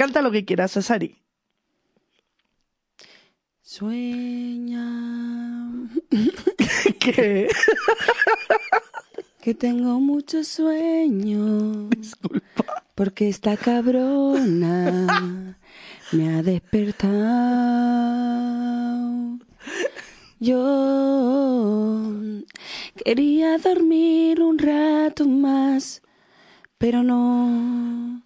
Canta lo que quieras, Asari. Sueña ¿Qué? que tengo mucho sueño. Disculpa. Porque esta cabrona me ha despertado. Yo quería dormir un rato más, pero no,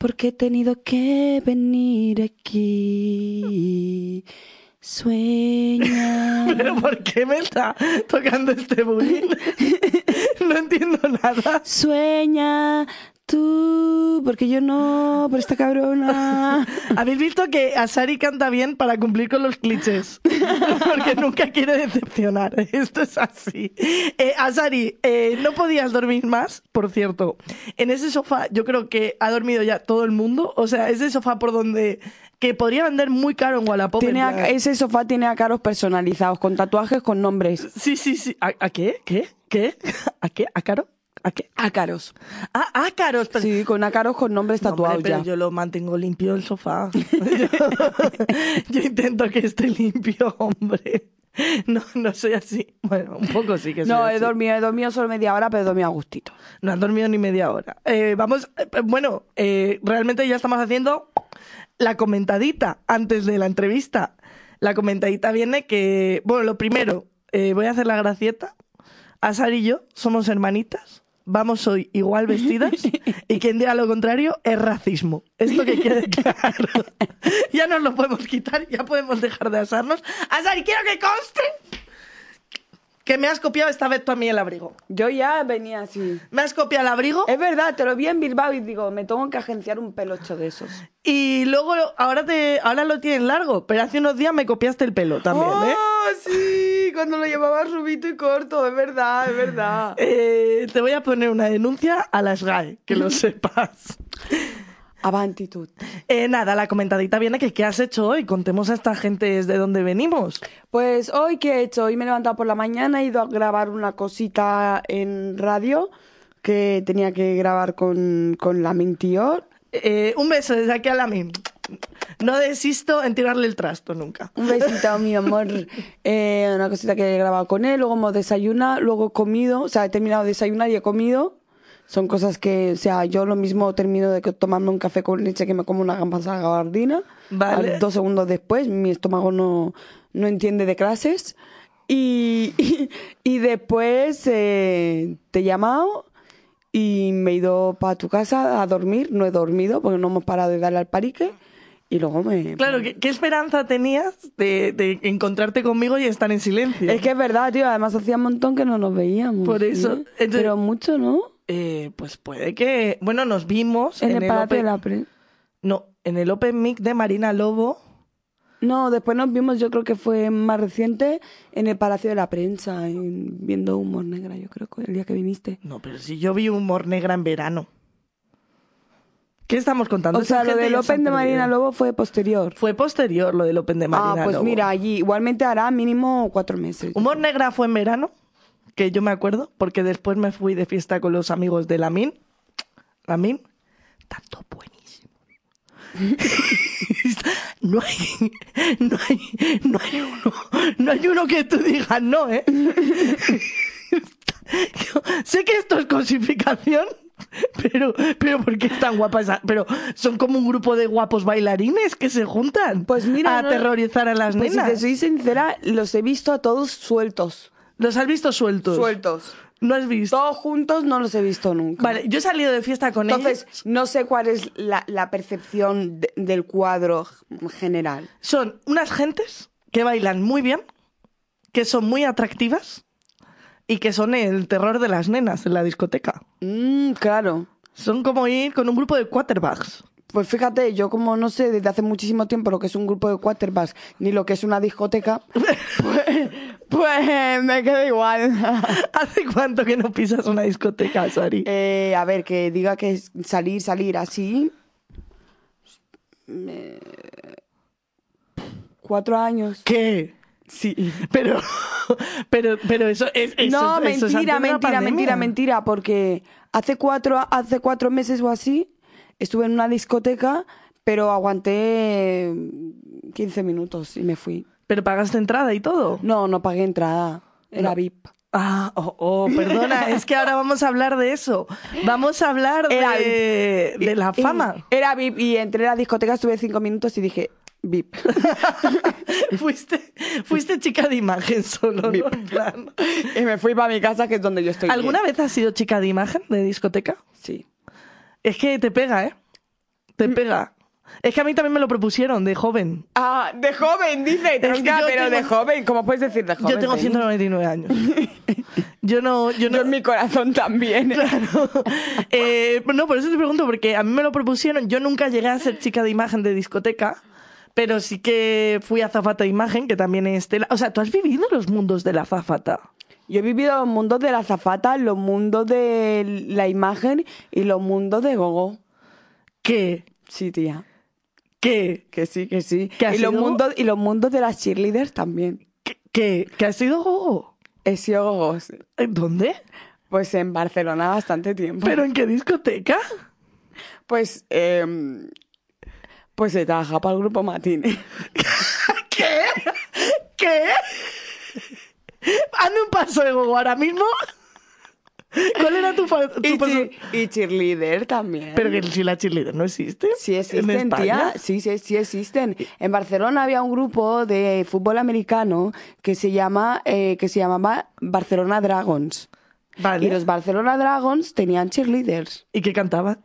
porque he tenido que venir aquí. Sueña. ¿Pero por qué me está tocando este bullying? No entiendo nada. Sueña tú, porque yo no, por esta cabrona. ¿Habéis visto que Asari canta bien para cumplir con los clichés? Porque nunca quiere decepcionar. Esto es así. Eh, Asari, eh, no podías dormir más, por cierto. En ese sofá yo creo que ha dormido ya todo el mundo. O sea, ese sofá por donde... Que podría vender muy caro en Wallapop. Tiene a- ese sofá tiene a caros personalizados, con tatuajes con nombres. Sí, sí, sí. ¿A, a qué? ¿Qué? ¿Qué? ¿A qué? ¿A caro? Ácaros. Ah, ácaros. pero- Sí, con ácaros con nombres No, tatuados pero ya. yo lo mantengo limpio el sofá. yo, yo intento que esté limpio, hombre. No, no soy así. Bueno, un poco sí que soy No, he así. dormido, he dormido solo media hora, pero he dormido a gustito. No has dormido ni media hora. Eh, vamos, eh, bueno, eh, realmente ya estamos haciendo la comentadita antes de la entrevista. La comentadita viene que, bueno, lo primero, eh, voy a hacer la gracieta. Asar y yo somos hermanitas. Vamos hoy igual vestidas y quien diga lo contrario es racismo. Esto que quede claro. ya nos lo podemos quitar, ya podemos dejar de asarnos. Asar, quiero que conste que me has copiado esta vez tú a mí el abrigo. Yo ya venía así. Me has copiado el abrigo Es verdad, te lo vi en Bilbao y digo, me tengo que agenciar un pelocho de esos. y luego ahora te ahora lo tienes largo, pero hace unos días me copiaste el pelo también, ¿eh? ¡Oh, sí! Cuando lo llevabas rubito y corto, es verdad, es verdad. Eh, Te voy a poner una denuncia a las GAE, que lo sepas. Avanti tú. Eh, nada, la comentadita viene que ¿qué has hecho hoy? Contemos a esta gente desde dónde venimos. Pues hoy, ¿qué he hecho? Hoy me he levantado por la mañana, he ido a grabar una cosita en radio que tenía que grabar con, con la Mintior. Eh, un beso desde aquí a la min. No desisto en tirarle el trasto nunca. Un besito, mi amor. Eh, una cosita que he grabado con él, luego hemos desayunado, luego he comido, o sea, he terminado de desayunar y he comido. Son cosas que, o sea, yo lo mismo termino de tomarme un café con leche que me como una gamba gabardina. Vale. Al- Dos segundos después, mi estómago no, no entiende de clases. Y, y, después eh, te he llamado y me he ido para tu casa a dormir. No he dormido porque no hemos parado de darle al parique. Y luego me... Claro, ¿qué, qué esperanza tenías de, de encontrarte conmigo y estar en silencio? Es que es verdad, tío. Además hacía un montón que no nos veíamos. Por eso, ¿sí? entonces- Pero mucho, ¿no? Eh, pues puede que... Bueno, nos vimos En, en, el Palacio de Open... la Prensa. No, en el Open Mic de Marina Lobo. No, después nos vimos, yo creo que fue más reciente, en el Palacio de la Prensa, en- viendo Humor Negra, yo creo que el día que viniste. No, pero si yo vi humor negra en verano. ¿Qué estamos contando? O sea, lo del Open de. Marina Lobo fue posterior. Fue posterior lo del Open de Marina ah, pues Lobo. mira, allí igualmente hará mínimo cuatro meses. Humor negra fue en verano, que yo me acuerdo, porque después me fui de fiesta con los amigos de la Min. La Min, tanto buenísimo. no hay, no hay, no hay uno, no hay uno que tú digas no, ¿eh? Yo sé que esto es cosificación, pero, pero ¿por qué están guapas? Pero son como un grupo de guapos bailarines que se juntan Pues mira, a no- aterrorizar a las Pues si te soy sincera, los he visto a todos sueltos. ¿Los has visto sueltos? Sueltos. ¿No has visto? Todos juntos no los he visto nunca. Vale, yo he salido de fiesta con Entonces, ellos. no sé cuál es la, la percepción de- del cuadro general. Son unas gentes que bailan muy bien, que son muy atractivas y que son el terror de las nenas en la discoteca. Mm, claro. Son como ir con un grupo de quarterbacks. Pues fíjate, yo como no sé desde hace muchísimo tiempo lo que es un grupo de quarterbacks ni lo que es una discoteca, pues, pues me queda igual. ¿Hace cuánto que no pisas una discoteca, Sari? Eh, a ver, que diga que es salir, salir así. eh, cuatro años. ¿Qué? Sí. Pero, pero, pero eso es. eso no, eso es mentira, mentira, mentira, mentira, porque hace cuatro, hace cuatro meses o así estuve en una discoteca, pero aguanté 15 minutos y me fui. ¿Pero pagaste entrada y todo? No, no pagué entrada, era No. VIP. Ah, oh, oh, perdona, es que ahora vamos a hablar de eso. Vamos a hablar Era de, de la fama. Era VIP y entré a la discoteca, estuve 5 minutos y dije, VIP. fuiste, fuiste chica de imagen solo, ¿no? En plan. y me fui para mi casa, que es donde yo estoy. ¿Alguna bien. vez has sido chica de imagen de discoteca? Sí. Es que te pega, ¿eh? Te Mm. pega. Es que a mí también me lo propusieron de joven. Ah, de joven, dice, tronca, yo pero de joven, ¿cómo puedes decir de joven? Yo tengo Penny? 199 años. Yo no, yo no. Yo en mi corazón también. Claro. Eh, no, por eso te pregunto, porque a mí me lo propusieron. Yo nunca llegué a ser chica de imagen de discoteca, pero sí que fui azafata de imagen, que también es tela. O sea, ¿tú has vivido los mundos de la azafata? Yo he vivido los mundos de la zafata, los mundos de la imagen y los mundos de gogo. ¿Qué? Sí, tía. ¿Qué? Que sí, que sí. ¿Que y los sido- mundos y los mundos de las cheerleaders también. ¿Qué? ¿Qué? ¿Que has sido gogo? He sido gogo, sí. ¿En ¿Dónde? Pues en Barcelona bastante tiempo. ¿Pero en qué discoteca? Pues, eh, pues he trabajado para el grupo Matine. ¿Qué? ¿Qué? Hazme un paso de gogo ahora mismo. ¿Cuál era tu, tu Y, paso? y cheerleader también. Pero que si la cheerleader no existe. Sí ¿En existen, España? tía. Sí, sí, sí existen. En Barcelona había un grupo de fútbol americano que se llama, eh, que se llamaba Barcelona Dragons. Vale. Y los Barcelona Dragons tenían cheerleaders ¿Y qué cantaban?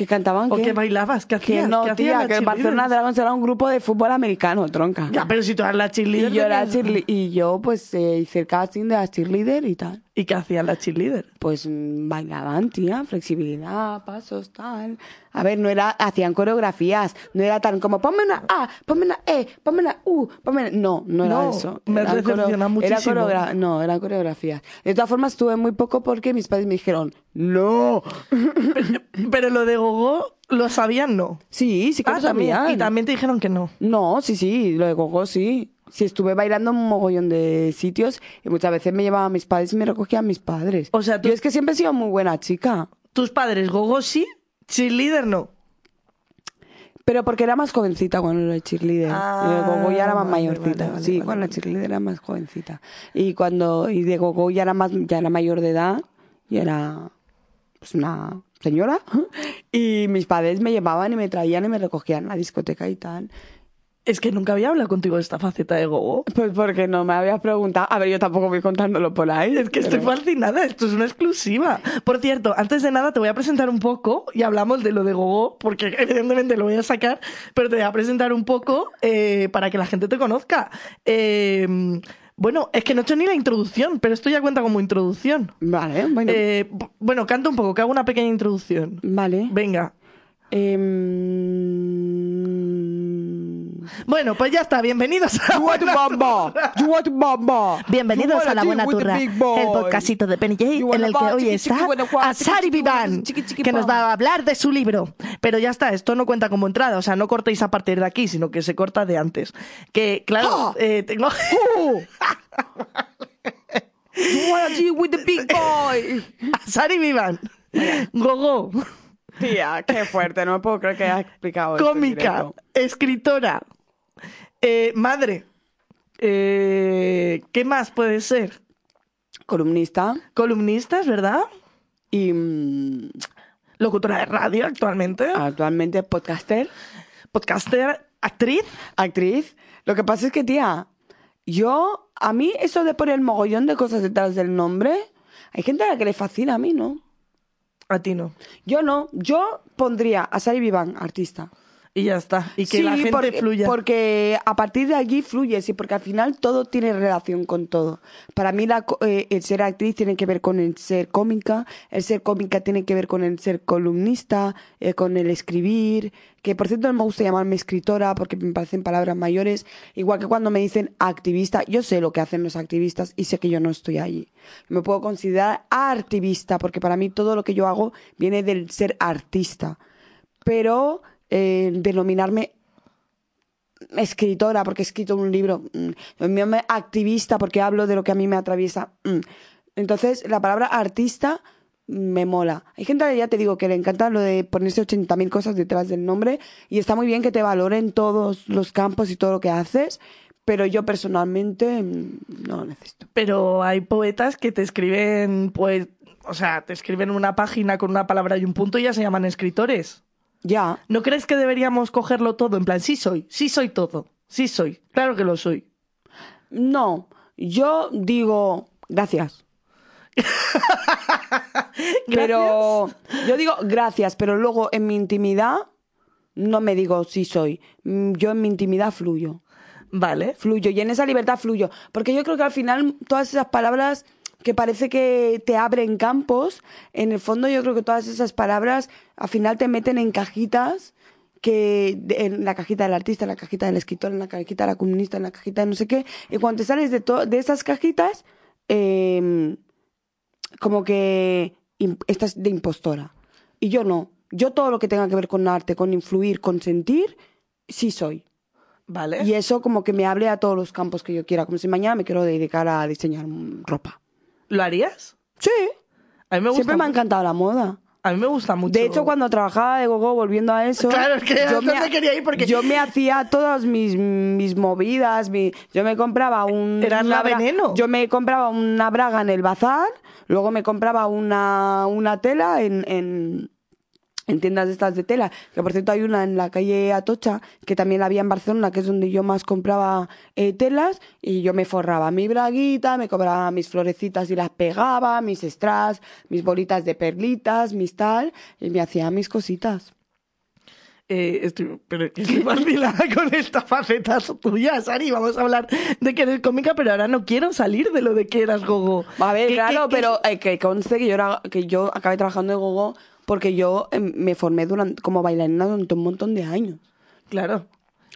Que cantaban ¿O que, qué bailabas? ¿Qué que hacías? no, ¿Qué hacían tía, que el Barcelona? Dragons era un grupo de fútbol americano, tronca. Ya, pero si tú eras la cheerleader. y yo era cheerle- y yo pues eh, hice el casting de las cheerleader y tal. ¿Y qué hacían las cheerleader? Pues mm, bailaban, tía, flexibilidad, pasos, tal. A ver, no era, hacían coreografías, no era tan como ponme una A, ponme una E, ponme una U, ponme una... No, no era No, eso. me decepciona Era muchísimo. coreogra- No, eran coreografías. De todas formas, tuve muy poco porque mis padres me dijeron, no. Pero lo de gogo, ¿lo sabían? No. Sí, sí que Ah, lo también. sabían. Y también te dijeron que no. No, sí, sí, lo de gogo sí. Sí, estuve bailando en un mogollón de sitios y muchas veces me llevaban mis padres y me recogían mis padres. O sea, tú- Yo es que siempre he sido muy buena chica. Tus padres, gogo sí, cheerleader no. Pero porque era más jovencita cuando era cheerleader. Ah, Gogo ya era más vale, mayorcita. vale, vale, sí, vale, cuando la vale. cheerleader era más jovencita. Y cuando y de Gogo ya era más ya era mayor de edad y era pues una señora y mis padres me llevaban y me traían y me recogían a la discoteca y tal. Es que nunca había hablado contigo de esta faceta de gogo. Pues porque no me habías preguntado. A ver, yo tampoco voy contándolo por ahí. Es que estoy fascinada, esto es una exclusiva. Por cierto, antes de nada te voy a presentar un poco y hablamos de lo de Gogo, porque evidentemente lo voy a sacar, pero te voy a presentar un poco eh, para que la gente te conozca. Eh, bueno, es que no he hecho ni la introducción, pero esto ya cuenta como introducción. Vale, bueno. Eh, bueno, canta un poco, que hago una pequeña introducción. vale. Venga. Em, Bueno, pues ya está, bienvenidos a... You want bamba, you want bamba. Bienvenidos a La Buena Turra, el podcastito de Penny J, You en el que hoy está chiqui, wanna guap, a Sari chiqui, Vivan, que nos va a hablar de su libro. Pero ya está, esto no cuenta como entrada, o sea, no cortéis a partir de aquí, sino que se corta de antes. Que, claro, ¡Ah! eh, tengo... You wanna deal with the big boy. a Sari Vivan, gogo, Tía, qué fuerte, no me puedo creer que hayas explicado cómica, escritora, eh, madre, eh, ¿qué más puede ser? Columnista Columnistas, ¿verdad? y mm, Locutora de radio actualmente, actualmente podcaster, podcaster, actriz. actriz. Lo que pasa es que, tía, yo, a mí eso de poner mogollón de cosas detrás del nombre, hay gente a la que le fascina, a mí no. A ti no. Yo no, yo pondría a Sari Vivan, artista. Y ya está. Y que Sí, la gente porque, fluya. Porque a partir de allí fluye, sí, porque al final todo tiene relación con todo. Para mí la eh, el ser actriz tiene que ver con el ser cómica, el ser cómica tiene que ver con el ser columnista, eh, con el escribir, que por cierto no me gusta llamarme escritora porque me parecen palabras mayores, igual que cuando me dicen activista, yo sé lo que hacen los activistas y sé que yo no estoy allí. Me puedo considerar activista porque para mí todo lo que yo hago viene del ser artista. Pero eh, denominarme escritora porque he escrito un libro, mm, activista porque hablo de lo que a mí me atraviesa. mm. Entonces, la palabra artista me mola. Hay gente, ya te digo, que le encanta lo de ponerse 80.000 cosas detrás del nombre y está muy bien que te valoren todos los campos y todo lo que haces, pero yo personalmente mm, no lo necesito. Pero hay poetas que te escriben, pues, o sea, te escriben una página con una palabra y un punto y ya se llaman escritores. Ya, ¿No crees que deberíamos cogerlo todo? En plan, sí soy, sí soy todo, sí soy, claro que lo soy. no, yo digo gracias. Pero yo digo gracias, pero luego en mi intimidad no me digo sí soy. Mm, Yo en mi intimidad fluyo. Vale. fluyo y en esa libertad fluyo. Porque yo creo que al final todas esas palabras que parece que te abren campos, en el fondo yo creo que todas esas palabras al final te meten en cajitas que en la cajita del artista, en la cajita del escritor, en la cajita de la comunista, en la cajita de no sé qué, y cuando te sales de, de esas cajitas, eh, como que estás de impostora. Y yo no. Yo todo lo que tenga que ver con arte, con influir, con sentir, sí soy. Vale. Y eso como que me hable a todos los campos que yo quiera. Como si mañana me quiero dedicar a diseñar ropa. ¿Lo harías? Sí. A mí me gusta. Siempre me ha encantado la moda. A mí me gusta mucho. De hecho, cuando trabajaba de gogo, volviendo a eso... Claro, es que es me, donde quería ir porque- yo me hacía todas mis, mis movidas. mi- yo me compraba un... Eras una la bra- veneno. Yo me compraba una braga en el bazar, luego me compraba una, una tela en... en en tiendas de estas de tela, que por cierto hay una en la calle Atocha, que también la había en Barcelona, que es donde yo más compraba eh, telas, y yo me forraba mi braguita, me compraba mis florecitas y las pegaba, mis strass, mis bolitas de perlitas, mis tal, y me hacía mis cositas. Eh, estoy, pero estoy fascinada con esta faceta tuya, Sari. Vamos a hablar de que eres cómica, pero ahora no quiero salir de lo de que eras gogo. A ver, ¿Qué- claro, pero eh, que conste que yo, era, que yo acabé trabajando de gogo porque yo em, me formé durante, como bailarina durante un montón de años. Claro,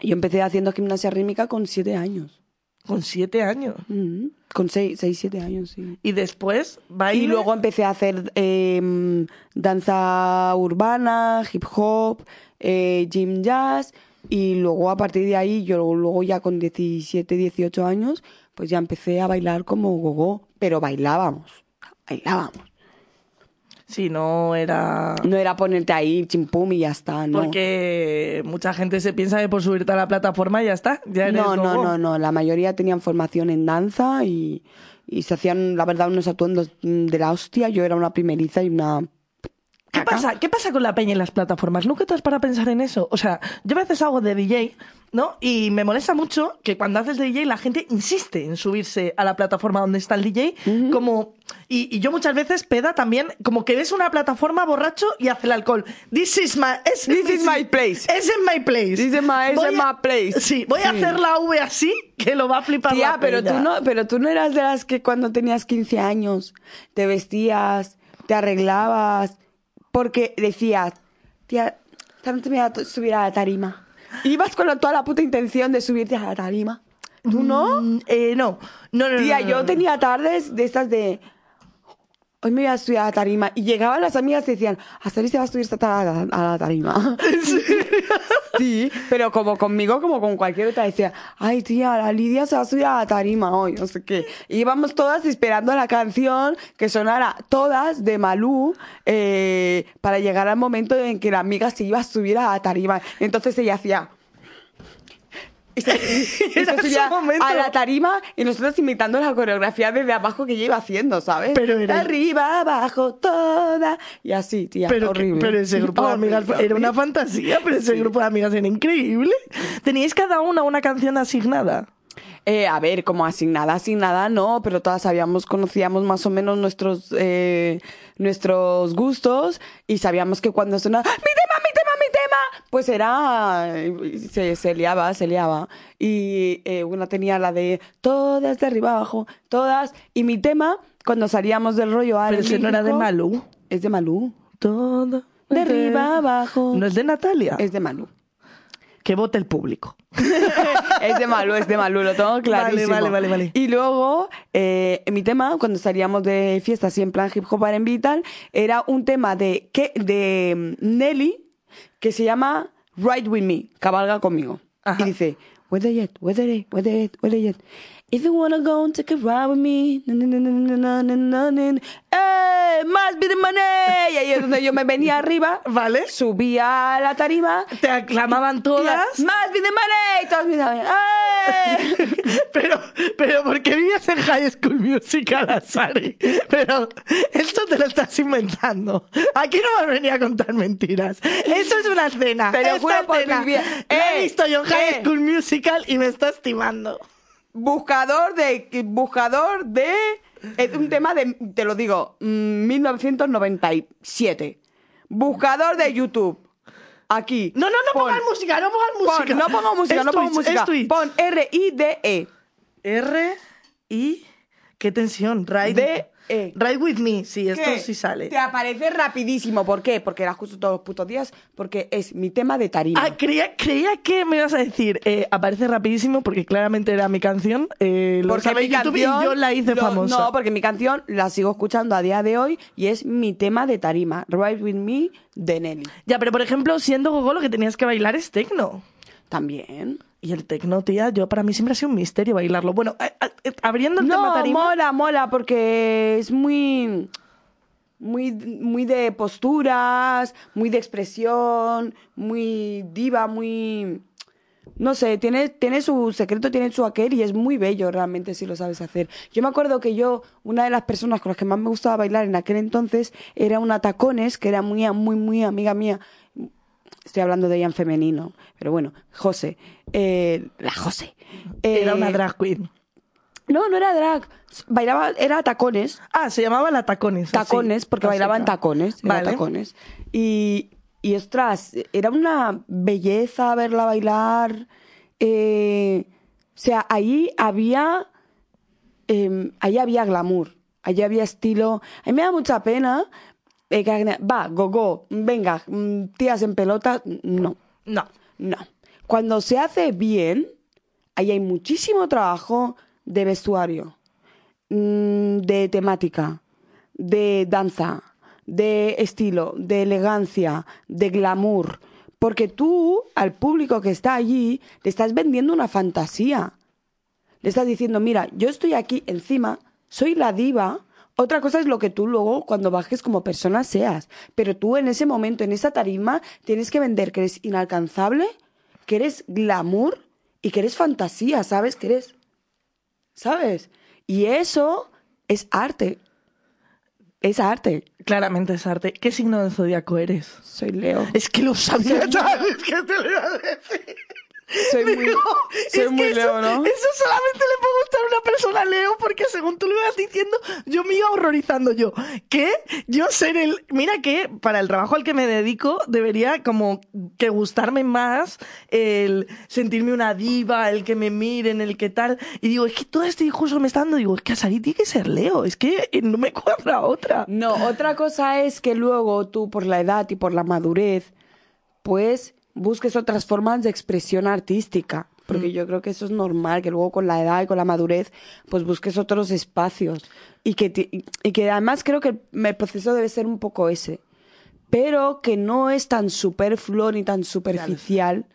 Yo empecé haciendo gimnasia rítmica con siete años. con siete años. Mm, Con seis, seis, siete años, sí. Y después baile. Y luego empecé a hacer em, danza urbana, hip hop, eh, gym jazz. Y luego a partir de ahí, yo luego ya con 17, 18 años, pues ya empecé a bailar como gogo. Pero bailábamos, bailábamos. Sí, no era. No era ponerte ahí chimpum y ya está, ¿no? Porque mucha gente se piensa que por subirte a la plataforma ya está. Ya eres No, no, no, no. La mayoría tenían formación en danza y, y se hacían, la verdad, unos atuendos de la hostia. Yo era una primeriza y una... ¿Qué pasa? ¿Qué pasa con la peña en las plataformas? ¿Nunca te has para pensar en eso? O sea, yo a veces hago de DJ, ¿no? Y me molesta mucho que cuando haces de DJ la gente insiste en subirse a la plataforma donde está el DJ, como... Y, y yo muchas veces, peda también, como que ves una plataforma borracho y hace el alcohol. This is my... This is my place. Es en my place. This is my- a- my place. Sí, voy a hacer la V así, que lo va a flipar Tía, la pero tú, no, pero tú no eras de las que cuando tenías 15 años te vestías, te arreglabas, porque decías, tía, noche me voy a subir a la tarima. Ibas con toda la puta intención de subirte a la tarima. ¿Tú no? Mm, eh, no, no, no. Tía, no, no, yo tenía tardes de estas de. Hoy me voy a subir a la tarima. Y llegaban las amigas y decían, hasta hoy se va a subir a a tarima. sí, pero como conmigo, como con cualquier otra, decía, ay tía, la Lidia se va a subir a la tarima hoy, no sé qué. Y íbamos todas esperando la canción que sonara todas de Malú eh, para llegar al momento en que la amiga se iba a subir a la tarima. Entonces ella hacía. Y se, y se Era su subía momento. a la tarima y nosotros imitando la coreografía desde abajo que ella iba haciendo, ¿sabes? Pero era- Arriba, abajo, toda. Y así, tía, Pero, que- horrible. pero ese grupo de amigas era una fantasía, pero ese grupo de amigas era increíble. ¿Teníais cada una una canción asignada? Eh, a ver, como asignada, asignada no, pero todas sabíamos, conocíamos más o menos nuestros, eh, nuestros gustos y sabíamos que cuando sonaba ¡Mi Pues era... Se, se liaba, se liaba. Y eh, una tenía la de todas de arriba abajo, todas. Y mi tema, cuando salíamos del rollo Pero ese no era de Malú. Es de Malú. Todo. De arriba abajo. ¿No es de Natalia? Es de Malú. Que vote el público. es de Malú, es de Malú, lo tengo clarísimo. vale, vale, vale. Y luego, eh, mi tema, cuando salíamos de fiesta así en plan hip hop R&B y tal, era un tema de, que, de mm, Nelly que se llama Ride With Me, cabalga conmigo. Y dice, Weather Jet, Weather Jet, Weather Jet, Weather yet. If you wanna go and take a ride with me, na, na, na, ¡Eh! ¡Más bit money! Y ahí es donde yo me venía arriba, ¿vale? Subía a la tarima. Te aclamaban todas. ¡Más bit money! Y todas me daban, ¡Eh! pero, pero, ¿por qué vivías en High School Musical, Azari? Pero, esto te lo estás inventando. Aquí no me venía a contar mentiras. Eso es una cena. Pero juro por cena. La he visto yo en High School Musical y me está estimando buscador de buscador de es un tema de te lo digo mm, 1997 buscador de YouTube. Aquí. No, no, no Pon- pongas música, no pongas pon- música. no pongo música Es no pongo música. Pon R I D E. R, I, qué tensión. Ride, D, Ride with me. Sí, esto ¿Qué? sí sale. te aparece rapidísimo ¿por qué? porque la escucho todos los putos días porque es mi tema de tarima Ah, creía, creía que me ibas a decir, eh, aparece rapidísimo porque claramente era mi canción. Eh, lo porque mi YouTube canción y yo la hice lo- famosa. No, porque mi canción la sigo escuchando a día de hoy y es mi tema de tarima. Ride with me de Nelly. Ya, pero por ejemplo, siendo gogo lo que tenías que bailar es tecno. También. Y el tecno, tía, yo para mí siempre ha sido un misterio bailarlo. Bueno, eh, abriendo el tema No, tarima... mola, mola, porque es muy. Muy, muy de posturas, muy de expresión, muy diva, muy. No sé, tiene, tiene su secreto, tiene su aquel y es muy bello realmente si lo sabes hacer. Yo me acuerdo que yo, una de las personas con las que más me gustaba bailar en aquel entonces era una tacones, que era muy, muy, muy amiga mía. Estoy hablando de ella en femenino, pero bueno, José. eh, la José. Era Eh, una drag queen. no, no era drag. Bailaba, era tacones. Ah, se llamaba la tacones. así, Tacones, porque básica. bailaban tacones. Era Vale. tacones. Y, y ostras, era una belleza verla bailar. Eh, o sea, ahí había. eh, ahí había glamour. Allí había estilo. A mí me da mucha pena. Eh, va, gogo, venga, mm, tías en pelota. No. No. No. Cuando se hace bien, ahí hay muchísimo trabajo de vestuario, mm, de temática, de danza, de estilo, de elegancia, de glamour. Porque tú, al público que está allí, le estás vendiendo una fantasía. Le estás diciendo, mira, yo estoy aquí encima, soy la diva. Otra cosa es lo que tú luego, cuando bajes como persona, seas. Pero tú en ese momento, en esa tarima, tienes que vender que eres inalcanzable, que eres glamour y que eres fantasía, ¿sabes? Que eres. ¿Sabes? Y eso es arte. Es arte. Claramente es arte. ¿Qué signo de zodiaco eres? Soy Leo. Es que lo sabía ya, es que te lo iba a decir. Soy muy, Digo, soy es muy que eso, Leo, ¿no? Eso solamente le puede gustar a una persona Leo, porque según tú lo ibas diciendo, yo me iba horrorizando yo. ¿Qué? Yo ser el... Mira que para el trabajo al que me dedico debería como que gustarme más el sentirme una diva, el que me miren, el que tal. Y digo, es que todo este discurso me está dando, digo, es que Asari tiene que ser Leo, es que no me cuadra otra. No, otra cosa es que luego tú, por la edad y por la madurez, pues busques otras formas de expresión artística. Porque yo creo que eso es normal, que luego con la edad y con la madurez, pues busques otros espacios. Y que, y que además creo que el proceso debe ser un poco ese. Pero que no es tan superfluo ni tan superficial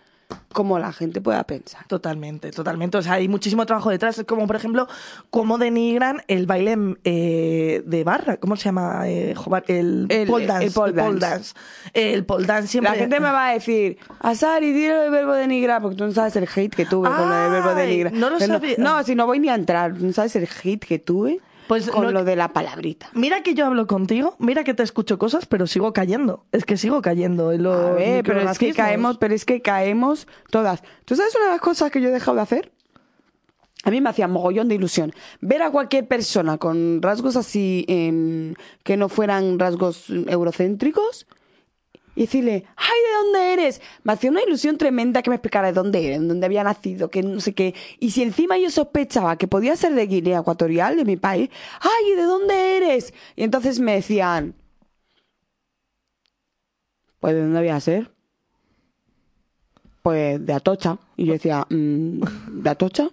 como la gente pueda pensar. Totalmente, totalmente. O sea, hay muchísimo trabajo detrás. Es como, por ejemplo, cómo denigran el baile eh, de barra. ¿Cómo se llama? Eh, el, El- pole dance. el pole dance. dance. El pole dance siempre... La gente me va a decir, Asari, dilo del verbo denigrar, porque tú no sabes el hate que tuve con lo del verbo denigrar. no lo Pero sabía. No, si no voy ni a entrar, no sabes el hate que tuve Pues con no- lo de la palabrita. Mira que yo hablo contigo, mira que te escucho cosas, pero sigo cayendo. Es que sigo cayendo en los A ver, pero es que caemos, pero es que caemos todas. ¿Tú sabes una de las cosas que yo he dejado de hacer? A mí me hacía mogollón de ilusión ver a cualquier persona con rasgos así em, que no fueran rasgos eurocéntricos y decirle, ¡ay, de dónde eres! Me hacía una ilusión tremenda que me explicara de dónde era, de dónde había nacido, que no sé qué. Y si encima yo sospechaba que podía ser de Guinea Ecuatorial, de mi país, ¡ay, ¿y de dónde eres! Y entonces me decían, pues ¿de dónde voy a ser? Pues de Atocha. Y yo decía, "Mm, ¿de Atocha?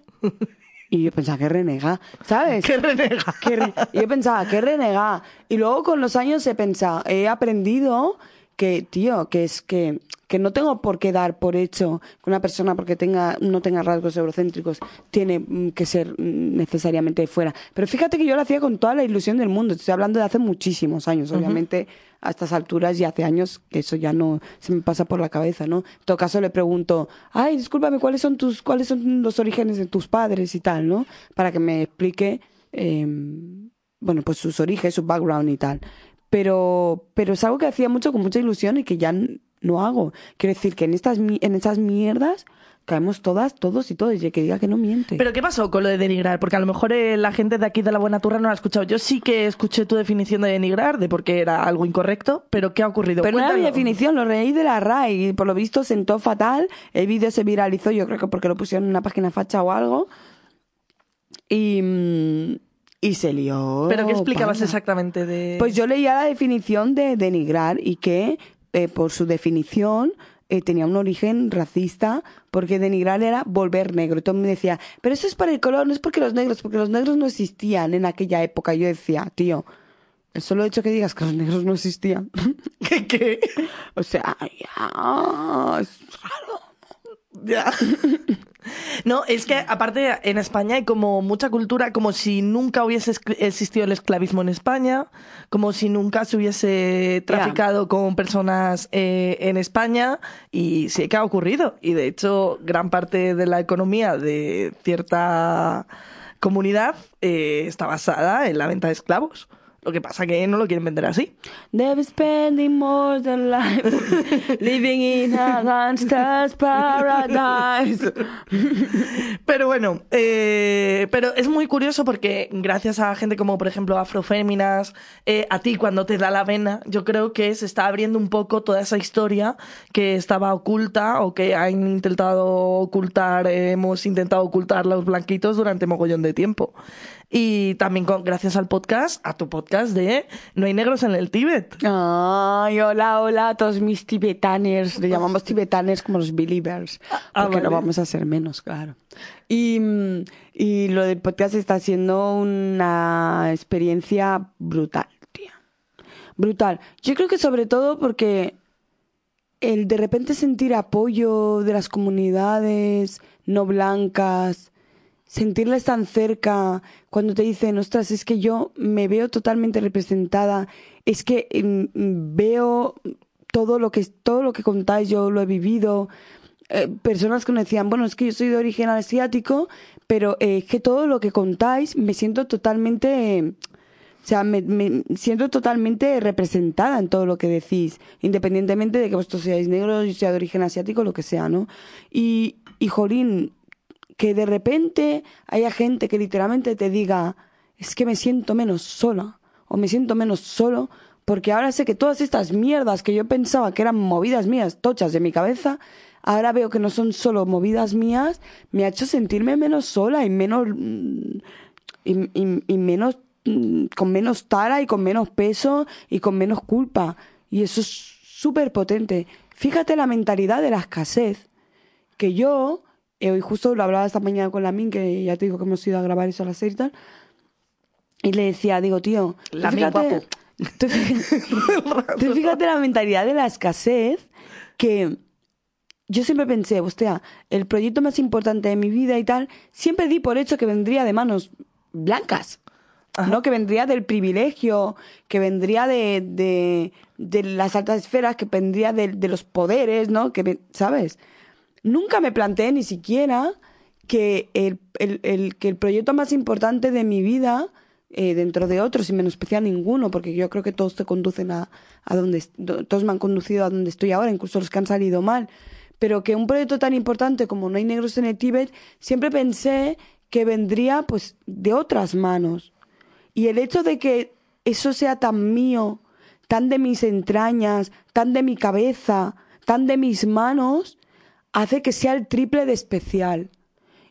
Y yo pensaba, qué renega, ¿sabes? ¡Qué renega! Qué re- y yo pensaba, qué renega. Y luego con los años he pensado, he aprendido que, tío, que es que, que no tengo por qué dar por hecho que una persona porque tenga, no tenga rasgos eurocéntricos tiene mm, que ser mm, necesariamente de fuera. Pero fíjate que yo lo hacía con toda la ilusión del mundo. Estoy hablando de hace muchísimos años, obviamente a estas alturas y hace años que eso ya no se me pasa por la cabeza, ¿no? En todo caso le pregunto, ay, discúlpame, ¿cuáles son tus, cuáles son los orígenes de tus padres y tal, ¿no? Para que me explique, em, bueno, pues sus orígenes, su background y tal pero, pero es algo que hacía mucho con mucha ilusión y que ya no hago. Quiero decir que en estas en esas mierdas caemos todas, todos y todos, y que diga que no miente. ¿Pero qué pasó con lo de denigrar? Porque a lo mejor eh, la gente de aquí de la Buena Turra no lo ha escuchado. Yo sí que escuché tu definición de denigrar, de por qué era algo incorrecto, pero ¿qué ha ocurrido? Pero no era mi definición, lo reí de la RAI, y por lo visto sentó fatal, el vídeo se viralizó, yo creo que porque lo pusieron en una página facha o algo, y... Y se lió. ¿Pero qué explicabas exactamente de...? Pues yo leía la definición de denigrar y que, eh, por su definición, eh, tenía un origen racista porque denigrar era volver negro. Entonces me decía, pero eso es para el color, no es porque los negros, porque los negros no existían en aquella época. Y yo decía, tío, el solo hecho que digas que los negros no existían. ¿Qué? qué? O sea, ya, es raro. Ya. No, es que aparte en España hay como mucha cultura, como si nunca hubiese existido el esclavismo en España, como si nunca se hubiese traficado con personas eh, en España y sí que ha ocurrido. Y de hecho, gran parte de la economía de cierta comunidad eh, está basada en la venta de esclavos. Lo que pasa que no lo quieren vender así. They're spending more than life living in a gangster's paradise. Pero bueno, eh, pero es muy curioso porque gracias a gente como por ejemplo Afroféminas, eh, a ti cuando te da la vena, yo creo que se está abriendo un poco toda esa historia que estaba oculta o que han intentado ocultar, hemos intentado ocultar los blanquitos durante mogollón de tiempo. Y también con, gracias al podcast, a tu podcast de No hay negros en el Tíbet. Ay, hola, hola a todos mis tibetaners. Le llamamos tibetaners como los believers. Ah, porque no vamos a ser menos, claro. Y, y lo del podcast está siendo una experiencia brutal, tía. Brutal. Yo creo que sobre todo porque el de repente sentir apoyo de las comunidades no blancas, sentirles tan cerca cuando te dicen, ostras, es que yo me veo totalmente representada, es que mm, veo todo lo que todo lo que contáis, yo lo he vivido. Eh, personas que me decían, bueno, es que yo soy de origen asiático, pero eh, es que todo lo que contáis me siento totalmente, o sea, me, me, siento totalmente representada en todo lo que decís, independientemente de que vosotros seáis negros, yo sea de origen asiático, lo que sea, ¿no? Y, y Jolín, que de repente haya gente que literalmente te diga, es que me siento menos sola o me siento menos solo porque ahora sé que todas estas mierdas que yo pensaba que eran movidas mías, tochas de mi cabeza, ahora veo que no son solo movidas mías, me ha hecho sentirme menos sola y menos y, menos con menos tara y con menos peso y con menos culpa y eso es súper potente. Fíjate la mentalidad de la escasez que yo y hoy justo lo hablaba esta mañana con la Min, que ya te digo que hemos ido a grabar eso a la serie y tal. Y le decía, digo, tío, la fíjate, tú, fíjate la mentalidad de la escasez que yo siempre pensé, hostia, el proyecto más importante de mi vida y tal, siempre di por hecho que vendría de manos blancas. ¿no? Que vendría del privilegio, que vendría de, de, de las altas esferas, que vendría de, de los poderes, ¿no? Que, ¿sabes? Nunca me planteé ni siquiera que el, que el proyecto más importante de mi vida, eh, dentro de otros, y menospreciar ninguno, porque yo creo que todos te conducen a, a donde, todos me han conducido a donde estoy ahora, incluso los que han salido mal, pero que un proyecto tan importante como No hay negros en el Tíbet, siempre pensé que vendría pues de otras manos. Y el hecho de que eso sea tan mío, tan de mis entrañas, tan de mi cabeza, tan de mis manos, hace que sea el triple de especial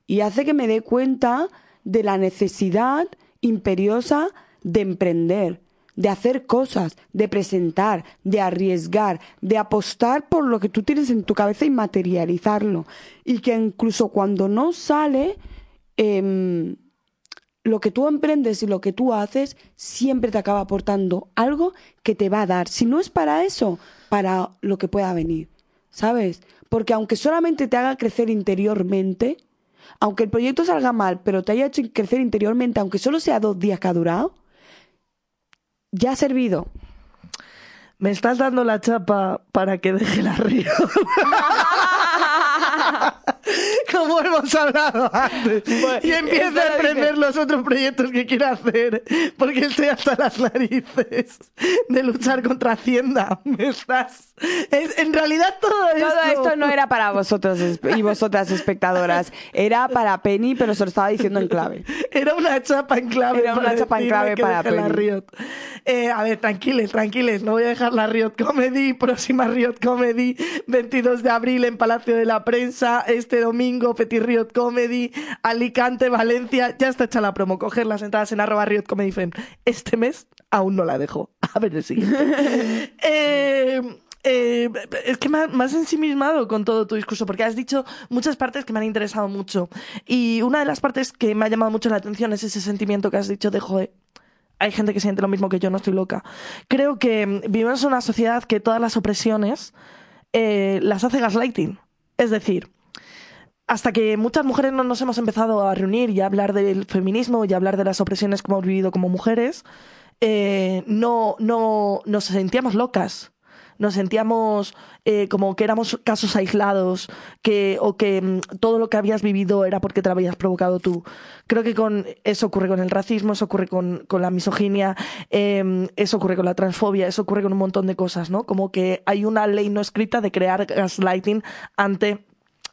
y hace que me dé cuenta de la necesidad imperiosa de emprender, de hacer cosas, de presentar, de arriesgar, de apostar por lo que tú tienes en tu cabeza y materializarlo. Y que incluso cuando no sale, em, lo que tú emprendes y lo que tú haces siempre te acaba aportando algo que te va a dar. Si no es para eso, para lo que pueda venir, ¿sabes? Porque aunque solamente te haga crecer interiormente, aunque el proyecto salga mal, pero te haya hecho crecer interiormente, aunque solo sea dos días que ha durado, ya ha servido. Me estás dando la chapa para que deje la río. Como hemos hablado antes. y empieza a emprender los otros proyectos que quiere hacer. Porque estoy hasta las narices de luchar contra Hacienda. Me estás. Es- en realidad todo esto. Todo esto no era para vosotros y vosotras espectadoras, era para Penny, pero se lo estaba diciendo en clave. Era una chapa en clave. Era una chapa en clave para la Penny. Riot. Eh, a ver, tranquiles, tranquiles. No voy a dejar la Riot Comedy. Próxima Riot Comedy, 22 de abril en Palacio de la Prensa. Este domingo, Petit Riot Comedy. Alicante, Valencia. Ya está hecha la promo. Coger las entradas en arroba Riot Comedy Fem. Este mes aún no la dejo. A ver el siguiente. Eh, eh, es que me has ensimismado con todo tu discurso, porque has dicho muchas partes que me han interesado mucho. Y una de las partes que me ha llamado mucho la atención es ese sentimiento que has dicho de, joder, hay gente que siente lo mismo que yo, no estoy loca. Creo que mm, vivimos en una sociedad que todas las opresiones eh, las hace gaslighting. Es decir, hasta que muchas mujeres no nos hemos empezado a reunir y a hablar del feminismo y a hablar de las opresiones que hemos vivido como mujeres, eh, no, no nos sentíamos locas. Nos sentíamos eh, como que éramos casos aislados, que, o que mm, todo lo que habías vivido era porque te lo habías provocado tú. Creo que con eso ocurre con el racismo, eso ocurre con, con la misoginia, eh, eso ocurre con la transfobia, eso ocurre con un montón de cosas, ¿no? Como que hay una ley no escrita de crear gaslighting ante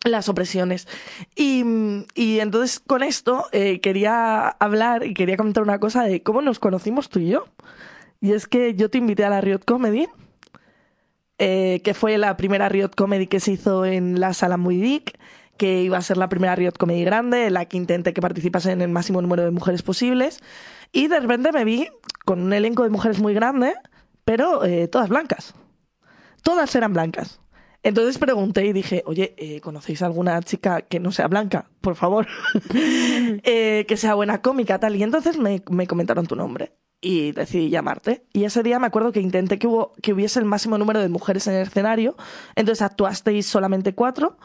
las opresiones. Y, y entonces con esto eh, quería hablar y quería comentar una cosa de cómo nos conocimos tú y yo. Y es que yo te invité a la Riot Comedy, eh, que fue la primera Riot Comedy que se hizo en la sala Muidic, que iba a ser la primera Riot Comedy grande, en la que intenté que participasen el máximo número de mujeres posibles. Y de repente me vi con un elenco de mujeres muy grande, pero eh, todas blancas. Todas eran blancas. Entonces pregunté y dije, oye, eh, ¿conocéis alguna chica que no sea blanca? Por favor. Eh, que sea buena cómica, tal. Y entonces me, me comentaron tu nombre y decidí llamarte. Y ese día me acuerdo que intenté que, hubo, que hubiese el máximo número de mujeres en el escenario. Entonces actuasteis solamente cuatro.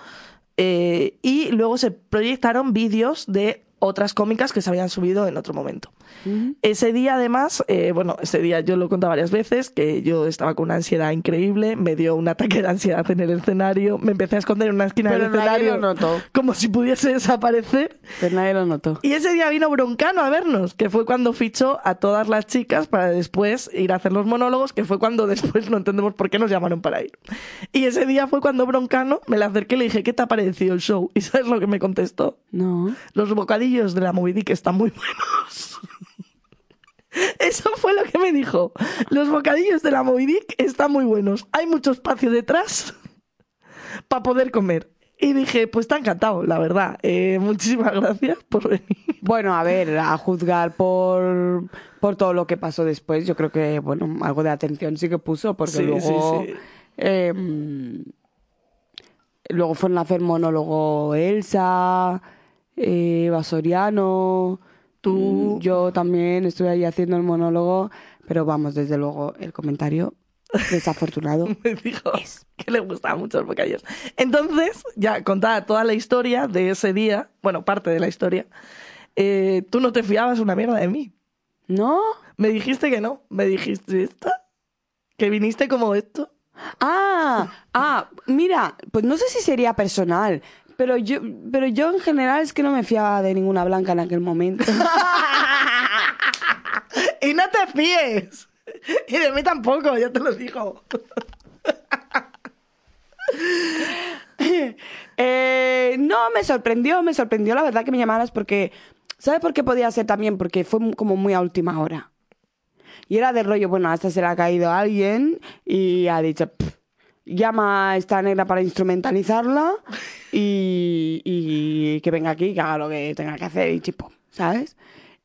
eh, y luego se proyectaron vídeos de otras cómicas que se habían subido en otro momento. Ese día, además, eh, bueno, ese día yo lo he contado varias veces, que yo estaba con una ansiedad increíble, me dio un ataque de ansiedad en el escenario, me empecé a esconder en una esquina Pero del nadie escenario lo notó. como si pudiese desaparecer. Pero nadie lo notó. Y ese día vino Broncano a vernos, que fue cuando fichó a todas las chicas para después ir a hacer los monólogos, que fue cuando después no entendemos por qué nos llamaron para ir. Y ese día fue cuando Broncano me le acerqué y le dije, ¿qué te ha parecido el show? ¿Y sabes lo que me contestó? No. Los bocadillos de la Moby Dick están muy buenos. Eso fue lo que me dijo. Los bocadillos de la Moby Dick están muy buenos. Hay mucho espacio detrás para poder comer. Y dije, pues está encantado, la verdad. Eh, muchísimas gracias por venir. Bueno, a ver, a juzgar por, por todo lo que pasó después, yo creo que, bueno, algo de atención sí que puso, porque Sí, luego... sí, sí. eh, mm, luego fueron a hacer monólogo Elsa, eh, Eva Soriano, Tú. mm, Yo también estuve ahí haciendo el monólogo, pero vamos, desde luego, el comentario desafortunado. me dijo que le gustaban mucho los bocadillos. Entonces, ya contada toda la historia de ese día, bueno, parte de la historia, eh, tú no te fiabas una mierda de mí. ¿No? Me dijiste que no. Me dijiste, ¿esta? Que viniste como esto. Ah, ah, mira, pues no sé si sería personal, pero yo, pero yo en general es que no me fiaba de ninguna blanca en aquel momento. y no te fíes. Y de mí tampoco, ya te lo digo. Eh, no, me sorprendió, me sorprendió la verdad que me llamaras porque, ¿sabes por qué podía ser también? Porque fue como muy a última hora. Y era de rollo, bueno, hasta se le ha caído a alguien y ha dicho, "Pff, llama a esta negra para instrumentalizarla y, y que venga aquí y que haga lo que tenga que hacer y chipo, ¿sabes?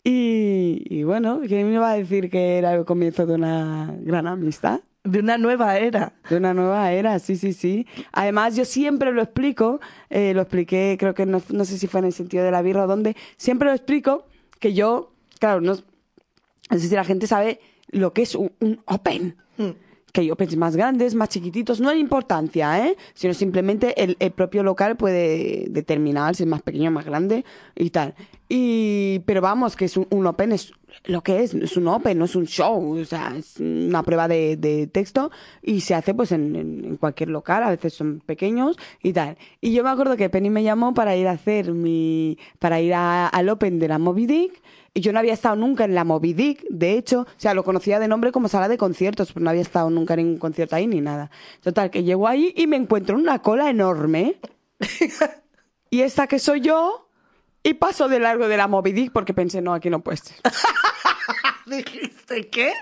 Y, y bueno, ¿quién me iba a decir que era el comienzo de una gran amistad? De una nueva era. De una nueva era, sí, sí, sí. Además, yo siempre lo explico, eh, lo expliqué, creo que no, no sé si fue en el sentido de la birra o dónde, siempre lo explico que yo, claro, no, no sé si la gente sabe lo que es un, un open. Mm. Que hay opens más grandes, más chiquititos, no hay importancia, ¿eh? Sino simplemente el, el propio local puede determinar si es más pequeño o más grande y tal. Y, pero vamos, que es un, open, es lo que es, es un open, no es un show, o sea, es una prueba de, texto y se hace pues en, en- en cualquier local, a veces son pequeños y tal. Y yo me acuerdo que Penny me llamó para ir a hacer mi, para ir a- al open de la Moby Dick yo no había estado nunca en la Moby Dick, de hecho, o sea, lo conocía de nombre como sala de conciertos, pero no había estado nunca en ningún concierto ahí ni nada. Total, que llego ahí y me encuentro una cola enorme. y esta que soy yo, y paso de largo de la Moby Dick porque pensé, no, aquí no puede ser. ¿Dijiste qué?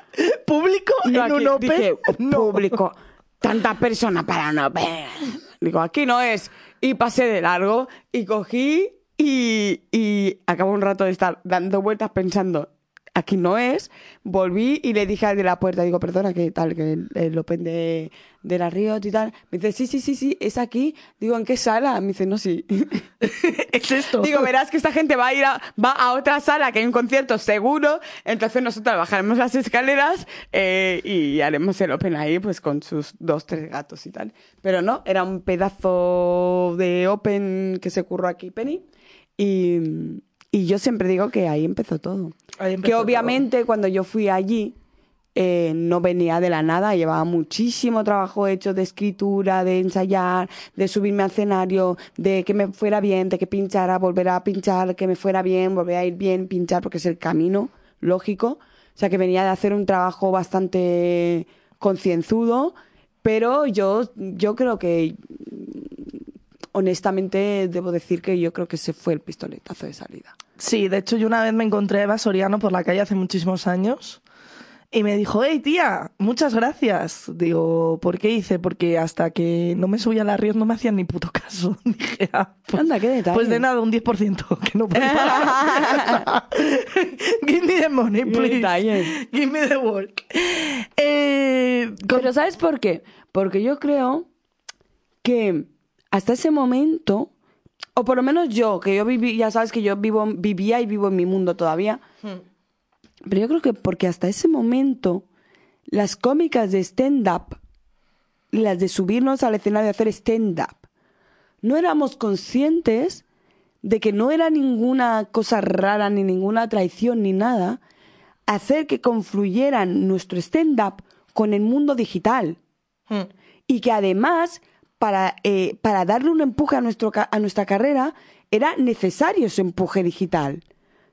¿Público No, en aquí un open? dije, No. público, tanta persona para un open. Digo, aquí no es. Y pasé de largo y cogí y, y acabo un rato de estar dando vueltas pensando, aquí no es. Volví y le dije al de la puerta, digo, perdona, que tal, que el, el open de, de la Riot y tal. Me dice, sí, sí, sí, sí, es aquí. Digo, ¿en qué sala? Me dice, no, sí. es esto. Digo, verás que esta gente va a ir a, va a otra sala que hay un concierto seguro, entonces nosotros bajaremos las escaleras eh, y haremos el open ahí pues con sus dos, tres gatos y tal. Pero no, era un pedazo de open que se curró aquí Penny y, y yo siempre digo que ahí empezó todo. Ahí empezó que todo. obviamente cuando yo fui allí eh, no venía de la nada, llevaba muchísimo trabajo hecho de escritura, de ensayar, de subirme al escenario, de que me fuera bien, de que pinchara, volver a pinchar, que me fuera bien, volver a ir bien, pinchar, porque es el camino lógico. O sea que venía de hacer un trabajo bastante concienzudo, pero yo, yo creo que honestamente debo decir que yo creo que ese fue el pistoletazo de salida. Sí, de hecho yo una vez me encontré a Eva Soriano por la calle hace muchísimos años y me dijo, hey tía, muchas gracias. Digo, ¿por qué hice? Porque hasta que no me subía a la Ríos no me hacían ni puto caso. Dije, ah, pues, Anda, qué detalle. pues de nada, un 10%, que no pagar. Give me the money, please. Give me the work. Eh, con- Pero ¿sabes por qué? Porque yo creo que hasta ese momento, o por lo menos yo, que yo viví, ya sabes que yo vivo, vivía y vivo en mi mundo todavía, pero yo creo que porque hasta ese momento las cómicas de stand-up, las de subirnos al escenario y hacer stand-up, no éramos conscientes de que no era ninguna cosa rara, ni ninguna traición, ni nada, hacer que confluyeran nuestro stand-up con el mundo digital. Hmm. Y que además, para, eh, para darle un empuje a, nuestro, a nuestra carrera, era necesario ese empuje digital.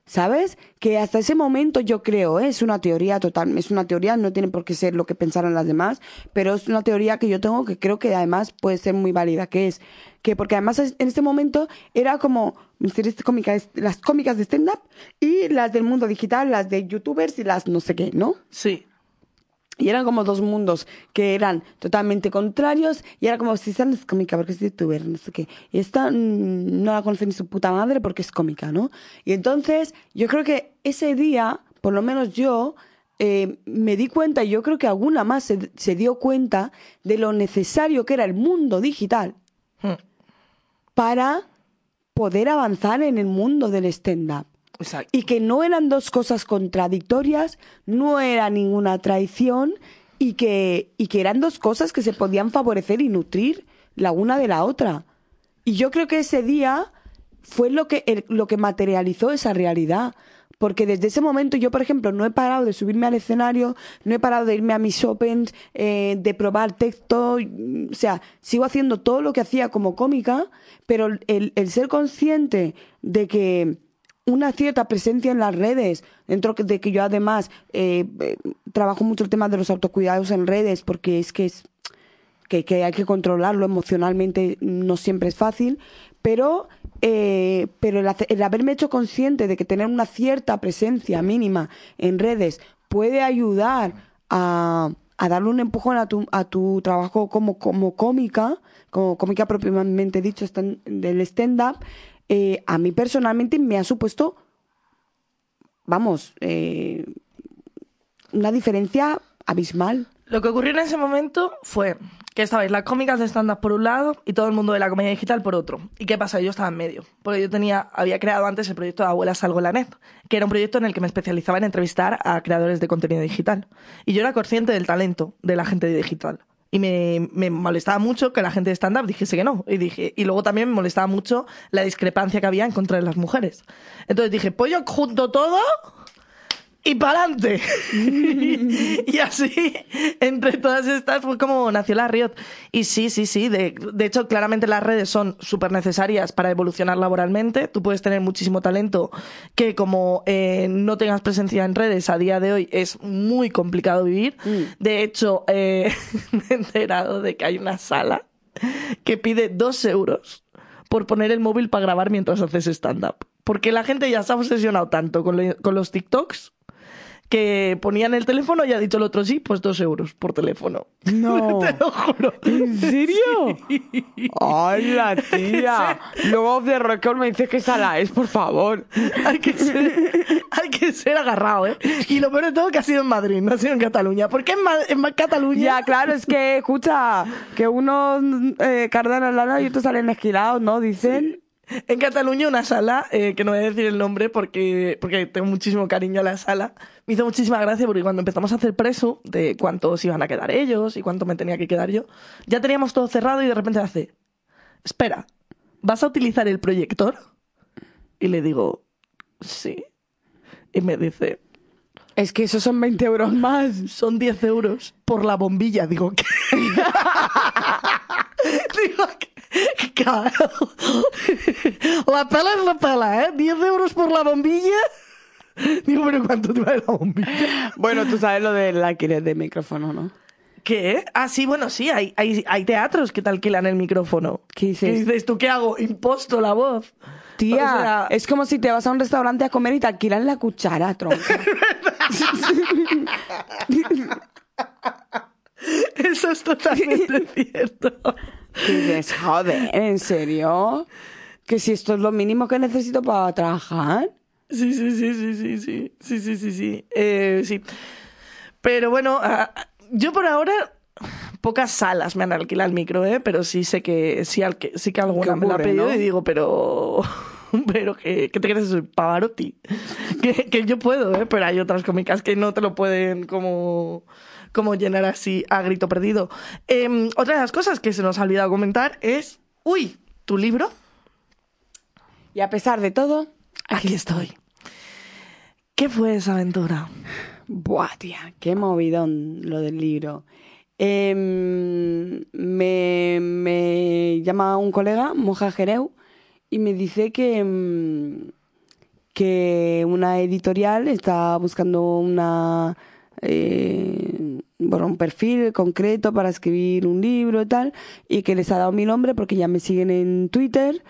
¿Sabes? Que hasta ese momento yo creo, ¿eh? es una teoría total, es una teoría, no tiene por qué ser lo que pensaron las demás, pero es una teoría que yo tengo que creo que además puede ser muy válida, que es que porque además en este momento era como las cómicas de stand-up y las del mundo digital, las de youtubers y las no sé qué, ¿no? Sí. Y eran como dos mundos que eran totalmente contrarios y era como si esta no es cómica porque es youtuber, no sé qué. Y esta mm, no la conoce ni su puta madre porque es cómica, ¿no? Y entonces yo creo que ese día, por lo menos yo, eh, me di cuenta y yo creo que alguna más se, se dio cuenta de lo necesario que era el mundo digital Hmm. para poder avanzar en el mundo del stand-up Y que no eran dos cosas contradictorias, no era ninguna traición y que, y que eran dos cosas que se podían favorecer y nutrir la una de la otra. Y yo creo que ese día fue lo que, lo que materializó esa realidad. Porque desde ese momento yo, por ejemplo, no he parado de subirme al escenario, no he parado de irme a mis opens, eh, de probar texto, o sea, sigo haciendo todo lo que hacía como cómica, pero el, el ser consciente de que una cierta presencia en las redes, dentro de que yo además eh, eh, trabajo mucho el tema de los autocuidados en redes, porque es que es que, hay que controlarlo emocionalmente, no siempre es fácil, pero, eh, pero el, el haberme hecho consciente de que tener una cierta presencia mínima en redes puede ayudar a, a darle un empujón a tu, a tu trabajo como, como cómica, como cómica propiamente dicho del stand-up, eh, a mí personalmente me ha supuesto, vamos, eh, una diferencia abismal. Lo que ocurrió en ese momento fue que estabais las cómicas de stand-up por un lado y todo el mundo de la comedia digital por otro. ¿Y qué pasa? Yo estaba en medio. Porque yo tenía, había creado antes el proyecto de Abuelas Salgo en la Net, que era un proyecto en el que me especializaba en entrevistar a creadores de contenido digital. Y yo era consciente del talento de la gente digital. Y me, me molestaba mucho que la gente de stand-up dijese que no. Y, dije, y luego también me molestaba mucho la discrepancia que había en contra de las mujeres. Entonces dije, pues yo junto todo y para adelante. y así, entre todas estas, fue como nació la Riot. Y sí, sí, sí. De, de hecho, claramente las redes son súper necesarias para evolucionar laboralmente. Tú puedes tener muchísimo talento que, como eh, no tengas presencia en redes a día de hoy, es muy complicado vivir. De hecho, eh, me he enterado de que hay una sala que pide dos euros por poner el móvil para grabar mientras haces stand-up. Porque la gente ya se ha obsesionado tanto con, lo- con los TikToks que ponían el teléfono y ha dicho el otro sí, pues dos euros por teléfono. No. Te lo juro. ¿En serio? ¡Hola, tía! Luego off the record me dices que sala es, por favor. Hay que, ser, hay que ser agarrado, ¿eh? Y lo peor de todo que ha sido en Madrid, no ha sido en Cataluña. ¿Por qué en, Ma- en Cataluña? Ya, claro, es que, escucha, que unos eh, cardan lado y otros salen esquilados, ¿no? Dicen. En Cataluña una sala, eh, que no voy a decir el nombre porque, porque tengo muchísimo cariño a la sala, me hizo muchísima gracia porque cuando empezamos a hacer preso de cuántos iban a quedar ellos y cuánto me tenía que quedar yo, ya teníamos todo cerrado y de repente hace, espera, ¿vas a utilizar el proyector? Y le digo, sí. Y me dice, Es que esos son 20 euros más. son 10 euros por la bombilla. Digo, ¿qué? Digo, ¿qué? Claro. La pela es la pela, ¿eh? 10 euros por la bombilla. Digo, pero ¿cuánto te vale la bombilla? Bueno, tú sabes lo del alquiler de micrófono, ¿no? ¿Qué? Ah, sí, bueno, sí, hay, hay, hay teatros que te alquilan el micrófono. ¿Qué dices? ¿Qué dices tú? ¿Qué hago? Imposto la voz. Tía, O sea, es como si te vas a un restaurante a comer y te alquilan la cuchara, tronca. Eso es totalmente cierto. Y dices, joder, ¿en serio? Que si esto es lo mínimo que necesito para trabajar. Sí, sí, sí, sí, sí, sí, sí, sí, sí, sí, Eh, sí. Pero bueno, yo por ahora pocas salas me han alquilado el micro, ¿eh? Pero sí sé que sí, al que, sí que alguna Que me la ha ocurre, pedido ¿no? y digo, pero pero que, ¿qué te crees? Soy Pavarotti. Que, que yo puedo, ¿eh? Pero hay otras cómicas que no te lo pueden como como llenar así a grito perdido. Em, otra de las cosas que se nos ha olvidado comentar es, uy, tu libro. Y a pesar de todo, Aquí estoy. ¿Qué fue esa aventura? Buah, tía, qué movidón lo del libro. Em, me, me llama un colega, Moja Jereu, y me dice que, em, que una editorial está buscando una eh, bueno, un perfil concreto para escribir un libro y tal, y que les ha dado mi nombre porque ya me siguen en Twitter,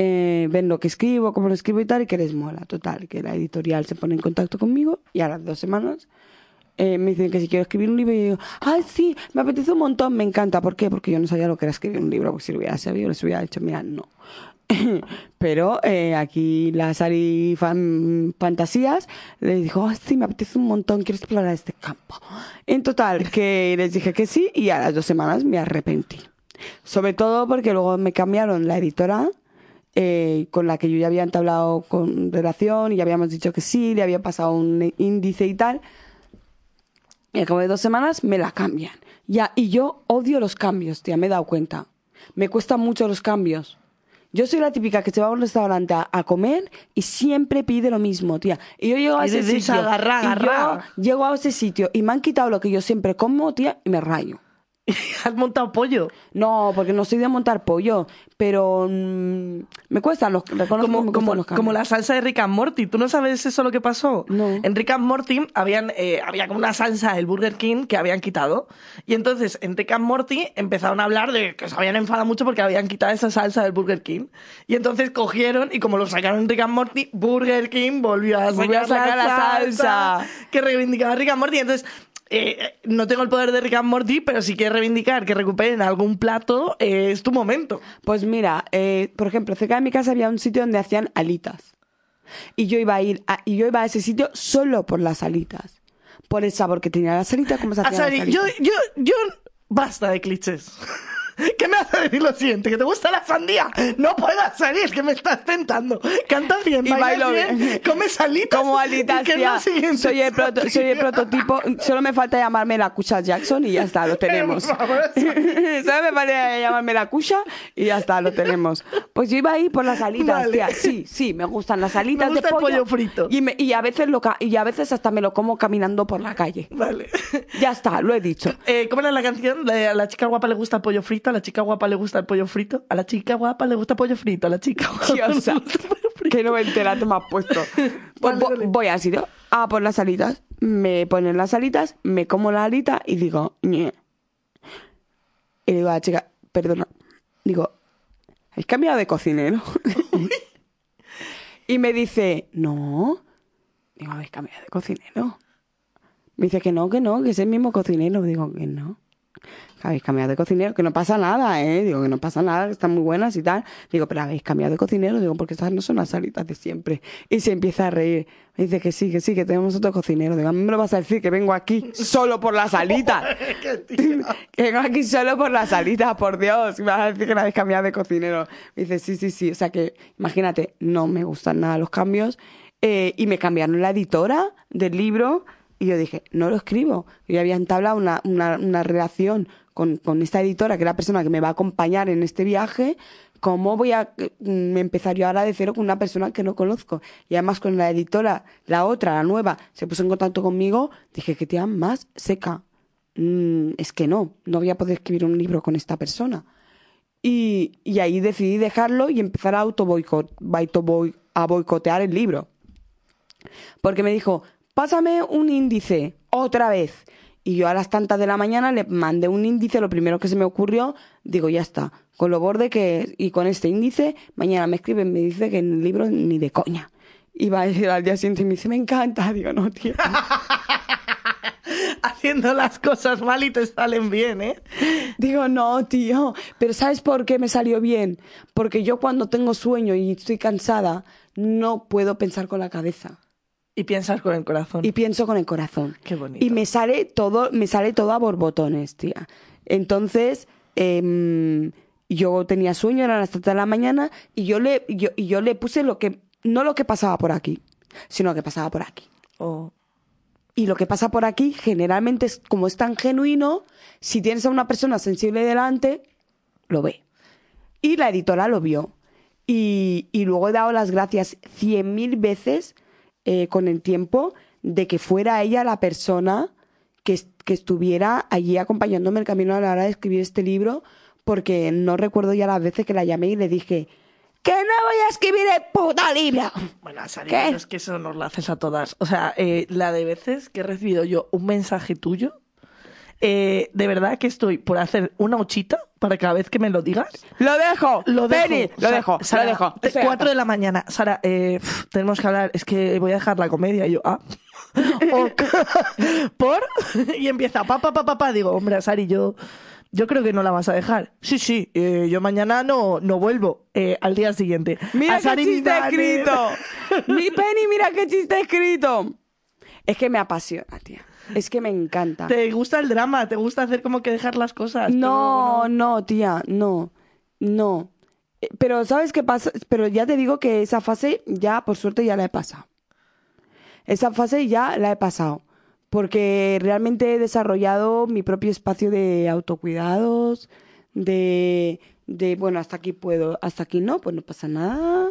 eh, ven lo que escribo, cómo lo escribo y tal, y que les mola, total, que la editorial se pone en contacto conmigo y a las dos semanas eh, me dicen que si quiero escribir un libro y yo digo, ay, sí, me apetece un montón, me encanta. ¿Por qué? Porque yo no sabía lo que era escribir un libro, porque si lo hubiera sabido, les hubiera dicho, mira, no. Pero eh, aquí la Sari fan, Fantasías le dijo, "Ah, sí, me apetece un montón, quiero explorar este campo. En total, que les dije que sí y a las dos semanas me arrepentí. Sobre todo porque luego me cambiaron la editora eh, con la que yo ya había entablado con relación y ya habíamos dicho que sí, le había pasado un índice y tal. Y al cabo de dos semanas me la cambian. Ya, y yo odio los cambios, tía, me he dado cuenta. Me cuestan mucho los cambios. Yo soy la típica que se va a un restaurante a, a comer y siempre pide lo mismo, tía. Y yo llego a ese sitio. agarra, y yo llego a ese sitio y me han quitado lo que yo siempre como, tía, y me rayo. Has montado pollo. No, porque no soy de montar pollo, pero mm, me cuestan los, reconozco que Como, me como, cuestan los cambios. como la salsa de Rick and Morty. ¿Tú no sabes eso lo que pasó? No. En Rick and Morty habían, eh, había como una salsa del Burger King que habían quitado. Y entonces en Rick and Morty empezaron a hablar de que se habían enfadado mucho porque habían quitado esa salsa del Burger King. Y entonces cogieron y como lo sacaron en Rick and Morty, Burger King volvió a sacar, Volvió a sacar la, la salsa, salsa. que reivindicaba Rick and Morty. Entonces... eh, no tengo el poder de Rick and Morty, pero si quieres reivindicar que recuperen algún plato, eh, es tu momento. Pues mira, eh, por ejemplo, cerca de mi casa había un sitio donde hacían alitas. Y yo iba a ir a, y yo iba a ese sitio solo por las alitas. Por el sabor que tenía las alitas, cómo se hacían Asari, las yo, alitas. yo, yo Basta de clichés. ¿Qué me hace decir lo siguiente? ¿Que te gusta la sandía? No puedas salir, que me estás tentando. Cantas bien, Y bailo bien, bien. comes alitas. Como alitas, ¿Y qué es tía. siguiente? Soy el, proto- soy el prototipo. Solo me falta llamarme la Cucha Jackson y ya está, lo tenemos. favor, Solo me falta llamarme la Cucha y ya está, lo tenemos. Pues yo iba ahí por las alitas, Vale. tía. Sí, sí, me gustan las alitas Me gusta de el pollo. pollo frito. Y, me- y a veces lo y a veces hasta me lo como caminando por la calle. Vale. Ya está, lo he dicho. Eh, ¿Cómo era la canción? A la chica guapa le gusta el pollo frito, a la chica guapa le gusta el pollo frito, a la chica guapa le gusta el pollo frito, a la chica guapa le Diosa. gusta el pollo frito. Qué noventera te me has puesto. Pues vo- voy al sitio, a por las alitas. Me ponen las alitas, me como la alita y digo, "Ñe". Y digo a la chica, perdona. Digo, ¿habéis cambiado de cocinero? y me dice, no. Digo, ¿habéis cambiado de cocinero? Me dice que no, que no, que es el mismo cocinero. Digo, que no. Habéis cambiado de cocinero, que no pasa nada, ¿eh? Digo, que no pasa nada, que están muy buenas y tal. Digo, pero habéis cambiado de cocinero. Digo, porque estas no son las alitas de siempre. Y se empieza a reír. Me dice que sí, que sí, que tenemos otro cocinero. Digo, a mí me lo vas a decir que vengo aquí solo por las alitas. Que vengo aquí solo por las alitas, por Dios. Me vas a decir que no habéis cambiado de cocinero. Me dice, sí, sí, sí. O sea que, imagínate, no me gustan nada los cambios. Eh, y me cambiaron la editora del libro. Y yo dije, no lo escribo. Yo había entablado una, una, una relación con, esta editora, que es la persona que me va a acompañar en este viaje. ¿Cómo voy a mm, empezar yo ahora de cero con una persona que no conozco? Y además con la editora, la otra, la nueva, se puso en contacto conmigo. Dije, que tía más seca. Mm, es que no, no voy a poder escribir un libro con esta persona. Y, y ahí decidí dejarlo y empezar a auto a boicotear el libro. Porque me dijo, pásame un índice, otra vez. Y yo a las tantas de la mañana le mandé un índice, lo primero que se me ocurrió, digo, ya está, con lo borde que y con este índice, mañana me escribe y me dice que en el libro ni de coña. Y va a ir al día siguiente y me dice, me encanta. Digo, no, tío. Haciendo las cosas mal y te salen bien, ¿eh? Digo, no, tío. Pero ¿sabes por qué me salió bien? Porque yo cuando tengo sueño y estoy cansada, no puedo pensar con la cabeza. Y piensas con el corazón. Y pienso con el corazón. Qué bonito. Y me sale todo, me sale todo a borbotones, tía. Entonces, em, yo tenía sueño, eran las 3 de la mañana, y yo le, yo, y yo le puse lo que, no lo que pasaba por aquí, sino lo que pasaba por aquí. Oh. Y lo que pasa por aquí generalmente es como es tan genuino, si tienes a una persona sensible delante, lo ve. Y la editora lo vio. Y, y luego he dado las gracias cien mil veces eh, con el tiempo de que fuera ella la persona que, que estuviera allí acompañándome el camino a la hora de escribir este libro, porque no recuerdo ya las veces que la llamé y le dije que no voy a escribir el puta libro. Bueno, Sari, ¿Qué? pero es que eso nos lo haces a todas. O sea, eh, la de veces que he recibido yo un mensaje tuyo, eh, de verdad que estoy por hacer una ochita para cada vez que me lo digas. Lo dejo, Lo dejo. Penny, lo Sa- dejo, Sara, lo dejo. Estoy Cuatro harta. de la mañana. Sara, eh, pf, tenemos que hablar. Es que voy a dejar la comedia. Y yo, ah. Ok. ¿Por? Y empieza, pa, pa, pa, pa, pa. Digo, hombre, Sari, yo, yo creo que no la vas a dejar. Sí, sí, eh, yo mañana no, no vuelvo. eh, al día siguiente. Mira qué Sari chiste escrito. Mi Penny, mira qué chiste escrito. Es que me apasiona, tía. Es que me encanta. ¿Te gusta el drama? ¿Te gusta hacer como que dejar las cosas? No, no, tía, no. No. Eh, Pero ¿sabes qué pasa? Pero ya te digo que esa fase ya, por suerte, ya la he pasado. Esa fase ya la he pasado. Porque realmente he desarrollado mi propio espacio de autocuidados, de, de bueno, hasta aquí puedo, hasta aquí no, pues no pasa nada.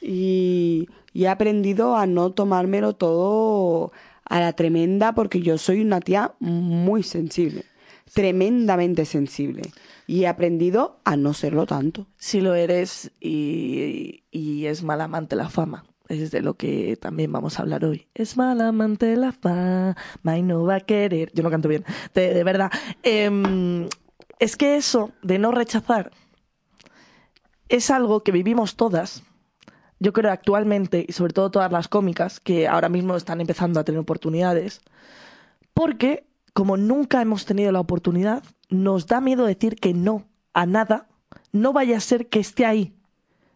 Y, y he aprendido a no tomármelo todo a la tremenda porque yo soy una tía muy sensible, tremendamente sensible. Y he aprendido a no serlo tanto. Sí lo eres y, y es mal amante la fama. Es de lo que también vamos a hablar hoy. Es mal amante la fama y no va a querer. Yo no canto bien, de, de verdad. Em, es que eso de no rechazar es algo que vivimos todas. Yo creo actualmente, y sobre todo todas las cómicas, que ahora mismo están empezando a tener oportunidades, porque como nunca hemos tenido la oportunidad, nos da miedo decir que no a nada, no vaya a ser que esté ahí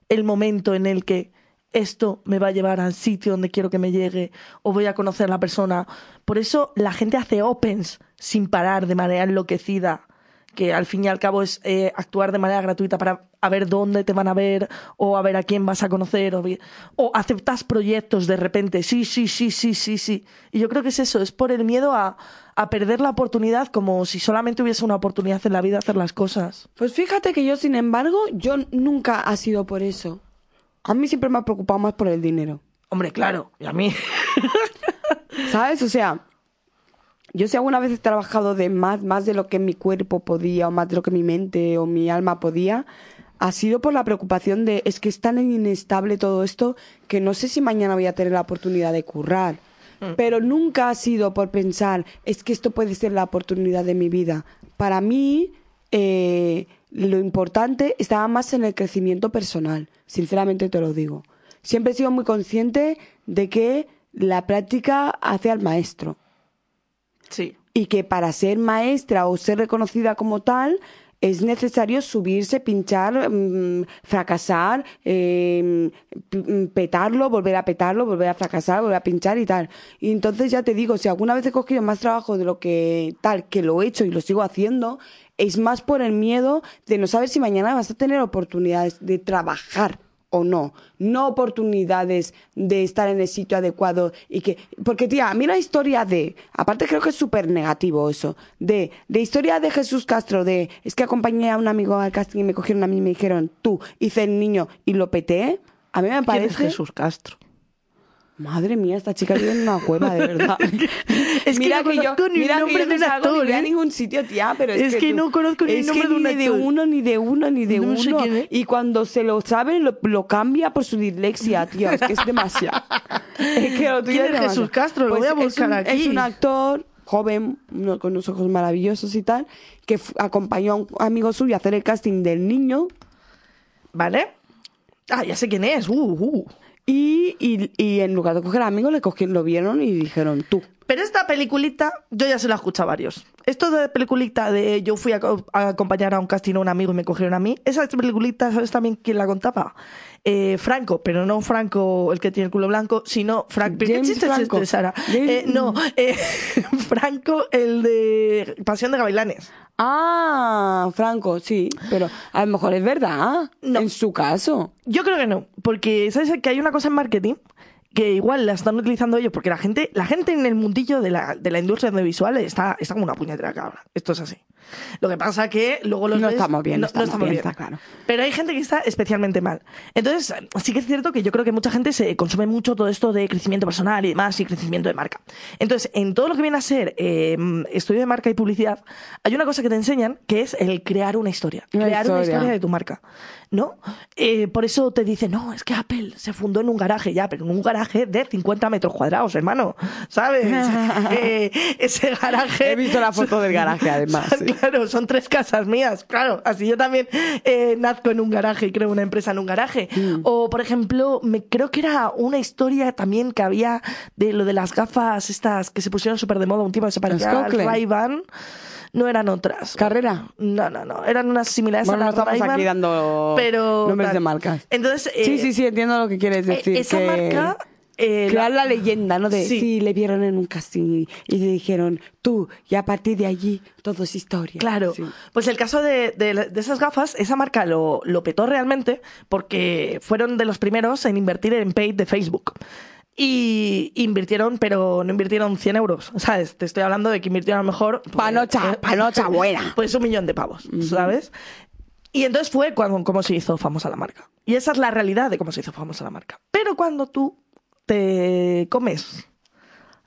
el momento en el que esto me va a llevar al sitio donde quiero que me llegue o voy a conocer a la persona. Por eso la gente hace opens sin parar de manera enloquecida que al fin y al cabo es eh, actuar de manera gratuita para a ver dónde te van a ver o a ver a quién vas a conocer o, o aceptas proyectos de repente, sí, sí, sí, sí, sí, sí. Y yo creo que es eso, es por el miedo a, a perder la oportunidad como si solamente hubiese una oportunidad en la vida de hacer las cosas. Pues fíjate que yo, sin embargo, yo nunca ha sido por eso. A mí siempre me ha preocupado más por el dinero. Hombre, claro, y a mí. ¿Sabes? O sea, yo si alguna vez he trabajado de más, más de lo que mi cuerpo podía, o más de lo que mi mente o mi alma podía, ha sido por la preocupación de es que es tan inestable todo esto que no sé si mañana voy a tener la oportunidad de currar. Pero nunca ha sido por pensar, es que esto puede ser la oportunidad de mi vida. Para mí, eh, lo importante estaba más en el crecimiento personal, sinceramente te lo digo. Siempre he sido muy consciente de que la práctica hace al maestro Y que para ser maestra o ser reconocida como tal es necesario subirse, pinchar, mm, fracasar, p- mm, petarlo, volver a petarlo, volver a fracasar, volver a pinchar y tal. Y entonces ya te digo, si alguna vez he cogido más trabajo de lo que tal, que lo he hecho y lo sigo haciendo, es más por el miedo de no saber si mañana vas a tener oportunidades de trabajar o no, no oportunidades de estar en el sitio adecuado y que, porque tía, a mí la historia de, aparte creo que es súper negativo eso, de, de historia de Jesús Castro, de, es que acompañé a un amigo al casting y me cogieron a mí y me dijeron, tú, hice el niño y lo peté, a mí me ¿Quién es parece... Jesús Castro? Madre mía, esta chica vive en una cueva, de verdad. Es que no conozco ni el mira que nombre yo de un actor, ni a ¿eh? ningún sitio, tía, pero es, Es que tú- no conozco ni el nombre de un ni de actor. uno, ni de uno, ni de No sé uno. quién es. Y cuando se lo sabe, lo, lo cambia por su dislexia, tío. Es que es demasiado. es que lo tuyo ¿Quién es demasiado. Jesús Castro? Lo voy a Pues es buscar un- aquí. Es un actor joven, con unos ojos maravillosos y tal, que acompañó a un amigo suyo a hacer el casting del niño ¿Vale? Ah, ya sé quién es. Uh, uh. Y, y, y en lugar de coger amigos, le cogieron, lo vieron y dijeron, tú. Pero esta peliculita, yo ya se la he escuchado a varios. Esto de peliculita de yo fui a, co- a acompañar a un casting a un amigo y me cogieron a mí, esa peliculita, ¿sabes también quién la contaba? Eh, Franco, pero no Franco el que tiene el culo blanco, sino Franco. ¿Qué chiste Franco. es este, Sara? James- Eh, no, eh, Franco, el de Pasión de Gavilanes. Ah, Franco, sí, pero a lo mejor es verdad, No. en su caso. Yo creo que no, porque sabes que hay una cosa en marketing que igual la están utilizando ellos, porque la gente, la gente en el mundillo de la, de la industria audiovisual está, está como una puñetera cabra. Esto es así. Lo que pasa que luego los No ves- estamos bien, no, estamos estamos bien, bien. está claro. Pero hay gente que está especialmente mal. Entonces, sí que es cierto que yo creo que mucha gente se consume mucho todo esto de crecimiento personal y demás y crecimiento de marca. Entonces, en todo lo que viene a ser eh, estudio de marca y publicidad, hay una cosa que te enseñan que es el crear una historia. Una crear una historia. historia de tu marca. ¿No? Eh, por eso te dicen, no, es que Apple se fundó en un garaje ya, pero en un garaje de 50 metros cuadrados, hermano. ¿Sabes? Eh, ese garaje. He visto la foto del garaje, además, Son- sí. Claro, son tres casas mías. Claro, así yo también eh, nazco en un garaje y creo una empresa en un garaje. Mm. O, por ejemplo, me creo que era una historia también que había de lo de las gafas estas que se pusieron súper de moda un tiempo que se parecía. Ray-Ban. No eran otras. ¿Carrera? No, no, no. Eran unas similares Bueno, a no las estamos aquí dando pero, nombres tal. de marcas. Entonces, sí, eh, sí, sí, entiendo lo que quieres eh, decir. esa que marca... eh, Crear la- la leyenda, ¿no? De Sí. sí. le vieron en un casting y le dijeron tú, y a partir de allí todo es historia. Claro. Sí. Pues el caso de, de- de esas gafas, esa marca lo, lo petó realmente porque fueron de los primeros en invertir en paid de Facebook. Y invirtieron, pero no invirtieron 100 euros, ¿sabes? Te estoy hablando de que invirtieron a lo mejor... pues, Panocha, eh, panocha buena. Pues un millón de pavos, ¿sabes? Y entonces fue cuando cómo se hizo famosa la marca. Y esa es la realidad de cómo se hizo famosa la marca. Pero cuando tú te comes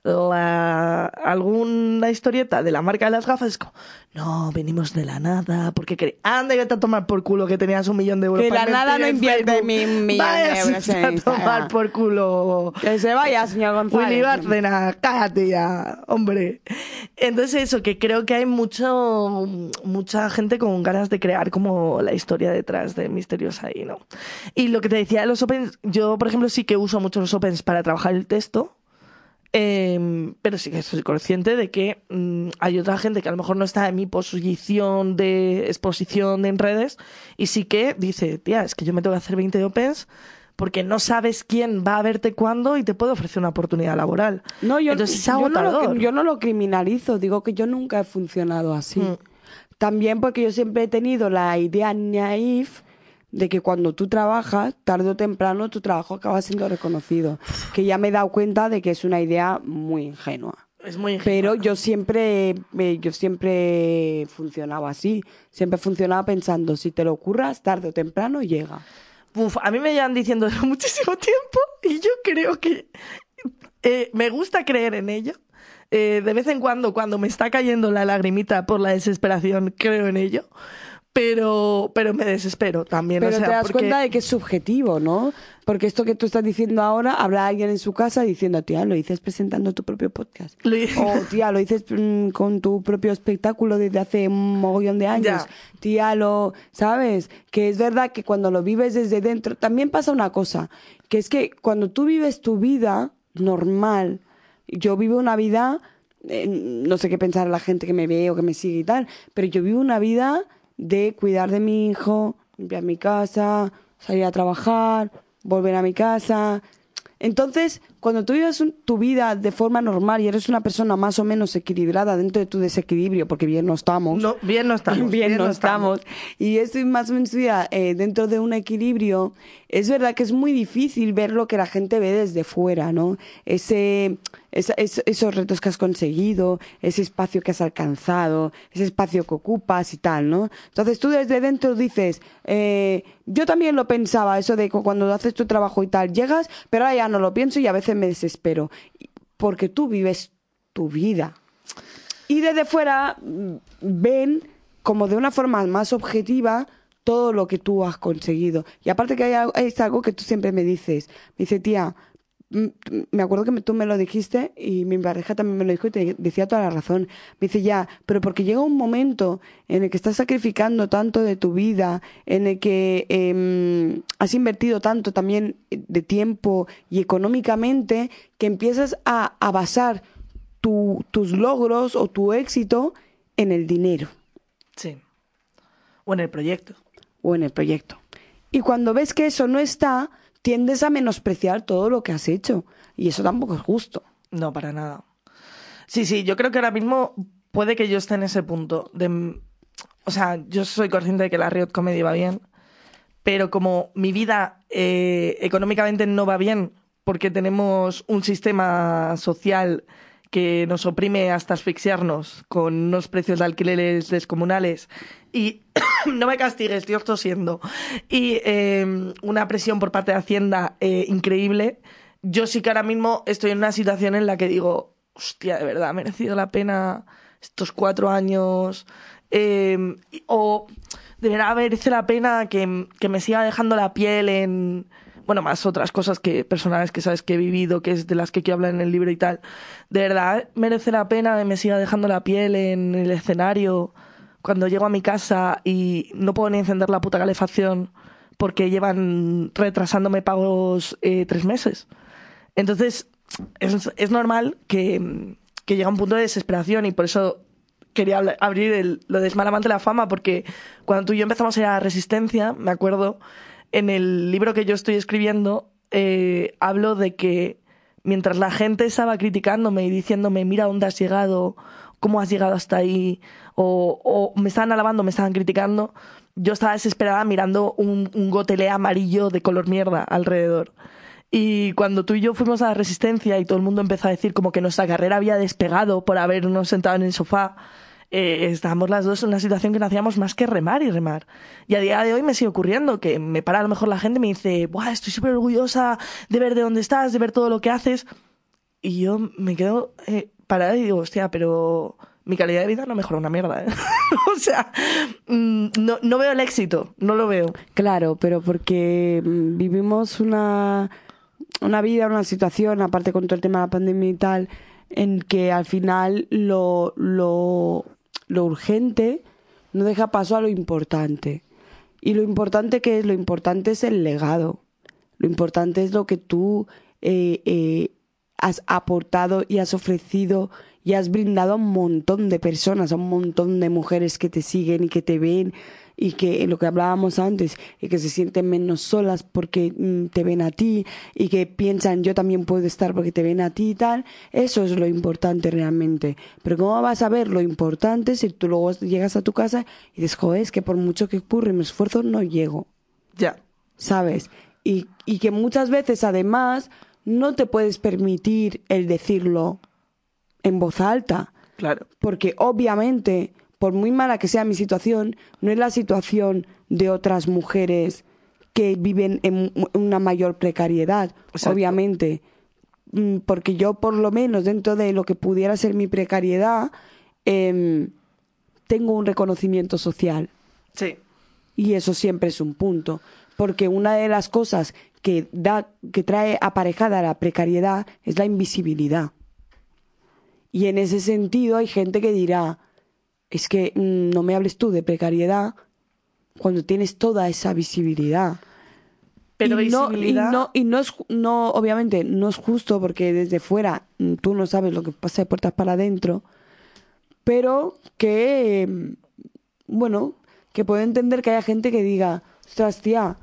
la, alguna historieta de la marca de las gafas, es como, no, venimos de la nada, porque queréis. Anda y vete a tomar por culo que tenías un millón de euros. Que para la nada no invierte mi millón de euros en a tomar por culo. Que se vaya, señor González. Willy Bárcena, cállate ya, hombre. Entonces eso, que creo que hay mucho, mucha gente con ganas de crear como la historia detrás de Misterios ahí, ¿no? Y lo que te decía de los opens, yo por ejemplo sí que uso mucho los opens para trabajar el texto, eh, pero sí que soy consciente de que mm, hay otra gente que a lo mejor no está en mi posición de exposición en redes y sí que dice, tía, es que yo me tengo que hacer 20 opens porque no sabes quién va a verte cuándo y te puede ofrecer una oportunidad laboral. No, yo, Entonces es yo no, lo, yo no lo criminalizo, digo que yo nunca he funcionado así. Mm. También porque yo siempre he tenido la idea naif de que cuando tú trabajas, tarde o temprano tu trabajo acaba siendo reconocido. Que ya me he dado cuenta de que es una idea muy ingenua. Es muy Pero yo siempre, eh, yo siempre funcionaba así. Siempre funcionaba pensando, si te lo ocurras, tarde o temprano llega. Uf, a mí me llevan diciendo eso muchísimo tiempo y yo creo que eh, me gusta creer en ello. Eh, de vez en cuando, cuando me está cayendo la lagrimita por la desesperación, creo en ello. Pero, pero me desespero también. Pero o sea, te das porque- cuenta de que es subjetivo, ¿no? Porque esto que tú estás diciendo ahora, habrá alguien en su casa diciendo, tía, lo dices presentando tu propio podcast. Lo- O tía, lo dices mm, con tu propio espectáculo desde hace un mogollón de años. Ya. Tía, lo, ¿sabes? Que es verdad que cuando lo vives desde dentro, también pasa una cosa, que es que cuando tú vives tu vida normal, yo vivo una vida, eh, no sé qué pensar la gente que me ve o que me sigue y tal, pero yo vivo una vida de cuidar de mi hijo, limpiar mi casa, salir a trabajar, volver a mi casa. Entonces, cuando tú vives un- tu vida de forma normal y eres una persona más o menos equilibrada dentro de tu desequilibrio, porque bien no estamos, No, bien no estamos. bien, no estamos. Y estoy más o menos eh, dentro de un equilibrio. Es verdad que es muy difícil ver lo que la gente ve desde fuera, ¿no? Ese, esa- es- esos retos que has conseguido, ese espacio que has alcanzado, ese espacio que ocupas y tal, ¿no? Entonces tú desde dentro dices, eh, yo también lo pensaba, eso de cu- cuando haces tu trabajo y tal, llegas, pero ahora ya no lo pienso y a veces me desespero. Porque tú vives tu vida. Y desde fuera mm, ven como de una forma más objetiva todo lo que tú has conseguido. Y aparte que hay, es algo que tú siempre me dices. Me dice, tía, me acuerdo que tú me lo dijiste y mi pareja también me lo dijo y te decía toda la razón. Me dice, ya, pero porque llega un momento en el que estás sacrificando tanto de tu vida, en el que em, has invertido tanto también de tiempo y económicamente, que empiezas a, a basar tu- tus logros o tu éxito en el dinero Sí. O en el proyecto. o en el proyecto. Y cuando ves que eso no está, tiendes a menospreciar todo lo que has hecho. Y eso tampoco es justo. No, para nada. Sí, sí, yo creo que ahora mismo puede que yo esté en ese punto. De, o sea, yo soy consciente de que la Riot Comedy va bien, pero como mi vida eh, económicamente no va bien, porque tenemos un sistema social que nos oprime hasta asfixiarnos con unos precios de alquileres descomunales. Y no me castigues, estoy tosiendo y eh, una presión por parte de Hacienda eh, increíble. Yo sí que ahora mismo estoy en una situación en la que digo, hostia, de verdad, ha merecido la pena estos cuatro años y- o de verdad merece la pena que, que me siga dejando la piel en bueno, más otras cosas que personales que sabes que he vivido, que es de las que quiero hablar en el libro y tal. De verdad, merece la pena que me siga dejando la piel en el escenario cuando llego a mi casa y no puedo ni encender la puta calefacción porque llevan retrasándome pagos eh, tres meses. Entonces, es, es normal que, que llega un punto de desesperación y por eso quería abrir lo de Esmalamante la fama, porque cuando tú y yo empezamos a ir a Resistencia, me acuerdo, en el libro que yo estoy escribiendo, eh, hablo de que mientras la gente estaba criticándome y diciéndome, mira dónde has llegado, cómo has llegado hasta ahí, o, me estaban alabando, me estaban criticando, yo estaba desesperada mirando un, un gotelé amarillo de color mierda alrededor. Y cuando tú y yo fuimos a la Resistencia y todo el mundo empezó a decir como que nuestra carrera había despegado por habernos sentado en el sofá, eh, estábamos las dos en una situación que no hacíamos más que remar y remar. Y a día de hoy me sigue ocurriendo que me para a lo mejor la gente me dice, Buah, estoy súper orgullosa de ver de dónde estás, de ver todo lo que haces. Y yo me quedo eh, parada y digo, hostia, pero mi calidad de vida no mejora una mierda. ¿eh?". o sea, mm, no, no veo el éxito, no lo veo. Claro, pero porque mm, vivimos una, una vida, una situación, aparte con todo el tema de la pandemia y tal, en que al final lo, lo, lo urgente no deja paso a lo importante. Y lo importante que es, lo importante es el legado. Lo importante es lo que tú eh, eh, has aportado y has ofrecido y has brindado a un montón de personas, a un montón de mujeres que te siguen y que te ven y que lo que hablábamos antes, y que se sienten menos solas porque mm, te ven a ti y que piensan yo también puedo estar porque te ven a ti y tal, eso es lo importante realmente. Pero ¿cómo vas a ver lo importante si tú luego llegas a tu casa y dices, joder, es que por mucho que ocurre mi esfuerzo no llego, Ya. ¿sabes? Y, y que muchas veces además no te puedes permitir el decirlo en voz alta. Claro. Porque obviamente, por muy mala que sea mi situación, no es la situación de otras mujeres que viven en una mayor precariedad. Exacto. Obviamente. Mm, Porque yo, por lo menos, dentro de lo que pudiera ser mi precariedad, em, tengo un reconocimiento social. Sí. Y eso siempre es un punto. Porque una de las cosas que da, que trae aparejada la precariedad es la invisibilidad. Y en ese sentido hay gente que dirá, es que mm, no me hables tú de precariedad cuando tienes toda esa visibilidad. Pero y no, y visibilidad. no, y no es, no, obviamente, no es justo porque desde fuera mm, tú no sabes lo que pasa de puertas para adentro, pero que, eh, bueno, que puedo entender que haya gente que diga, ostras, tía,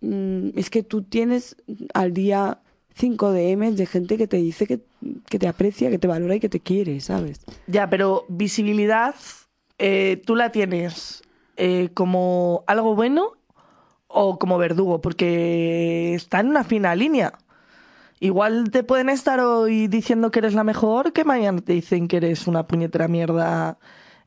mm, es que tú tienes al día 5 DMs de gente que te dice que, que te aprecia, que te valora y que te quiere, ¿sabes? Ya, pero visibilidad, eh, tú la tienes eh, como algo bueno o como verdugo, porque está en una fina línea. Igual te pueden estar hoy diciendo que eres la mejor, que mañana te dicen que eres una puñetera mierda.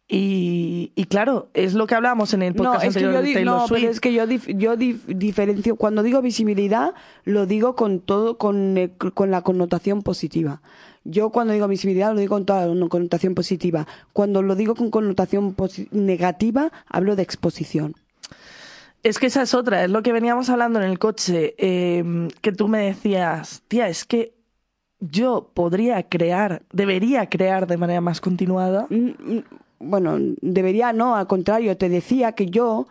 Y, y claro, es lo que hablábamos en el No, podcast es que anterior yo, de Taylor no, pero Swift. es que yo, dif- yo dif- diferencio, cuando digo visibilidad, lo digo con todo, con, el- con la connotación positiva. Yo cuando digo visibilidad lo digo con toda la connotación positiva. Cuando lo digo con connotación negativa, hablo de exposición. Es que esa es otra, es lo que veníamos hablando en el coche, eh, que tú me decías, tía, es que yo podría crear, debería crear de manera más continuada. Mm, mm, Bueno, debería no, al contrario, te decía que yo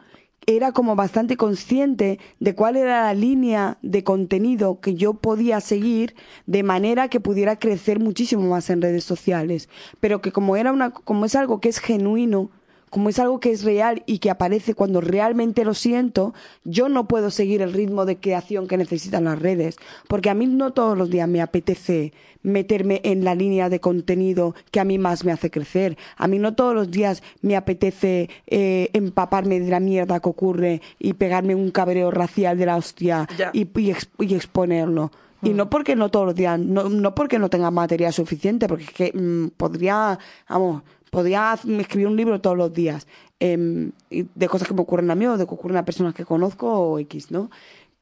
era como bastante consciente de cuál era la línea de contenido que yo podía seguir de manera que pudiera crecer muchísimo más en redes sociales, pero que como era una como es algo que es genuino, como es algo que es real y que aparece cuando realmente lo siento, yo no puedo seguir el ritmo de creación que necesitan las redes, porque a mí no todos los días me apetece meterme en la línea de contenido que a mí más me hace crecer. A mí no todos los días me apetece eh, empaparme de la mierda que ocurre y pegarme un cabreo racial de la hostia y, y ex- y exponerlo. Y no porque no todos los días, no, no porque no tenga material suficiente, porque es que mm, podría, vamos, podría escribir un libro todos los días em, de cosas que me ocurren a mí o de que ocurren a personas que conozco o X, ¿no?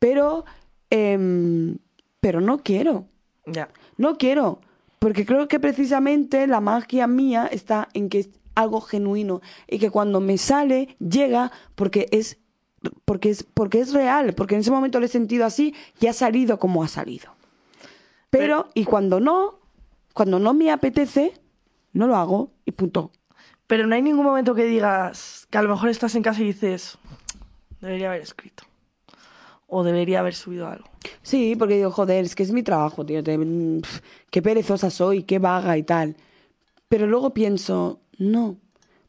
Pero, em, pero no quiero. Ya. No quiero, porque creo que precisamente la magia mía está en que es algo genuino y que cuando me sale llega porque es porque es porque es real, porque en ese momento lo he sentido así y ha salido como ha salido. Pero y cuando no, cuando no me apetece, no lo hago y punto. Pero no hay ningún momento que digas que a lo mejor estás en casa y dices, debería haber escrito. O debería haber subido algo. Sí, porque digo, joder, es que es mi trabajo, tío. te- qué perezosa soy, qué vaga y tal. Pero luego pienso, no.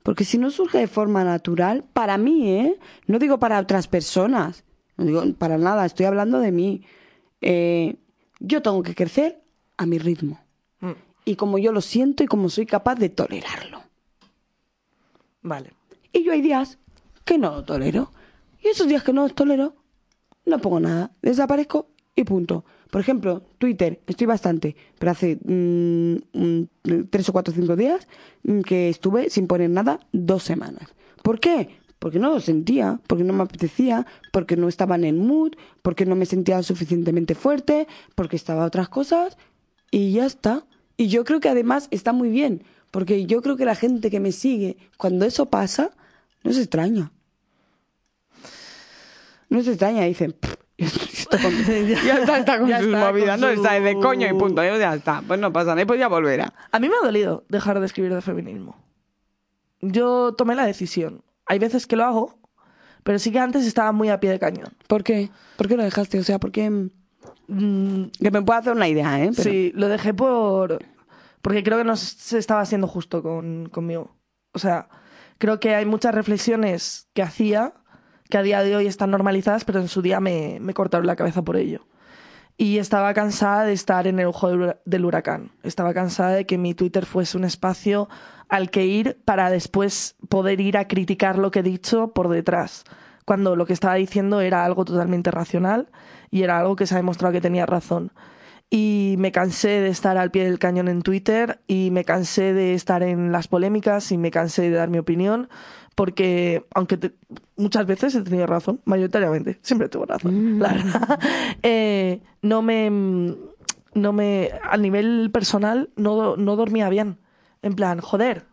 Porque si no surge de forma natural, para mí, ¿eh? No digo para otras personas. No digo para nada, estoy hablando de mí. Eh, yo tengo que crecer a mi ritmo. Y como yo lo siento y como soy capaz de tolerarlo. Vale. Y yo hay días que no lo tolero. Y esos días que no los tolero, no pongo nada. Desaparezco y punto. Por ejemplo, Twitter, estoy bastante, pero hace mm, tres o cuatro o cinco días mm, que estuve sin poner nada dos semanas. ¿Por qué? Porque no lo sentía, porque no me apetecía, porque no estaba en el mood, porque no me sentía suficientemente fuerte, porque estaba otras cosas y ya está. Y yo creo que además está muy bien, porque yo creo que la gente que me sigue, cuando eso pasa, no se extraña. No se extraña, dicen, "Pff, está con- ya está, está con Ya sus está movidas, con no su- está de coño y punto, ya está, pues no pasa nada, pues ya volverá. A mí me ha dolido dejar de escribir de feminismo. Yo tomé la decisión. Hay veces que lo hago, pero sí que antes estaba muy a pie de cañón. ¿Por qué? ¿Por qué lo dejaste? O sea, ¿por qué? Mm, Que me puedo hacer una idea, ¿eh? Sí, lo dejé por, porque creo que no se estaba siendo justo con, conmigo. O sea, creo que hay muchas reflexiones que hacía que a día de hoy están normalizadas, pero en su día me, me cortaron la cabeza por ello. Y estaba cansada de estar en el ojo del huracán. Estaba cansada de que mi Twitter fuese un espacio al que ir para después poder ir a criticar lo que he dicho por detrás. Cuando lo que estaba diciendo era algo totalmente racional y era algo que se ha demostrado que tenía razón. Y me cansé de estar al pie del cañón en Twitter y me cansé de estar en las polémicas y me cansé de dar mi opinión porque, aunque te- muchas veces he tenido razón, mayoritariamente, siempre tengo razón, la verdad, eh, no me, no me, a nivel personal, no, no dormía bien. En plan, joder,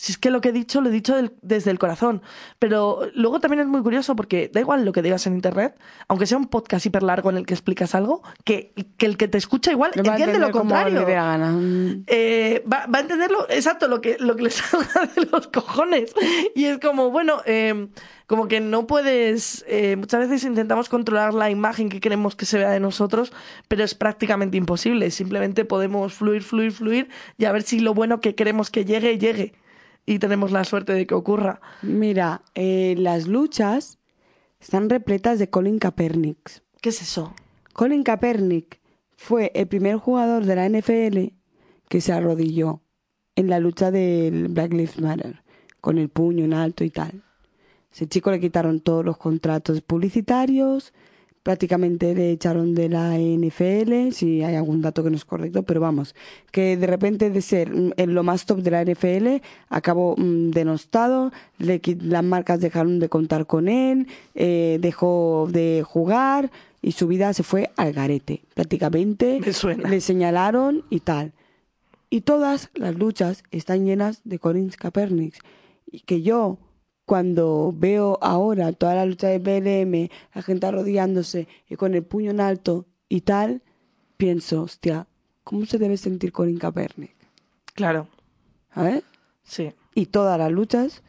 si es que lo que he dicho lo he dicho del- desde el corazón. Pero luego también es muy curioso porque da igual lo que digas en internet, aunque sea un podcast hiper largo en el que explicas algo, que, que el que te escucha igual va a entiende lo como contrario. la gana. Eh, va, va a entenderlo exacto lo que, lo que le salga de los cojones. Y es como, bueno, eh, como que no puedes. eh, muchas veces intentamos controlar la imagen que queremos que se vea de nosotros, pero es prácticamente imposible. Simplemente podemos fluir, fluir, fluir y a ver si lo bueno que queremos que llegue, llegue. Y tenemos la suerte de que ocurra. Mira, eh, las luchas están repletas de Colin Kaepernick. ¿Qué es eso? Colin Kaepernick fue el primer jugador de la NFL que se arrodilló en la lucha del Black Lives Matter, con el puño en alto y tal. Ese chico le quitaron todos los contratos publicitarios, prácticamente le echaron de la NFL, si hay algún dato que no es correcto, pero vamos, que de repente de ser mm, en lo más top de la NFL acabó mm, denostado, le las marcas dejaron de contar con él, eh, dejó de jugar y su vida se fue al garete. Prácticamente Me suena. le señalaron y tal. Y todas las luchas están llenas de Colin Kaepernick. Y que yo, cuando veo ahora toda la lucha de BLM, la gente arrodillándose y con el puño en alto y tal, pienso, hostia, ¿cómo se debe sentir Colin Kaepernick? Claro, ¿Sabes? sí. Y todas las luchas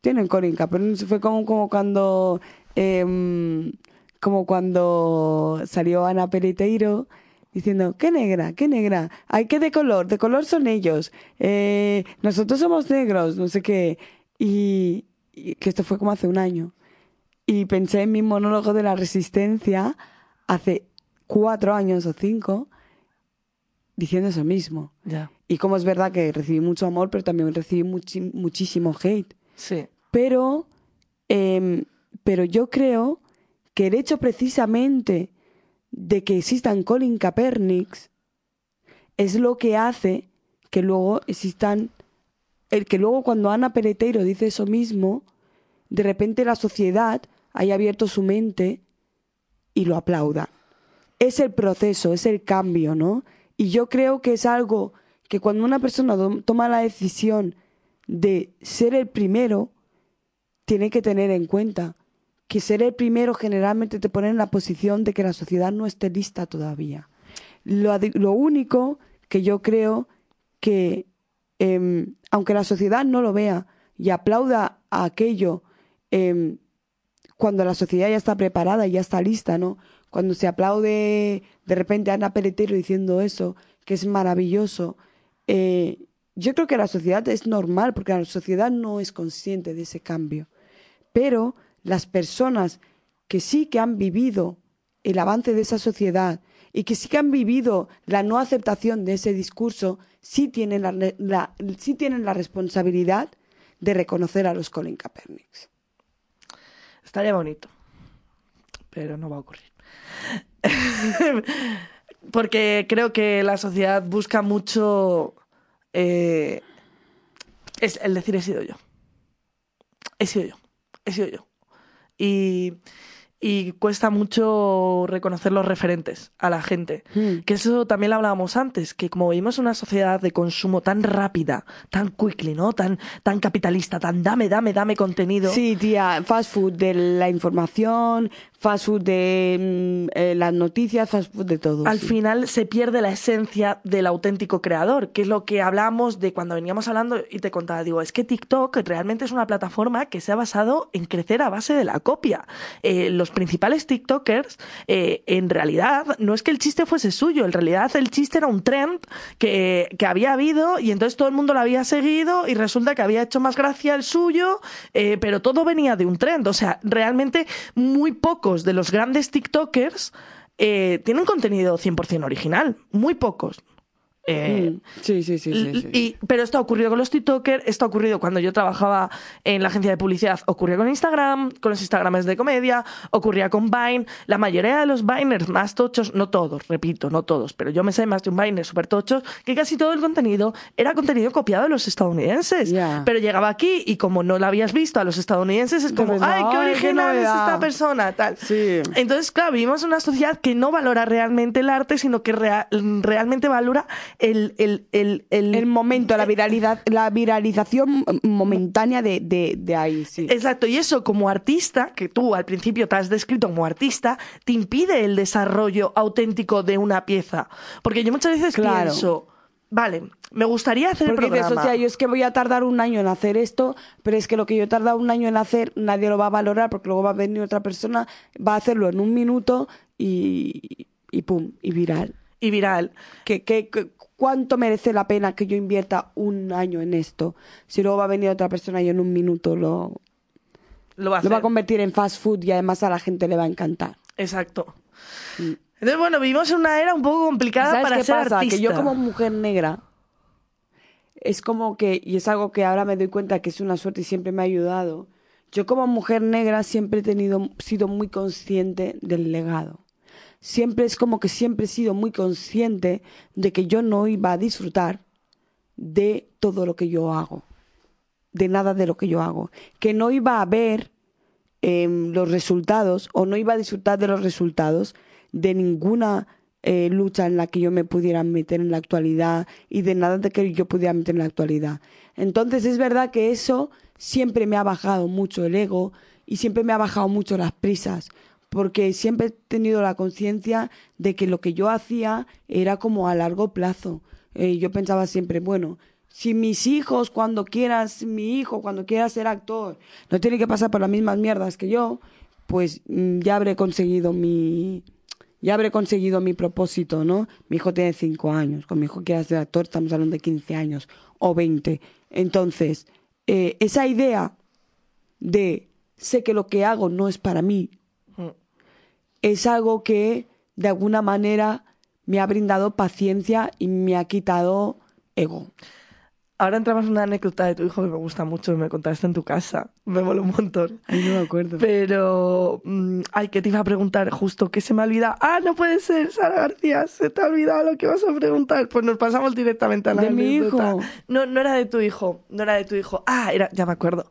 tienen Colin Kaepernick. Fue como, como cuando... em, como cuando salió Ana Pereteiro diciendo, qué negra, qué negra, ay, qué de color, de color son ellos, eh, nosotros somos negros, no sé qué, y, y que esto fue como hace un año. Y pensé en mi monólogo de la resistencia hace cuatro años o cinco, diciendo eso mismo. Ya. Y como es verdad que recibí mucho amor, pero también recibí muchísimo hate. Sí. Pero, em, pero yo creo que el hecho precisamente de que existan Colin Kaepernicks es lo que hace que luego existan, el que luego cuando Ana Pereteiro dice eso mismo, de repente la sociedad haya abierto su mente y lo aplauda. Es el proceso, es el cambio, ¿no? Y yo creo que es algo que cuando una persona toma la decisión de ser el primero, tiene que tener en cuenta que ser el primero generalmente te pone en la posición de que la sociedad no esté lista todavía. Lo, lo único que yo creo que, em, aunque la sociedad no lo vea y aplauda a aquello em, cuando la sociedad ya está preparada y ya está lista, ¿no? Cuando se aplaude de repente a Ana Peretero diciendo eso, que es maravilloso, eh, yo creo que la sociedad es normal porque la sociedad no es consciente de ese cambio. Pero las personas que sí que han vivido el avance de esa sociedad y que sí que han vivido la no aceptación de ese discurso, sí tienen la, tienen la responsabilidad de reconocer a los Colin Kaepernicks. Estaría bonito. Pero no va a ocurrir. Porque creo que la sociedad busca mucho. eh, es el decir he sido yo. He sido yo. He sido yo. Y, y cuesta mucho reconocer los referentes a la gente. Hmm. Que eso también lo hablábamos antes, que como vivimos en una sociedad de consumo tan rápida, tan quickly, ¿no? Tan, tan capitalista, tan dame, dame, dame contenido. Sí, tía, fast food de la información, fast food de mm, eh, las noticias, fast food de todo. Al sí. final se pierde la esencia del auténtico creador, que es lo que hablamos de cuando veníamos hablando y te contaba, digo, es que TikTok realmente es una plataforma que se ha basado en crecer a base de la copia. Eh, los principales TikTokers, eh, en realidad, no es que el chiste fuese suyo, en realidad el chiste era un trend que, que había habido y entonces todo el mundo lo había seguido y resulta que había hecho más gracia el suyo, eh, pero todo venía de un trend. O sea, realmente muy de los grandes TikTokers eh, tienen contenido 100% original, muy pocos. Eh, Mm, Sí, sí, sí, sí. sí. y- pero esto ha ocurrido con los TikTokers, esto ha ocurrido cuando yo trabajaba en la agencia de publicidad, ocurría con Instagram, con los Instagrams de comedia, ocurría con Vine. La mayoría de los Viners más tochos, no todos, repito, no todos, pero yo me sé más de un Viner súper tochos, que casi todo el contenido era contenido copiado de los estadounidenses. Pero llegaba aquí y como no lo habías visto a los estadounidenses, es como, ¡ay, qué ¡ay, qué original es esta persona! Tal. Sí. Entonces, claro, vivimos en una sociedad que no valora realmente el arte, sino que rea- realmente valora el, el, el, el- El momento, la viralidad, la viralización momentánea de, de, de ahí, sí. Exacto, y eso como artista, que tú al principio te has descrito como artista, te impide el desarrollo auténtico de una pieza. Porque yo muchas veces Claro. pienso, vale, me gustaría hacer el Porque dices, programa. yo es que voy a tardar un año en hacer esto, pero es que lo que yo he tardado un año en hacer, nadie lo va a valorar porque luego va a venir otra persona, va a hacerlo en un minuto y, y pum, y viral. Y viral. ¿Qué, qué, qué- cuánto merece la pena que yo invierta un año en esto? Si luego va a venir otra persona y en un minuto lo, Lo va a lo va a hacer. convertir en fast food y además a la gente le va a encantar. Exacto. Entonces, bueno, vivimos en una era un poco complicada ¿Sabes para qué ser pasa? artista. Que yo como mujer negra es como que, y es algo que ahora me doy cuenta que es una suerte y siempre me ha ayudado, yo como mujer negra siempre he tenido, sido muy consciente del legado. Siempre es como que siempre he sido muy consciente de que yo no iba a disfrutar de todo lo que yo hago, de nada de lo que yo hago, que no iba a ver em, los resultados o no iba a disfrutar de los resultados de ninguna eh, lucha en la que yo me pudiera meter en la actualidad y de nada de que yo pudiera meter en la actualidad. Entonces es verdad que eso siempre me ha bajado mucho el ego y siempre me ha bajado mucho las prisas porque siempre he tenido la conciencia de que lo que yo hacía era como a largo plazo. Eh, yo pensaba siempre, bueno, si mis hijos cuando quieras, mi hijo cuando quiera ser actor, no tiene que pasar por las mismas mierdas que yo, pues mm, ya habré conseguido mi ya habré conseguido mi propósito, ¿no? Mi hijo tiene cinco años, con mi hijo quiera ser actor estamos hablando de 15 años o 20. Entonces, eh, esa idea de sé que lo que hago no es para mí. Es algo que de alguna manera me ha brindado paciencia y me ha quitado ego. Ahora entramos en una anécdota de tu hijo que me gusta mucho, me contaste en tu casa. Me mola un montón. Ay, no me acuerdo. Pero, mm, ay, que te iba a preguntar justo, que se me ha olvidado. Ah, no puede ser, Sara García, se te ha olvidado lo que vas a preguntar. Pues nos pasamos directamente a la De mi anécdota. hijo. No, no era de tu hijo, no era de tu hijo. Ah, era, ya me acuerdo.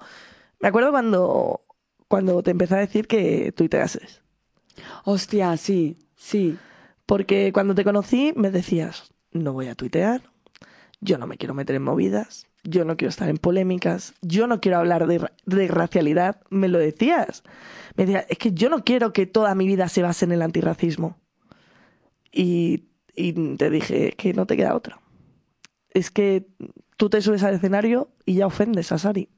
Me acuerdo cuando, cuando te empecé a decir que tuiteases. Hostia, sí, sí. Porque cuando te conocí me decías, no voy a tuitear, yo no me quiero meter en movidas, yo no quiero estar en polémicas, yo no quiero hablar de, ra- de racialidad, me lo decías. Me decías, es que yo no quiero que toda mi vida se base en el antirracismo. Y, y te dije que no te queda otra. Es que tú te subes al escenario y ya ofendes a Sari.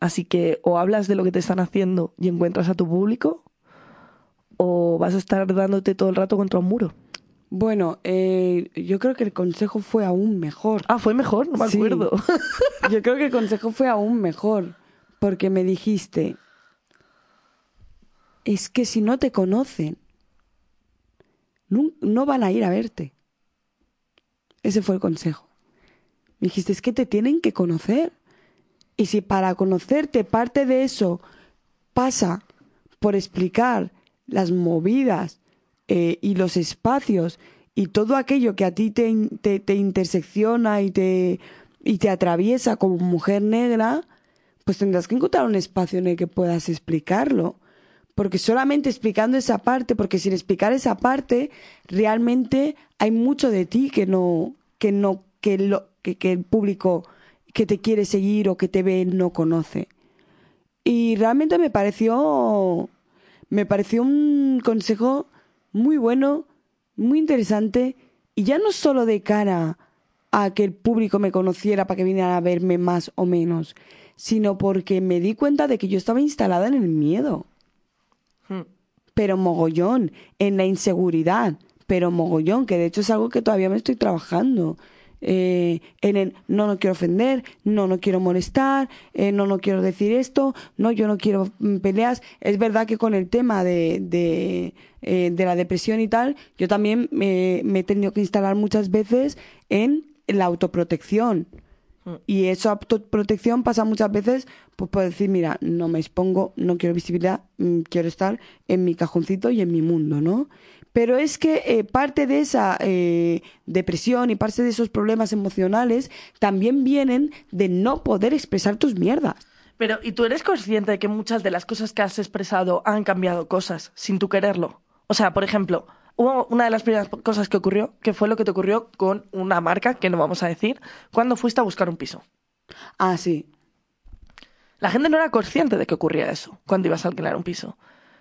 Así que o hablas de lo que te están haciendo y encuentras a tu público, o vas a estar dándote todo el rato contra un muro. Bueno, eh, yo creo que el consejo fue aún mejor. Ah, fue mejor, no me Sí. acuerdo. Yo creo que el consejo fue aún mejor, porque me dijiste, es que si no te conocen, nun- no, van a ir a verte. Ese fue el consejo. Me dijiste, es que te tienen que conocer. Y si para conocerte parte de eso pasa por explicar las movidas eh, y los espacios y todo aquello que a ti te, te, te intersecciona y te, y te atraviesa como mujer negra, pues tendrás que encontrar un espacio en el que puedas explicarlo. Porque solamente explicando esa parte, porque sin explicar esa parte, realmente hay mucho de ti que no, que no, que lo, que el público que te quiere seguir o que te ve no conoce. Y realmente me pareció, me pareció un consejo muy bueno, muy interesante, y ya no solo de cara a que el público me conociera para que viniera a verme más o menos, sino porque me di cuenta de que yo estaba instalada en el miedo. Hmm. Pero mogollón, en la inseguridad, pero mogollón, que de hecho es algo que todavía me estoy trabajando. Eh, en el no, no quiero ofender, no, no quiero molestar, eh, no, no quiero decir esto, no, yo no quiero mm, peleas. Es verdad que con el tema de, de, eh, de la depresión y tal, yo también me, me he tenido que instalar muchas veces en la autoprotección. Mm. Y esa autoprotección pasa muchas veces pues, por decir, mira, no me expongo, no quiero visibilidad, mm, quiero estar en mi cajoncito y en mi mundo, ¿no? Pero es que eh, parte de esa eh, depresión y parte de esos problemas emocionales también vienen de no poder expresar tus mierdas. Pero, ¿y tú eres consciente de que muchas de las cosas que has expresado han cambiado cosas sin tú quererlo? O sea, por ejemplo, hubo una de las primeras cosas que ocurrió, que fue lo que te ocurrió con una marca, que no vamos a decir, cuando fuiste a buscar un piso. Ah, sí. La gente no era consciente de que ocurría eso cuando ibas a alquilar un piso.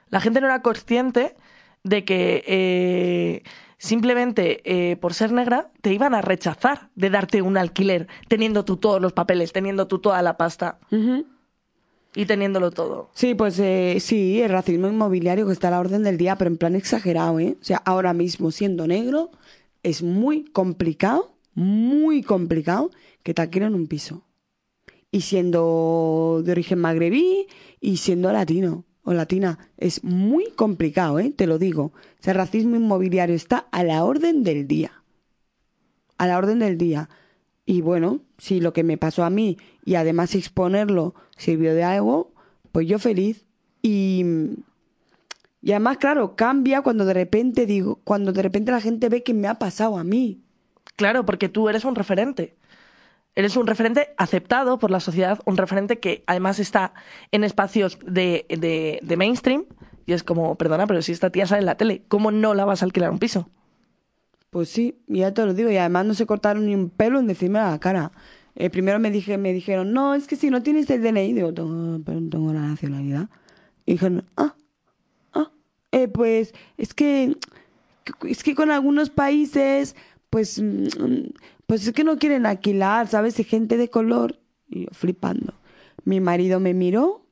La gente no era consciente de que eh, simplemente eh, por ser negra te iban a rechazar de darte un alquiler, teniendo tú todos los papeles, teniendo tú toda la pasta y teniéndolo todo. Sí, pues eh, sí, el racismo inmobiliario que está a la orden del día, pero en plan exagerado, ¿eh? O sea, ahora mismo siendo negro es muy complicado, muy complicado que te alquilen un piso. Y siendo de origen magrebí y siendo latino o latina, es muy complicado, ¿eh? Te lo digo. El racismo inmobiliario está a la orden del día. A la orden del día. Y bueno, si lo que me pasó a mí y además exponerlo sirvió de algo, pues yo feliz. Y, y además, claro, cambia cuando de repente digo, cuando de repente la gente ve que me ha pasado a mí. Claro, porque tú eres un referente. Eres un referente aceptado por la sociedad, un referente que además está en espacios de, de, mainstream. Y es como, perdona, pero si esta tía sale en la tele, ¿cómo no la vas a alquilar un piso? Pues sí, ya te lo digo, y además no se cortaron ni un pelo en decirme a la cara. Eh, primero me dije, me dijeron, no, es que si no tienes el DNI, digo, tengo, pero tengo la nacionalidad. Y dijeron, ah, ah, eh, pues es que, es que con algunos países, pues, mm, pues es que no quieren alquilar, ¿sabes? Y gente de color. Y yo flipando. Mi marido me miró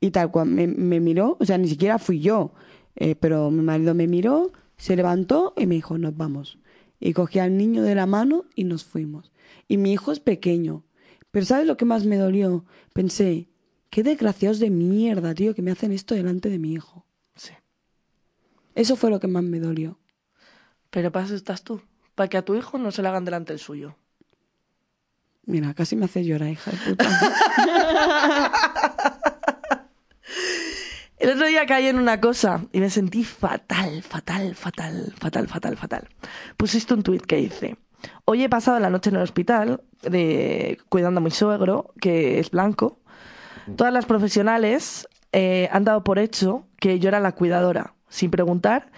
y tal cual me, me miró, o sea, ni siquiera fui yo, eh, pero mi marido me miró, se levantó y me dijo, nos vamos. Y cogí al niño de la mano y nos fuimos. Y mi hijo es pequeño. Pero ¿sabes lo que más me dolió? Pensé, qué desgraciados de mierda, tío, que me hacen esto delante de mi hijo. Sí. Eso fue lo que más me dolió. Pero para eso estás tú. Para que a tu hijo no se le hagan delante el suyo. Mira, casi me hace llorar, hija de puta. El otro día caí en una cosa y me sentí fatal, fatal, fatal, fatal, fatal, fatal. Pusiste un tuit que dice, hoy he pasado la noche en el hospital de, cuidando a mi suegro, que es blanco. Todas las profesionales eh, han dado por hecho que yo era la cuidadora, sin preguntar.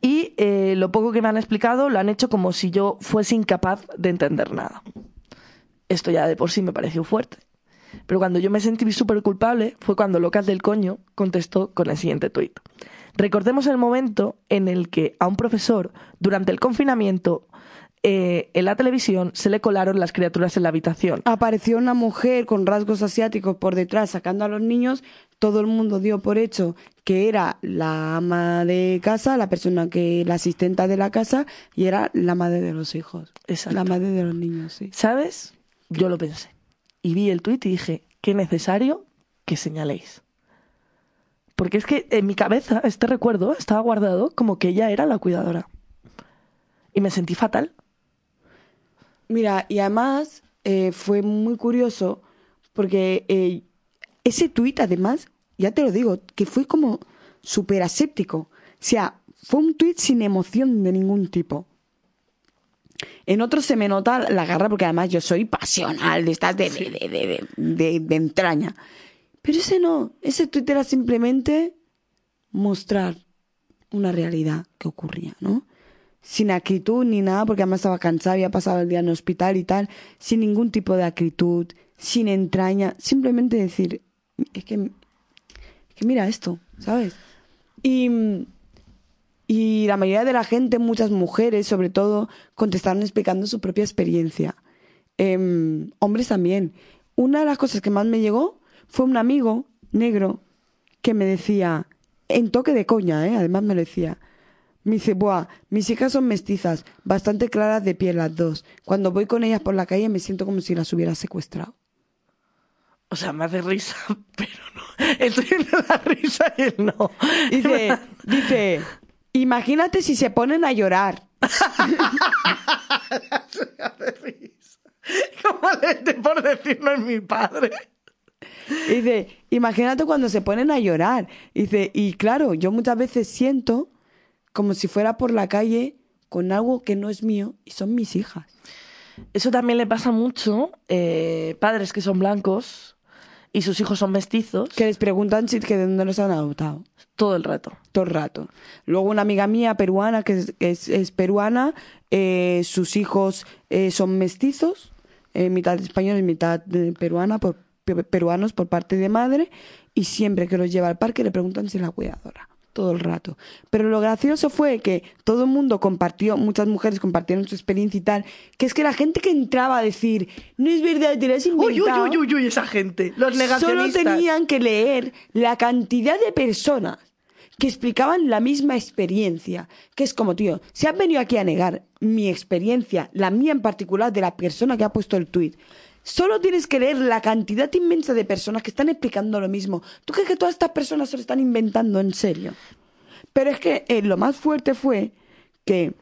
Y eh, lo poco que me han explicado lo han hecho como si yo fuese incapaz de entender nada. Esto ya de por sí me pareció fuerte. Pero cuando yo me sentí súper culpable fue cuando Locas del Coño contestó con el siguiente tuit. Recordemos el momento en el que a un profesor, durante el confinamiento, eh, en la televisión se le colaron las criaturas en la habitación. Apareció una mujer con rasgos asiáticos por detrás sacando a los niños. Todo el mundo dio por hecho que era la ama de casa, la persona que, la asistenta de la casa, y era la madre de los hijos. Exacto. La madre de los niños, sí. ¿Sabes? Yo lo pensé. Y vi el tuit y dije, qué necesario que señaléis. Porque es que en mi cabeza este recuerdo estaba guardado como que ella era la cuidadora. Y me sentí fatal. Mira, y además eh, fue muy curioso porque eh, ese tuit, además, ya te lo digo, que fue como súper aséptico. O sea, fue un tuit sin emoción de ningún tipo. En otros se me nota la garra porque además yo soy pasional, de estas de, de, de, de, de- de entraña. Pero ese no, ese tuit era simplemente mostrar una realidad que ocurría, ¿no? Sin acritud ni nada, porque además estaba cansada, había pasado el día en el hospital y tal, sin ningún tipo de acritud, sin entraña, simplemente decir, es que, que mira esto, ¿sabes? Y, y la mayoría de la gente, muchas mujeres sobre todo, contestaron explicando su propia experiencia. Em, hombres también. Una de las cosas que más me llegó fue un amigo negro que me decía, en toque de coña, ¿eh? además me lo decía, me dice, buah, mis hijas son mestizas, bastante claras de piel las dos. Cuando voy con ellas por la calle me siento como si las hubiera secuestrado. O sea, me hace risa, pero no. Estoy en la risa y él no. Dice, dice, imagínate si se ponen a llorar. me hace risa. Como le por decirlo en mi padre. Dice, imagínate cuando se ponen a llorar. Dice, y claro, yo muchas veces siento como si fuera por la calle con algo que no es mío y son mis hijas. Eso también le pasa mucho eh, padres que son blancos y sus hijos son mestizos. Que les preguntan si que de dónde los han adoptado. Todo el rato. Todo el rato. Luego una amiga mía peruana, que es, es, peruana, eh, sus hijos eh, son mestizos, mitad español y mitad peruana, por, peruanos por parte de madre, y siempre que los lleva al parque le preguntan si es la cuidadora todo el rato. Pero lo gracioso fue que todo el mundo compartió, muchas mujeres compartieron su experiencia y tal, que es que la gente que entraba a decir, no es verdad, te lo has inventado. Uy, uy, uy, uy, esa gente, los negacionistas. Solo tenían que leer la cantidad de personas que explicaban la misma experiencia, que es como, tío, si has venido aquí a negar mi experiencia, la mía en particular, de la persona que ha puesto el tuit, Solo tienes que leer la cantidad inmensa de personas que están explicando lo mismo. ¿Tú crees que todas estas personas se lo están inventando en serio? Pero es que eh, lo más fuerte fue que,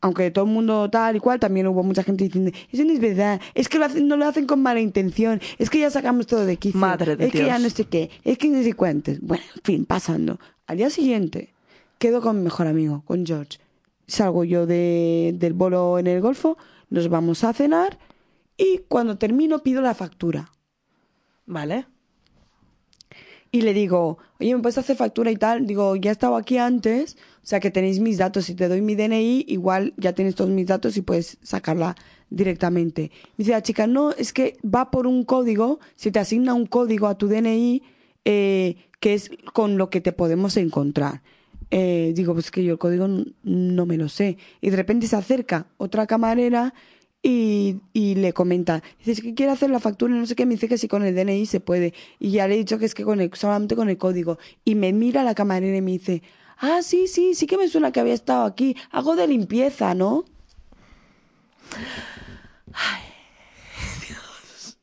aunque todo el mundo tal y cual, también hubo mucha gente diciendo, eso no es verdad, es que no lo hacen con mala intención, es que ya sacamos todo de quicio, Madre de es que ya no sé qué, es que no sé cuántos. Bueno, en fin, pasando. Al día siguiente, quedo con mi mejor amigo, con George. Salgo yo de, del bolo en el Golfo, nos vamos a cenar y cuando termino pido la factura. Vale. Y le digo, oye, ¿me puedes hacer factura y tal? Digo, ya he estado aquí antes, o sea que tenéis mis datos. Si te doy mi DNI, igual ya tienes todos mis datos y puedes sacarla directamente. Me dice la chica, no, es que va por un código, se te asigna un código a tu DNI eh, que es con lo que te podemos encontrar. Eh, digo, pues que yo el código no me lo sé. Y de repente se acerca otra camarera y, y, le comenta, dice que quiere hacer la factura y no sé qué, me dice que si con el DNI se puede. Y ya le he dicho que es que con el, solamente con el código. Y me mira la camarera y me dice, ah, sí, sí, sí que me suena que había estado aquí. Hago de limpieza, ¿no? Ay, Dios.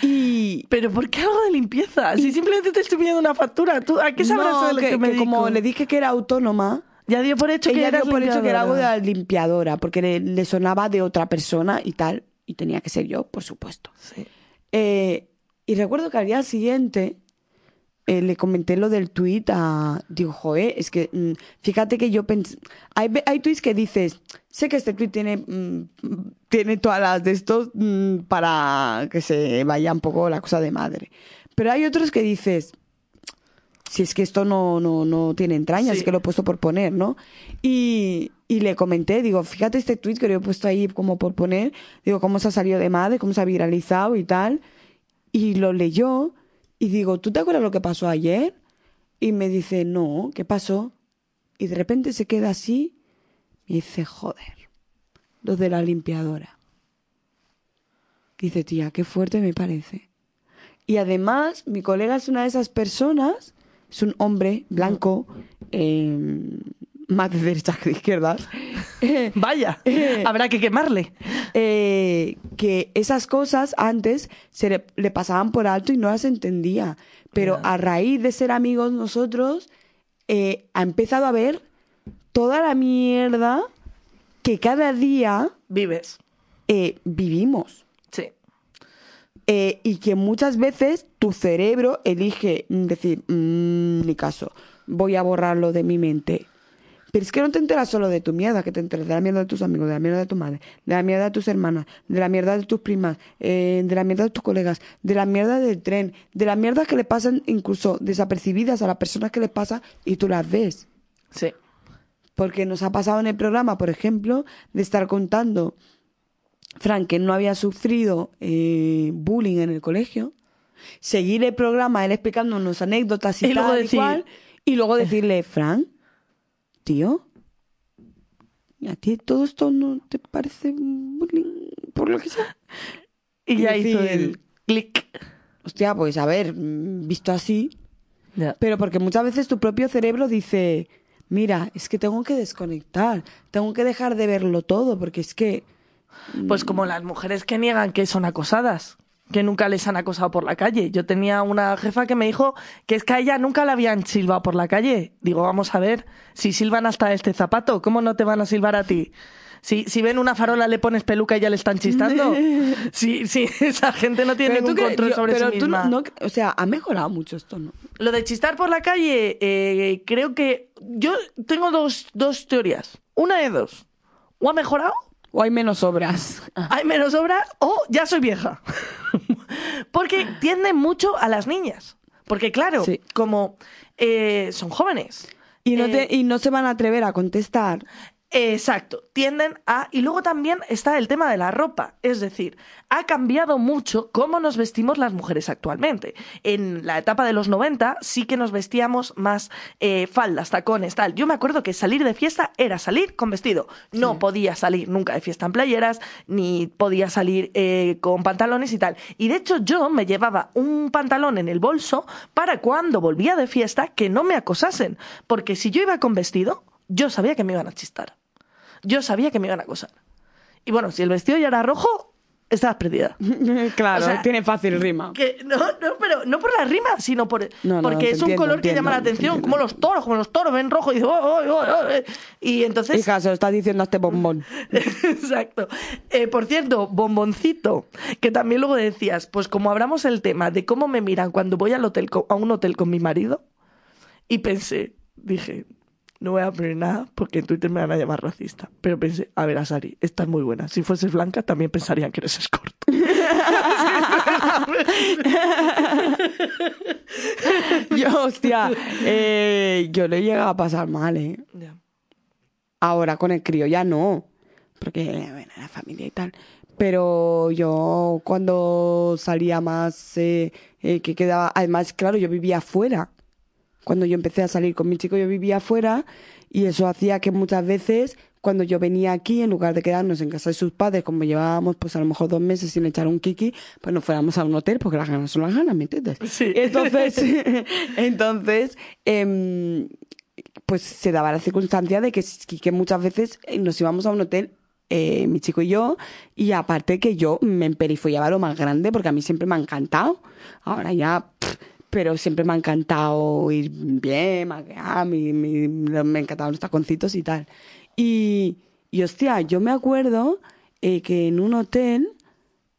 Y... ¿Pero por qué hago de limpieza? Si simplemente te estoy pidiendo una factura, ¿tú a qué sabrás no, de lo que, me como le dije que era autónoma ya dio por hecho que Ella era dio por hecho que era algo de la limpiadora, porque le, le, sonaba de otra persona y tal, y tenía que ser yo, por supuesto. Sí. Eh, y recuerdo que al día siguiente eh, le comenté lo del tuit a... Digo, joder, es que mm, fíjate que yo pensé... Hay, hay tweets que dices, sé que este tuit tiene, mm, tiene todas las de estos mm, para que se vaya un poco la cosa de madre. Pero hay otros que dices, si es que esto no, no, no tiene entrañas, Sí. es que lo he puesto por poner, ¿no? Y, y le comenté, digo, fíjate este tweet que lo he puesto ahí como por poner, digo, cómo se ha salido de madre, cómo se ha viralizado y tal. Y lo leyó y digo, ¿tú te acuerdas lo que pasó ayer? Y me dice, no, ¿qué pasó? Y de repente se queda así y dice, joder, lo de la limpiadora. Dice, tía, qué fuerte me parece. Y además, mi colega es una de esas personas, es un hombre blanco, eh, más de derechas que de izquierdas, eh, Vaya, habrá que quemarle. eh, que esas cosas antes se le, le pasaban por alto y no las entendía. Pero a raíz de ser amigos nosotros, eh, ha empezado a ver toda la mierda que cada día Vives. eh, vivimos. Sí. Eh, y que muchas veces tu cerebro elige mm, decir, "Mm, ni caso, voy a borrarlo de mi mente. Pero es que no te enteras solo de tu mierda, que te enteras de la mierda de tus amigos, de la mierda de tu madre, de la mierda de tus hermanas, de la mierda de tus primas, eh, de la mierda de tus colegas, de la mierda del tren, de la mierda que le pasan incluso desapercibidas a las personas que les pasa y tú las ves. Sí. Porque nos ha pasado en el programa, por ejemplo, de estar contando Frank que no había sufrido eh, bullying en el colegio seguir el programa, él explicándonos anécdotas y, Y luego tal y decir- cual, y luego decirle, Fran, tío, ¿a ti todo esto no te parece bullying por lo que sea? Y ya hizo el clic. Hostia, pues a ver, mm, visto así, pero porque muchas veces tu propio cerebro dice, mira, es que tengo que desconectar, tengo que dejar de verlo todo, porque es que... Pues como las mujeres que niegan que son acosadas, que nunca les han acosado por la calle. Yo tenía una jefa que me dijo que es que a ella nunca la habían silbado por la calle. Digo, vamos a ver, si silban hasta este zapato, ¿cómo no te van a silbar a ti? Si, si ven una farola, le pones peluca y ya le están chistando. Si, si esa gente no tiene ningún tú que- control yo- sobre pero sí tú misma. no- o sea, ha mejorado mucho esto, ¿no? Lo de chistar por la calle, eh, creo que yo tengo dos, dos teorías. Una de dos. O ha mejorado O hay menos obras. hay menos obras o ya soy vieja. Porque tienden mucho a las niñas. Porque claro, Sí. como eh, son jóvenes. Y no, eh, te, y no se van a atrever a contestar. Exacto, tienden a... Y luego también está el tema de la ropa, es decir, ha cambiado mucho cómo nos vestimos las mujeres actualmente. En la etapa de los 90 sí que nos vestíamos más eh, faldas, tacones, tal. Yo me acuerdo que salir de fiesta era salir con vestido. No podía salir nunca de fiesta en playeras, ni podía salir eh, con pantalones y tal. Y de hecho yo me llevaba un pantalón en el bolso para cuando volvía de fiesta que no me acosasen. Porque si yo iba con vestido, yo sabía que me iban a chistar yo sabía que me iban a acosar. Y bueno, si el vestido ya era rojo, estabas perdida. claro, O sea, tiene fácil rima. Que, no, no, pero no por la rima, sino por, No, no, porque es un entiendo, color que llama la te atención, como los toros, como los toros ven rojo y dicen, "Oh, oh, oh, oh", y entonces... Hija, se lo estás diciendo a este bombón. Exacto. Eh, por cierto, bomboncito, que también luego decías, pues como abramos el tema de cómo me miran cuando voy al hotel a un hotel con mi marido, y pensé, dije, no voy a poner nada porque en Twitter me van a llamar racista. Pero pensé, a ver, Asari, estás muy buena. Si fueses blanca, también pensarían que eres escort. yo, hostia, eh, yo le he llegado a pasar mal, ¿eh? Ahora con el crío ya no, porque bueno, la familia y tal. Pero yo cuando salía más, eh, eh, que quedaba, además, claro, yo vivía afuera. Cuando yo empecé a salir con mi chico, yo vivía afuera y eso hacía que muchas veces, cuando yo venía aquí, en lugar de quedarnos en casa de sus padres, como llevábamos pues a lo mejor dos meses sin echar un kiki, pues nos fuéramos a un hotel, porque las ganas son las ganas, ¿me entiendes? Sí. Entonces, entonces em, pues se daba la circunstancia de que, que muchas veces eh, nos íbamos a un hotel, eh, mi chico y yo, y aparte que yo me emperifollaba lo más grande, porque a mí siempre me ha encantado. Ahora ya, pff, pero siempre me ha encantado ir bien, maquillar, mi- mi- me encantaban los taconcitos y tal. Y, y hostia, yo me acuerdo eh, que en un hotel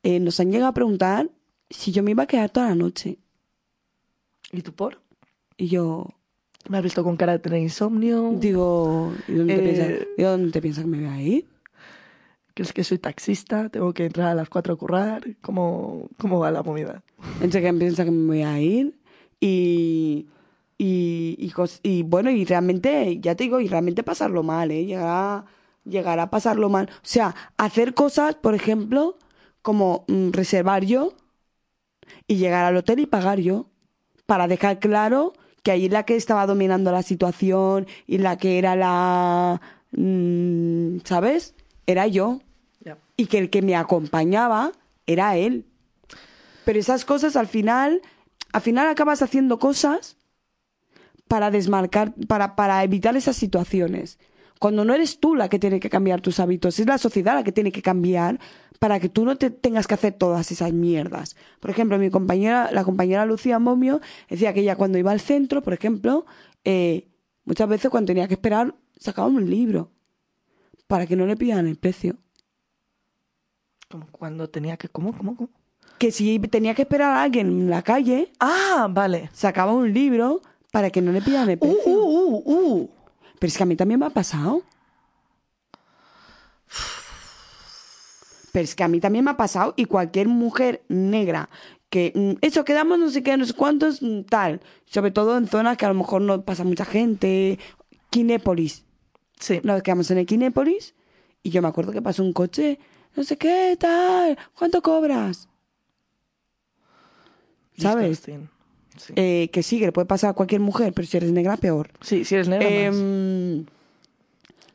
eh, nos han llegado a preguntar si yo me iba a quedar toda la noche. ¿Y tú por? Y yo, ¿Me has visto con cara de tener insomnio? Digo, ¿y dónde, te Eh, piensas, digo, ¿dónde te piensas que me voy a ir? ¿Crees que soy taxista? ¿Tengo que entrar a las cuatro a currar? ¿Cómo, cómo va la movida? ¿Entre qué piensas que me voy a ir? Y, y, y, bueno, y realmente, ya te digo, y realmente pasarlo mal, ¿eh? Llegar a, llegar a pasarlo mal. O sea, hacer cosas, por ejemplo, como mm, reservar yo y llegar al hotel y pagar yo. Para dejar claro que ahí la que estaba dominando la situación y la que era la... mm, ¿Sabes? Era yo. Y que el que me acompañaba era él. Pero esas cosas al final, al final acabas haciendo cosas para desmarcar, para, para evitar esas situaciones. Cuando no eres tú la que tiene que cambiar tus hábitos, es la sociedad la que tiene que cambiar para que tú no te tengas que hacer todas esas mierdas. Por ejemplo, mi compañera, la compañera Lucía Momio decía que ella cuando iba al centro, por ejemplo, eh, muchas veces cuando tenía que esperar, sacaba un libro para que no le pidan el precio. Como cuando tenía que... ¿Cómo? ¿Cómo? ¿Cómo? Que si tenía que esperar a alguien en la calle, Ah, vale. sacaba un libro para que no le pidan el Uh, precio. uh, uh, uh. Pero es que a mí también me ha pasado. Pero es que a mí también me ha pasado y cualquier mujer negra que mm, eso quedamos no sé qué, no sé cuántos, mm, tal, sobre todo en zonas que a lo mejor no pasa mucha gente, Kinépolis. Sí. Vez quedamos en el Kinépolis y yo me acuerdo que pasó un coche, no sé qué, tal, ¿cuánto cobras? ¿Sabes? Sí. Eh, que sí, que le puede pasar a cualquier mujer, pero si eres negra, peor. sí, si eres negra más. Em,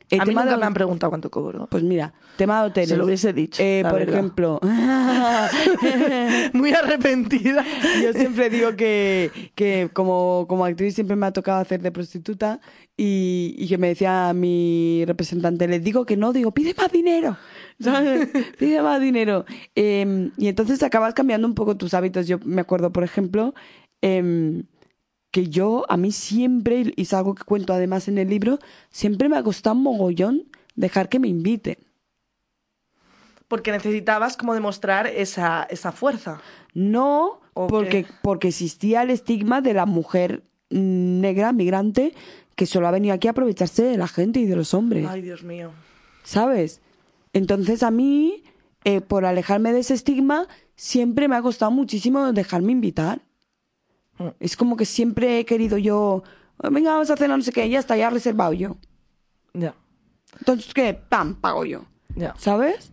el A mí tema nunca de- me han preguntado cuánto cobro. Pues mira, tema de hoteles. Se lo hubiese dicho, Eh, por verdad. ejemplo, Muy arrepentida. yo siempre digo que, que como, como actriz siempre me ha tocado hacer de prostituta y, y que me decía mi representante, les digo que no, digo, pide más dinero. ¿Sabes? pide más dinero. Eh, y entonces acabas cambiando un poco tus hábitos. Yo me acuerdo, por ejemplo, em, que yo, a mí siempre, y es algo que cuento además en el libro, siempre me ha costado un mogollón dejar que me inviten. Porque necesitabas como demostrar esa, esa fuerza. No, ¿O porque, qué? porque existía el estigma de la mujer negra, migrante, que solo ha venido aquí a aprovecharse de la gente y de los hombres, Ay, Dios mío. ¿sabes? Entonces a mí, eh, por alejarme de ese estigma, siempre me ha costado muchísimo dejarme invitar. Mm. Es como que siempre he querido yo, venga, vamos a cenar, no sé qué, ya está, ya reservado yo. Ya, Entonces, ¿qué? ¡Pam! Pago yo. ya. ¿Sabes?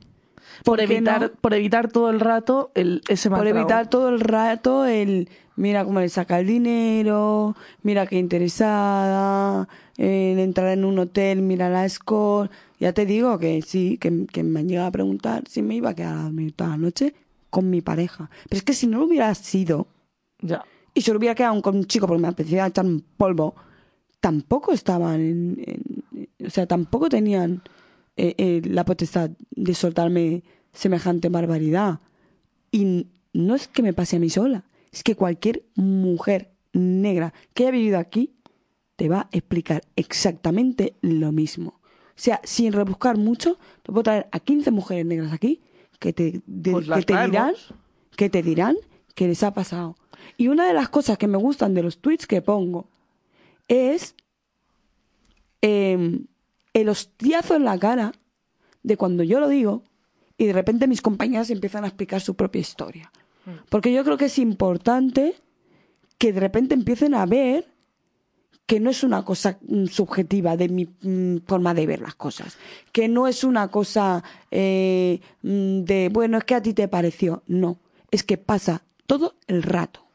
Por ¿Por qué evitar, no? por evitar todo el rato el, ese Por evitar todo el rato el mira cómo le saca el dinero, mira qué interesada, en entrar en un hotel, mira la score. Ya te digo que sí, que, que me han llegado a preguntar si me iba a quedar a dormir toda la noche con mi pareja. Pero es que si no lo hubiera sido Ya. y se lo hubiera quedado con un chico porque me apetecía echar un polvo, tampoco estaban en, en- o sea, tampoco tenían eh, eh, la potestad de soltarme semejante barbaridad. Y no es que me pase a mí sola, es que cualquier mujer negra que haya vivido aquí te va a explicar exactamente lo mismo. O sea, sin rebuscar mucho, te puedo traer a 15 mujeres negras aquí que te, de- Pues que te dirán que te dirán que les ha pasado. Y una de las cosas que me gustan de los tweets que pongo es em, el hostiazo en la cara de cuando yo lo digo y de repente mis compañeras empiezan a explicar su propia historia. Porque yo creo que es importante que de repente empiecen a ver que no es una cosa mm, subjetiva de mi mm, forma de ver las cosas, que no es una cosa eh, mm, de, bueno, es que a ti te pareció, no, es que pasa todo el rato.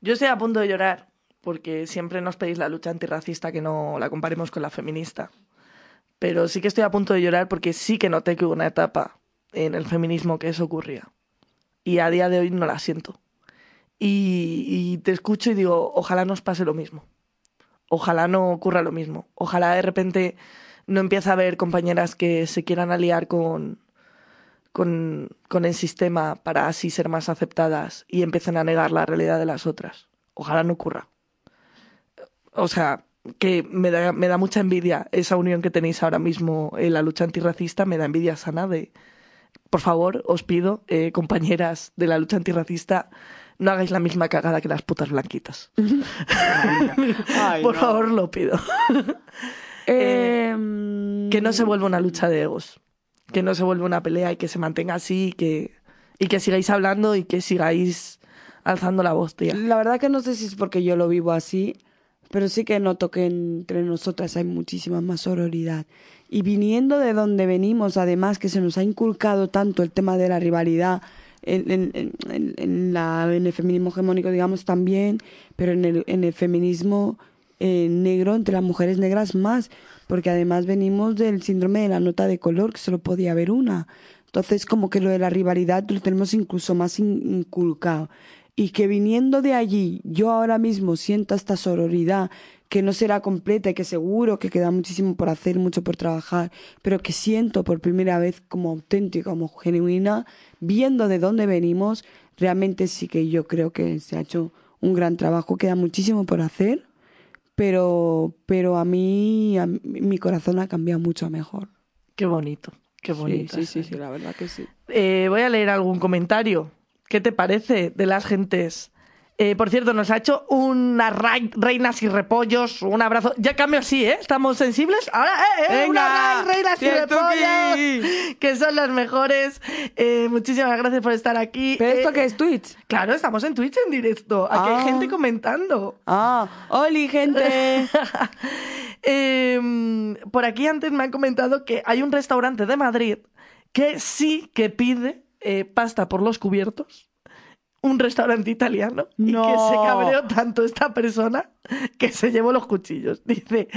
Yo estoy a punto de llorar porque siempre nos pedís la lucha antirracista que no la comparemos con la feminista. Pero sí que estoy a punto de llorar porque sí que noté que hubo una etapa en el feminismo que eso ocurría. Y a día de hoy no la siento. Y, y te escucho y digo, ojalá nos pase lo mismo. Ojalá no ocurra lo mismo. Ojalá de repente no empiece a haber compañeras que se quieran aliar con, con, el sistema para así ser más aceptadas y empiecen a negar la realidad de las otras. Ojalá no ocurra. O sea, que me da, me da mucha envidia esa unión que tenéis ahora mismo en la lucha antirracista, me da envidia sana de, por favor, os pido, eh, compañeras de la lucha antirracista, no hagáis la misma cagada que las putas blanquitas. por favor, lo pido. Em, que no se vuelva una lucha de egos, que no se vuelva una pelea y que se mantenga así y que, y que sigáis hablando y que sigáis alzando la voz, tía. La verdad que no sé si es porque yo lo vivo así, pero sí que noto que entre nosotras hay muchísima más sororidad. Y viniendo de donde venimos, además que se nos ha inculcado tanto el tema de la rivalidad en, en- en- la, en el feminismo hegemónico, digamos, también, pero en el, en el feminismo eh, negro, entre las mujeres negras más, porque además venimos del síndrome de la nota de color, que solo podía haber una. Entonces, como que lo de la rivalidad lo tenemos incluso más in- inculcado. Y que viniendo de allí, yo ahora mismo siento esta sororidad que no será completa y que seguro que queda muchísimo por hacer, mucho por trabajar, pero que siento por primera vez como auténtica, como genuina, viendo de dónde venimos, realmente sí que yo creo que se ha hecho un gran trabajo, queda muchísimo por hacer, pero, pero a mí, a mí- mi corazón ha cambiado mucho a mejor. Qué bonito, qué bonito. sí, sí, es. sí, la verdad que sí. Eh, voy a leer algún comentario. ¿Qué te parece de las gentes? Eh, por cierto, nos ha hecho unas reinas y repollos. Un abrazo. Ya cambio así, ¿eh? ¿Estamos sensibles? Ahora, ¡eh, eh! Venga, reinas y repollos. Que son las mejores. Eh, muchísimas gracias por estar aquí. ¿Pero esto Eh, qué es Twitch? Claro, estamos en Twitch en directo. Aquí hay Ah. gente comentando. Ah, ¡Holi, gente! Em, por aquí antes me han comentado que hay un restaurante de Madrid que sí que pide pasta por los cubiertos, un restaurante italiano y que se cabreó tanto esta persona que se llevó los cuchillos. Dice,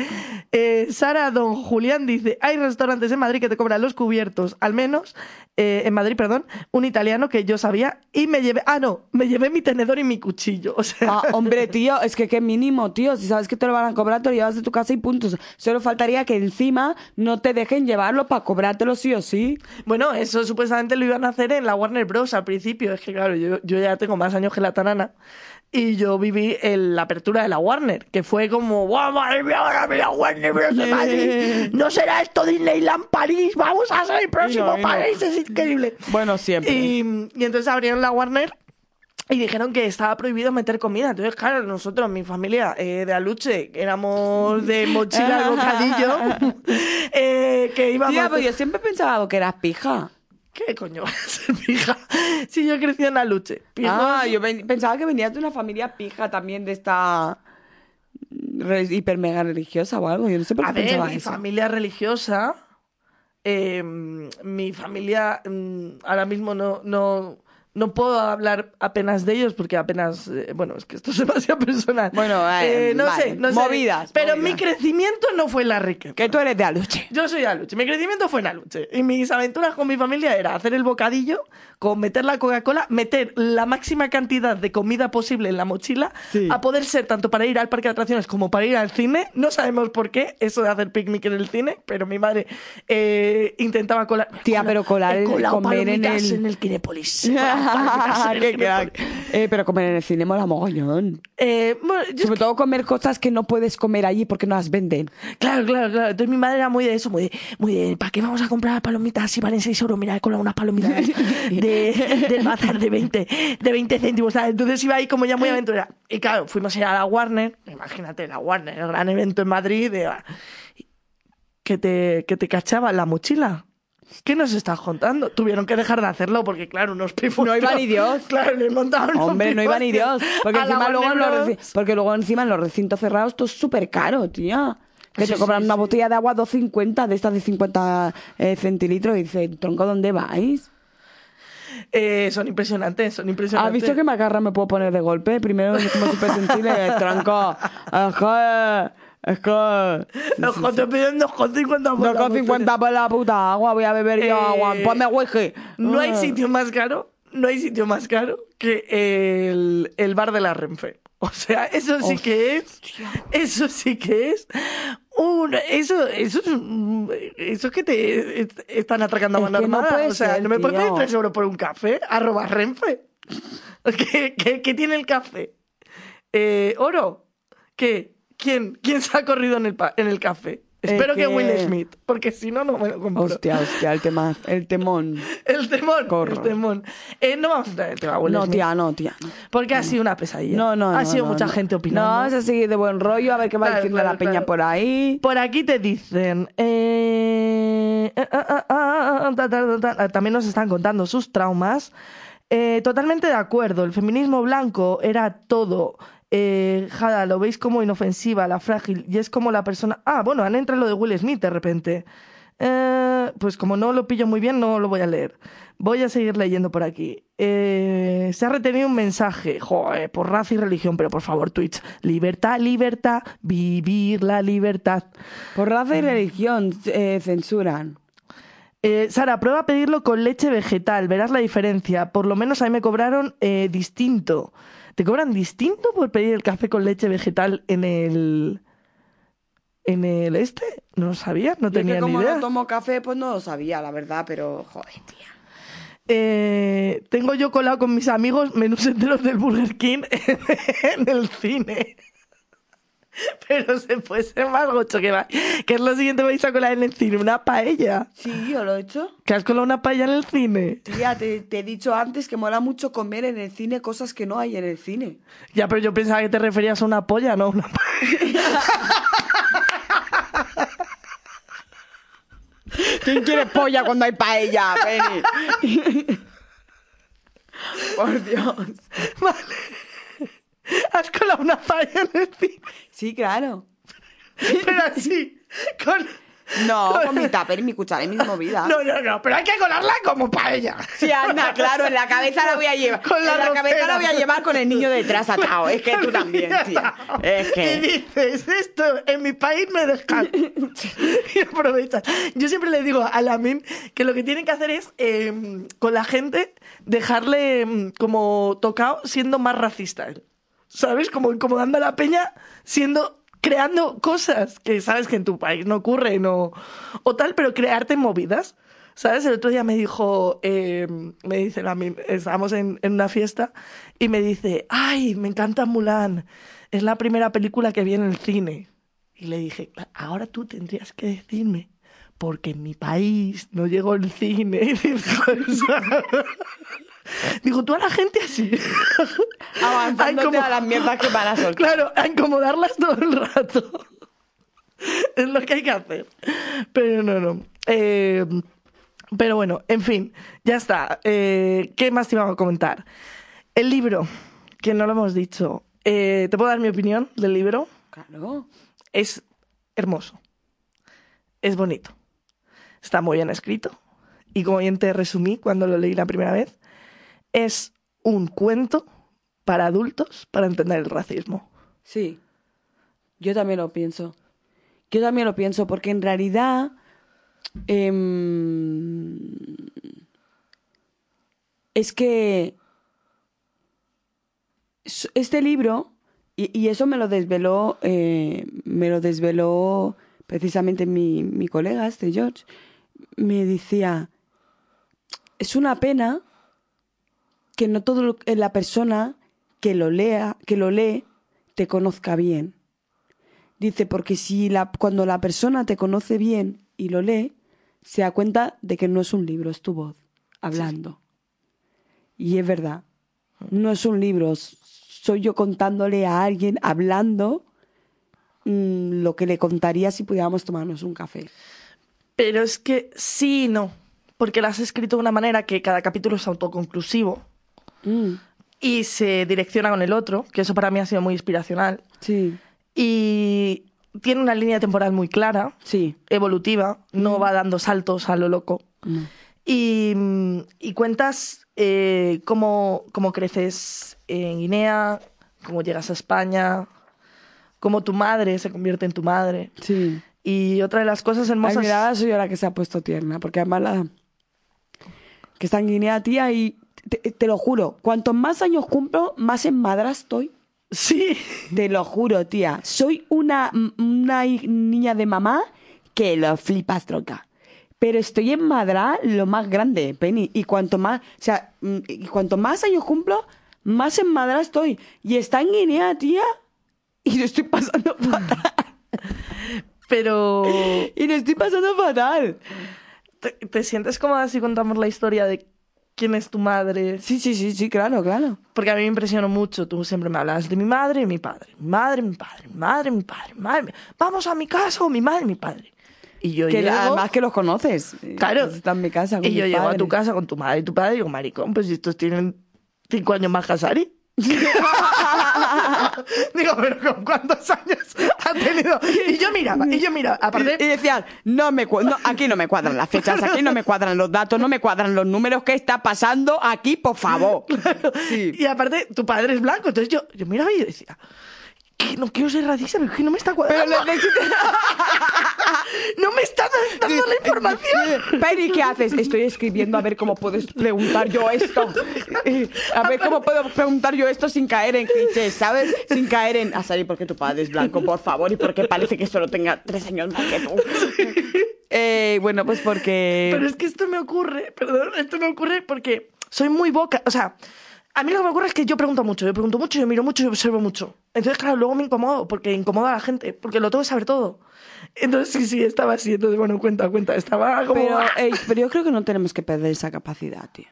eh, Sara Don Julián dice, hay restaurantes en Madrid que te cobran los cubiertos, al menos, eh, en Madrid, perdón, un italiano que yo sabía y me llevé, ah, no, me llevé mi tenedor y mi cuchillo. O sea, Ah, hombre, tío, es que qué mínimo, tío. Si sabes que te lo van a cobrar, te lo llevas de tu casa y punto. Solo faltaría que encima no te dejen llevarlo para cobrártelo sí o sí. Bueno, eso supuestamente lo iban a hacer en la Warner Bros. al principio. Es que, claro, yo, yo ya tengo más años que la tanana. Y yo viví en la apertura de la Warner, que fue como, ¡guau, madre mía, ahora mira Warner Bros. de Madrid! ¿No será esto Disneyland París? ¡Vamos a ser el próximo Y no, y no. París! ¡Es increíble! Bueno, siempre. Y, y entonces abrieron la Warner y dijeron que estaba prohibido meter comida. Entonces, claro, nosotros, mi familia eh, de Aluche, éramos de mochila al bocadillo, eh, que íbamos... Tía, pues yo siempre pensaba que eras pija. ¿Qué coño va a ser pija? Si yo crecí en Aluche. Pijos- Ah, yo pensaba que venías de una familia pija también de esta re- hiper mega religiosa o algo. Yo no sé por qué A ver, pensaba mi eso. familia religiosa, eh, mi familia mm, ahora mismo no, no, no puedo hablar apenas de ellos porque apenas, eh, bueno, es que esto es demasiado personal. Bueno, eh, no vale, sé, no sé. movidas, Pero movidas. mi crecimiento no fue en la riqueza. Que tú eres de Aluche. Yo soy Aluche. Mi crecimiento fue en Aluche. Y mis aventuras con mi familia era hacer el bocadillo, con meter la Coca-Cola, meter la máxima cantidad de comida posible en la mochila, Sí. a poder ser tanto para ir al parque de atracciones como para ir al cine. No sabemos por qué eso de hacer picnic en el cine, pero mi madre eh, intentaba colar. Tía, pero colar el- comer en el- en el Kinépolis. Qué crack. Eh, pero comer en el cine mola mogollón. Eh, bueno, yo es Sobre todo comer cosas que no puedes comer allí porque no las venden. Claro, claro, claro. Entonces mi madre era muy de eso, muy de, muy de ¿para qué vamos a comprar palomitas si valen 6 euros? Mira, he colado unas palomitas de, del bazar de 20, de 20 céntimos. ¿sabes? Entonces iba ahí como ya muy aventura. Y claro, fuimos a ir a la Warner, imagínate, la Warner, el gran evento en Madrid, de, que, te, que te cachaba la mochila. ¿Qué nos estás contando? Tuvieron que dejar de hacerlo porque, claro, unos pifos. No iba ni Dios. Claro, le montaban unos Hombre, no iba ni Dios. Porque encima, luego en los porque luego encima en los recintos cerrados todo es súper caro, tía. Que Sí, te cobran sí, una sí. botella de agua 2.50, de estas de 50 eh, centilitros, y dices, tronco, ¿dónde vais? Eh, son impresionantes, son impresionantes. ¿Has visto que Macarra me puedo poner de golpe? Primero como súper sensible, tronco. Es que... Es que... Te piden 2,50 por la botella. 2.50 por la puta agua, voy a beber yo Eh, agua. Ponme whisky. No hay Ah. sitio más caro, no hay sitio más caro que el, el bar de la Renfe. O sea, eso sí que es, eso sí que es un, eso, eso eso es que te est- están atracando a mano no armada. o sea, ser, no me puedes pedir tío. 3 euros por un café, arroba Renfe. ¿Qué, qué, qué tiene el café? Eh, ¿Oro? ¿Qué? ¿Quién, ¿Quién se ha corrido en el, pa- en el café? Es Espero que... que- Will Smith, porque si no, no me lo compro. Hostia, hostia, el tema, el temón. El temón. Corro. El temón. Eh, no vamos a entrar en el tema Will No, Smith, tía, no, tía. no. Porque ha sido una pesadilla. No, no, Ha no, sido mucha gente opinando. No, es así de buen rollo, a ver qué va Claro, diciendo claro, la peña claro. por ahí. Por aquí te dicen. eh, ta, ta, ta, ta. También nos están contando sus traumas. Eh, totalmente de acuerdo. El feminismo blanco era todo. Eh, Jada, lo veis como inofensiva, la frágil. Y es como la persona. Ah, bueno, han entrado lo de Will Smith de repente. Eh, pues como no lo pillo muy bien, no lo voy a leer. Voy a seguir leyendo por aquí. Eh, se ha retenido un mensaje, joder, por raza y religión, pero por favor, Twitch. Libertad, libertad, vivir la libertad. Por raza y religión eh, censuran. Eh, Sara, prueba a pedirlo con leche vegetal, verás la diferencia. Por lo menos a mí me cobraron eh, distinto. ¿Te cobran distinto por pedir el café con leche vegetal en el. en el este? No lo sabía, no Yo que tenía ni como idea. no tomo café, pues no lo sabía, la verdad, pero joder, tía. Eh, tengo yo colado con mis amigos menús enteros del Burger King en, el cine. Pero se puede ser más gocho que va. ¿Qué es lo siguiente que vais a colar en el cine? ¿Una paella? Sí, yo lo he hecho. ¿Que has colado una paella en el cine? Tía, te, te he dicho antes que mola mucho comer en el cine cosas que no hay en el cine. Ya, pero yo pensaba que te referías a una polla, no a una paella. ¿Quién quiere polla cuando hay paella, Penny? Por Dios. Vale. Has colado una paella en el cine. Sí, claro. Pero así, con, No, con mi tupper y mi cuchara y mi movida. No, no, no, pero hay que colarla como paella. Sí, anda, claro, en la cabeza la voy a llevar. Con la en la cabeza la voy a llevar con el niño detrás atado. Es que tú también, tía. Es Y que. dices, esto en mi país me dejan. y aprovechas. Yo siempre le digo a la MIM que lo que tienen que hacer es, eh, con la gente, dejarle mm, como tocado siendo más racista él. ¿Sabes? Como incomodando a la peña siendo creando cosas que sabes que en tu país no ocurren o, o tal, pero crearte movidas. ¿Sabes? El otro día me dijo, eh, me dice estábamos en, en una fiesta y me dice, ay, me encanta Mulan, es la primera película que vi en el cine. Y le dije, ahora tú tendrías que decirme, porque en mi país no llegó el cine. Digo, tú a la gente así. Avanzándote Ay, como- a las mierdas que van a soltar. Claro, a incomodarlas todo el rato. Es lo que hay que hacer. Pero no, no. Eh, pero bueno, en fin, ya está. Eh, ¿Qué más te iba a comentar? El libro, que no lo hemos dicho. Eh, ¿Te puedo dar mi opinión del libro? Claro. Es hermoso. Es bonito. Está muy bien escrito. Y como bien te resumí cuando lo leí la primera vez, es un cuento para adultos para entender el racismo. Sí. Yo también lo pienso. Yo también lo pienso porque en realidad em, es que este libro y, y eso me lo desveló eh, me lo desveló precisamente mi, mi colega este George me decía es una pena que no todo lo- la persona que lo lea que lo lee te conozca bien Dice, porque si la, cuando la persona te conoce bien y lo lee, se da cuenta de que no es un libro, es tu voz hablando. Y es verdad, no es un libro, soy yo contándole a alguien, hablando mm, lo que le contaría si pudiéramos tomarnos un café. Pero es que sí y no. Porque lo has escrito de una manera que cada capítulo es autoconclusivo Mm, y se direcciona con el otro, que eso para mí ha sido muy inspiracional. sí, Y tiene una línea temporal muy clara, sí. evolutiva, no va dando saltos a lo loco. no. Y, mm, y cuentas eh, cómo, cómo creces en Guinea, cómo llegas a España, cómo tu madre se convierte en tu madre. Sí. Y otra de las cosas Ay, hermosas... mira, ahora soy yo la que se ha puesto tierna, porque además la... que está en Guinea, tía, y te, te lo juro, cuantos más años cumplo, más en madra estoy. Sí. Te lo juro, tía. Soy una, una niña de mamá que lo flipas, troca. Pero estoy en madra lo más grande, Penny. Y cuanto más, o sea, mm, y cuanto más años cumplo, más en madra estoy. Y está en Guinea, tía. Y lo estoy pasando fatal. Pero Y lo estoy pasando fatal. ¿te, te sientes cómoda si contamos la historia de quién es tu madre? Sí, sí, sí, sí, claro, claro. Porque a mí me impresionó mucho. Tú siempre me hablas de mi madre y mi padre. Mi madre, mi padre, mi madre, mi padre, mi madre. Vamos a mi casa o mi madre mi padre. Y yo Que llego... además que los conoces. Claro. Está en mi casa con Y yo llego a tu casa con tu madre y tu padre y digo, maricón, pues estos tienen cinco años más que Asari. digo, pero ¿con cuántos años tenido? Y yo miraba, y yo miraba. Aparte, Y, y decían, no me no, aquí no me cuadran las fechas, aquí no me cuadran los datos, no me cuadran los números. ¿Qué está pasando aquí, por favor? Sí. Y aparte, tu padre es blanco. Entonces yo, yo miraba y decía, que no quiero ser racista, pero que no me está Pero cuadrando. le- No me está dando la información. Penny, ¿qué haces? Estoy escribiendo a ver cómo puedes preguntar yo esto. A ver cómo puedo preguntar yo esto sin caer en clichés, ¿sabes? Sin caer en... A salir porque tu padre es blanco, por favor, y porque parece que solo tenga tres años más que tú. Eh, bueno, pues porque... Pero es que esto me ocurre, perdón, esto me ocurre porque soy muy boca. O sea, a mí lo que me ocurre es que yo pregunto mucho, yo pregunto mucho, yo miro mucho, yo observo mucho. Entonces, claro, luego me incomodo porque incomoda a la gente, porque lo tengo que saber todo. Entonces, sí, sí, estaba así. Entonces, bueno, cuenta, cuenta. Estaba como. Pero, ey, pero yo creo que no tenemos que perder esa capacidad, tío.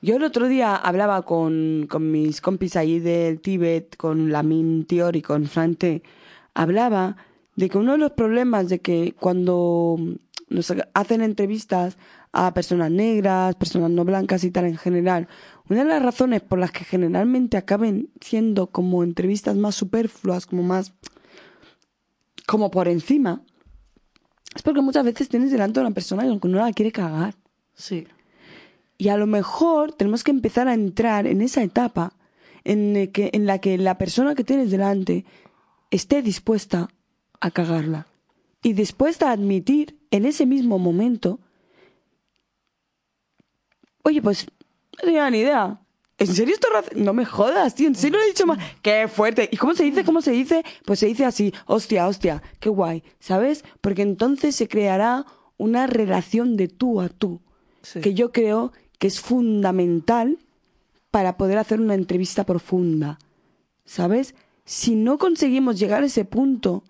Yo el otro día hablaba con, con mis compis ahí del Tíbet, con Lamin Tior y con Frante. Hablaba de que uno de los problemas de que cuando nos hacen entrevistas a personas negras, personas no blancas y tal en general, una de las razones por las que generalmente acaben siendo como entrevistas más superfluas, como más como por encima, es porque muchas veces tienes delante a una persona que no la quiere cagar. Sí. Y a lo mejor tenemos que empezar a entrar en esa etapa en, que, en la que la persona que tienes delante esté dispuesta a cagarla y dispuesta a admitir en ese mismo momento, oye, pues no tenía ni idea. ¿En serio esto No me jodas, tío. ¿En serio lo he dicho más? ¡Qué fuerte! ¿Y cómo se dice? ¿Cómo se dice? Pues se dice así. Hostia, hostia. Qué guay. ¿Sabes? Porque entonces se creará una relación de tú a tú. Sí. Que yo creo que es fundamental para poder hacer una entrevista profunda. ¿Sabes? Si no conseguimos llegar a ese punto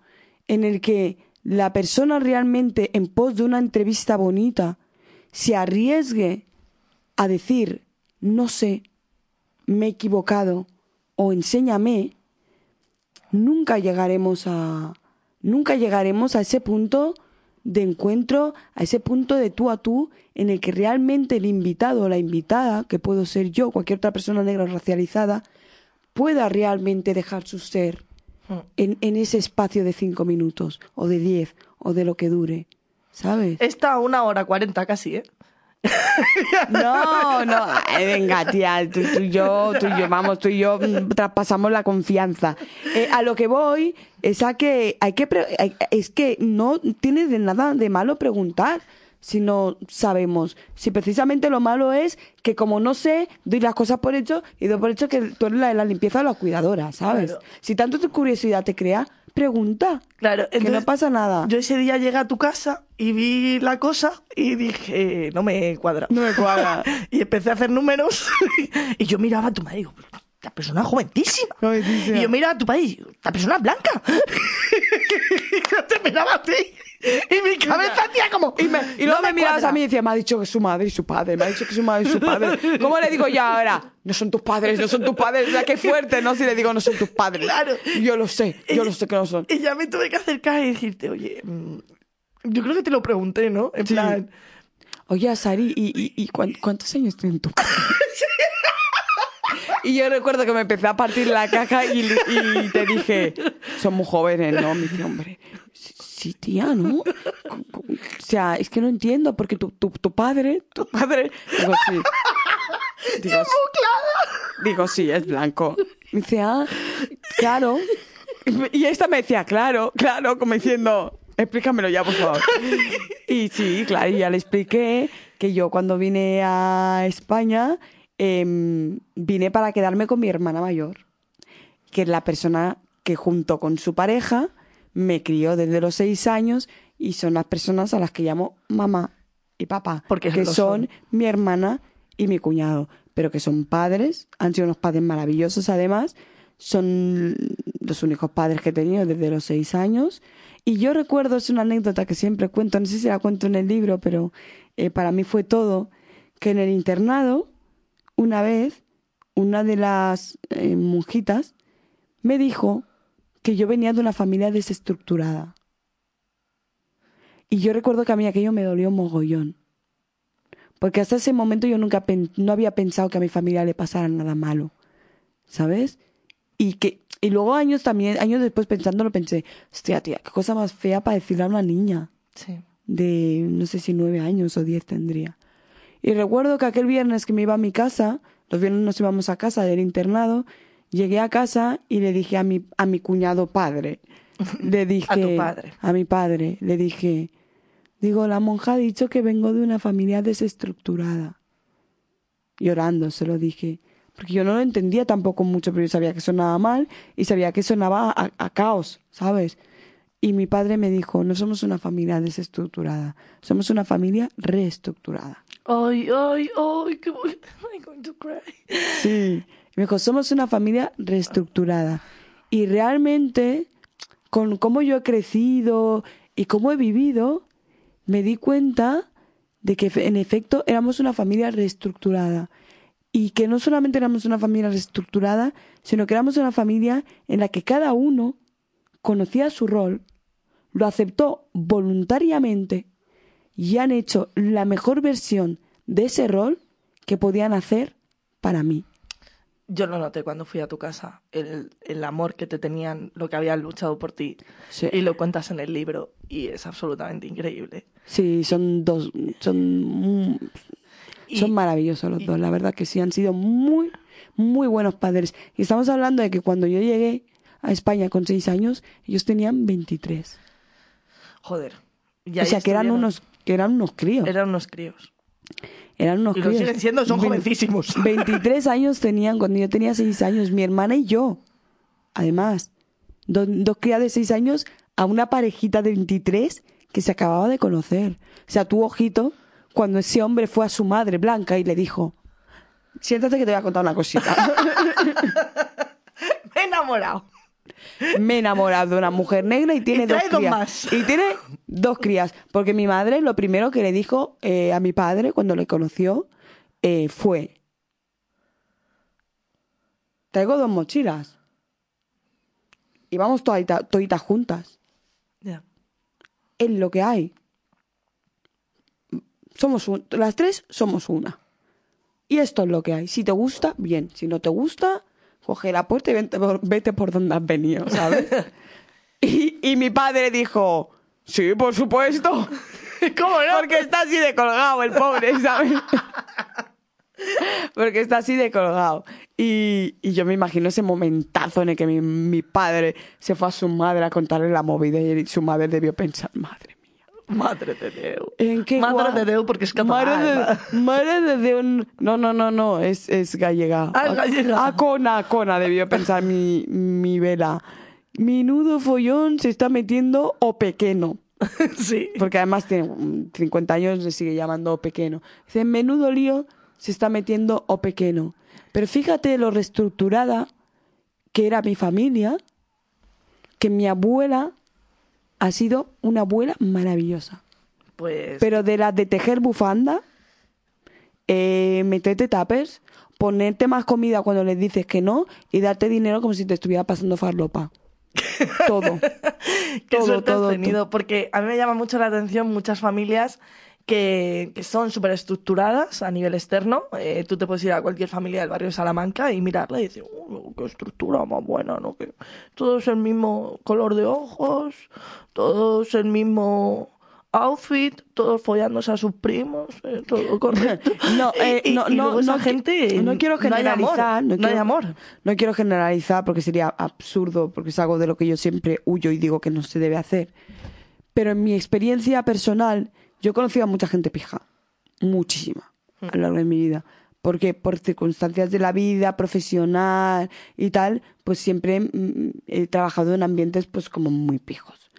en el que la persona realmente en pos de una entrevista bonita se arriesgue a decir, no sé, me he equivocado o enséñame, nunca llegaremos a nunca llegaremos a ese punto de encuentro, a ese punto de tú a tú en el que realmente el invitado o la invitada, que puedo ser yo, cualquier otra persona negra o racializada, pueda realmente dejar su ser Mm. en, en ese espacio de cinco minutos o de diez o de lo que dure, ¿sabes? Está a una hora cuarenta casi, ¿eh? No, no, ay, venga, tía, tú, tú y yo, tú y yo, vamos, tú y yo mm, traspasamos la confianza. Eh, a lo que voy es a que hay que, pre- hay- es que no tiene de nada de malo preguntar si no sabemos. Si precisamente lo malo es que como no sé, doy las cosas por hecho y doy por hecho que tú eres la de la limpieza o la cuidadora, ¿sabes? Claro. Si tanto tu curiosidad te crea, pregunta. Claro, que no entonces, pasa nada. Yo ese día llegué a tu casa y vi la cosa y dije, no me cuadra. No me cuadra. y empecé a hacer números y yo miraba a tu madre y digo, la persona es joventísima. Joventísima. Y yo miraba a tu país, la persona es blanca. y yo te miraba a ti y mi cabeza hacía como... Y, me- y luego no me, mirabas a mí y decía, me ha dicho que es su madre y su padre, me ha dicho que es su madre y su padre. ¿Cómo le digo yo ahora? No son tus padres, no son tus padres. O sea, qué fuerte, ¿no? Si le digo no son tus padres. Claro. Yo lo sé, yo lo sé que no son. Y ya me tuve que acercar y decirte, oye, mm, yo creo que te lo pregunté, ¿no? En Sí. plan, Oye, Sari, ¿y, y, y cuán- cuántos años tienen tus padres? Y yo recuerdo que me empecé a partir la caja y, y te dije, son muy jóvenes, ¿no? Me dice, hombre, sí, sí, tía, ¿no? O sea, es que no entiendo, porque tu, tu, tu padre, tu padre... Digo, sí. Digo, sí. Digo, sí, es blanco. Me dice, ah, claro. Y esta me decía, claro, claro, como diciendo, explícamelo ya, por favor. Y sí, claro, y ya le expliqué que yo cuando vine a España em, vine para quedarme con mi hermana mayor, que es la persona que junto con su pareja me crió desde los seis años y son las personas a las que llamo mamá y papá, Porque que son. mi hermana y mi cuñado, pero que son padres, han sido unos padres maravillosos además, son los únicos padres que he tenido desde los seis años. Y yo recuerdo, es una anécdota que siempre cuento, no sé si la cuento en el libro, pero eh, para mí fue todo, que en el internado, una vez, una de las eh, monjitas me dijo que yo venía de una familia desestructurada. Y yo recuerdo que a mí aquello me dolió mogollón. Porque hasta ese momento yo nunca no había pensado que a mi familia le pasara nada malo. ¿Sabes? Y que y luego años también, años después pensándolo pensé, hostia, tía, qué cosa más fea para decirle a una niña sí. de no sé si nueve años o diez tendría. Y recuerdo que aquel viernes que me iba a mi casa, los viernes nos íbamos a casa del internado, llegué a casa y le dije a mi, a mi cuñado padre, le dije... A tu padre. A mi padre, le dije, digo, la monja ha dicho que vengo de una familia desestructurada. Llorando se lo dije. Porque yo no lo entendía tampoco mucho, pero yo sabía que sonaba mal y sabía que sonaba a, a caos, ¿sabes? Y mi padre me dijo, no somos una familia desestructurada, somos una familia reestructurada. Ay, ay, ay, que voy... I'm going to cry. Sí. Me dijo, somos una familia reestructurada. Y realmente, con cómo yo he crecido y cómo he vivido, me di cuenta de que en efecto éramos una familia reestructurada. Y que no solamente éramos una familia reestructurada, sino que éramos una familia en la que cada uno conocía su rol, lo aceptó voluntariamente y han hecho la mejor versión de ese rol que podían hacer para mí. Yo lo noté cuando fui a tu casa, el, el amor que te tenían, lo que habían luchado por ti. Sí. Y lo cuentas en el libro y es absolutamente increíble. Sí, son dos, son, Y- son maravillosos los y- dos, la verdad que sí, han sido muy, muy buenos padres. Y estamos hablando de que cuando yo llegué a España con seis años, ellos tenían 23. Joder. Y O sea, que eran unos, que eran unos críos. Eran unos críos. Eran unos Y lo críos. siguen siendo, son jovencísimos. 23 años tenían cuando yo tenía 6 años, mi hermana y yo. Además, do- dos crías de 6 años a una parejita de 23 que se acababa de conocer. O sea, tu ojito cuando ese hombre fue a su madre blanca y le dijo, siéntate que te voy a contar una cosita. Me he enamorado. Me he enamorado de una mujer negra y tiene Y dos crías. más. Y tiene dos crías. Porque mi madre lo primero que le dijo eh, a mi padre cuando le conoció eh, fue, traigo dos mochilas. Y vamos todita- toditas juntas. Es lo que hay. Somos un- las tres somos una. Y esto es lo que hay. Si te gusta, bien. Si no te gusta, coge la puerta y vete por, vete por donde has venido, ¿sabes? y, y mi padre dijo, sí, por supuesto. ¿Cómo no? Porque está así de colgado el pobre, ¿sabes? Porque está así de colgado. Y, y yo me imagino ese momentazo en el que mi, mi padre se fue a su madre a contarle la movida y su madre debió pensar, madre. Madre de Déu. ¿En qué Madre de Déu porque es Madre catalán. de, madre de Déu. No, no, no, no, es, es gallega. Ah, gallega. A cona, cona debió pensar mi, mi vela. Menudo follón se está metiendo o pequeño. sí. Porque además tiene mm, 50 años, le sigue llamando o pequeño. Dice, menudo lío se está metiendo o pequeño. Pero fíjate lo reestructurada que era mi familia, que mi abuela ha sido una abuela maravillosa. Pues. Pero de las de tejer bufanda, eh, meterte tapers, ponerte más comida cuando les dices que no y darte dinero como si te estuviera pasando farlopa. Todo. Qué todo, suerte todo, has tenido, porque a mí me llama mucho la atención muchas familias que, que son súper estructuradas a nivel externo. Eh, tú te puedes ir a cualquier familia del barrio de Salamanca y mirarla y decir, "Uh, qué estructura más buena, ¿no? Que todos el mismo color de ojos, todos el mismo outfit, todos follándose a sus primos, eh, todo correcto. No, eh, Y- no, y no, esa no, gente, no quiero no hay amor, generalizar. no quiero, hay amor. No quiero generalizar porque sería absurdo, porque es algo de lo que yo siempre huyo y digo que no se debe hacer. Pero en mi experiencia personal, yo he a mucha gente pija. Muchísima. A lo largo de mi vida. Porque por circunstancias de la vida, profesional y tal, pues siempre mm, he trabajado en ambientes pues como muy pijos.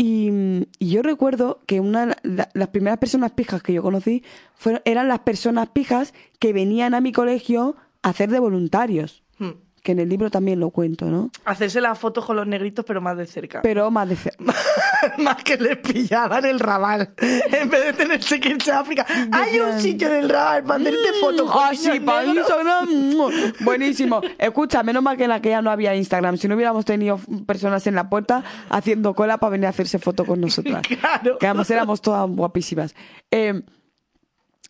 Y, yo recuerdo que una las primeras personas pijas que yo conocí fueron, eran las personas pijas que venían a mi colegio a hacer de voluntarios. Hmm. Que en el libro también lo cuento, ¿no? Hacerse las fotos con los negritos, pero más de cerca. Pero más de cerca. más que les pillaban el rabal. En vez de tenerse que irse a África. Hay un sitio en el rabal para hacerte fotos con Ah, sí, para. Instagram. ¡mua! Buenísimo. Escucha, menos mal que en aquella no había Instagram. Si no hubiéramos tenido personas en la puerta haciendo cola para venir a hacerse foto con nosotras. Claro. Que además éramos todas guapísimas. Eh,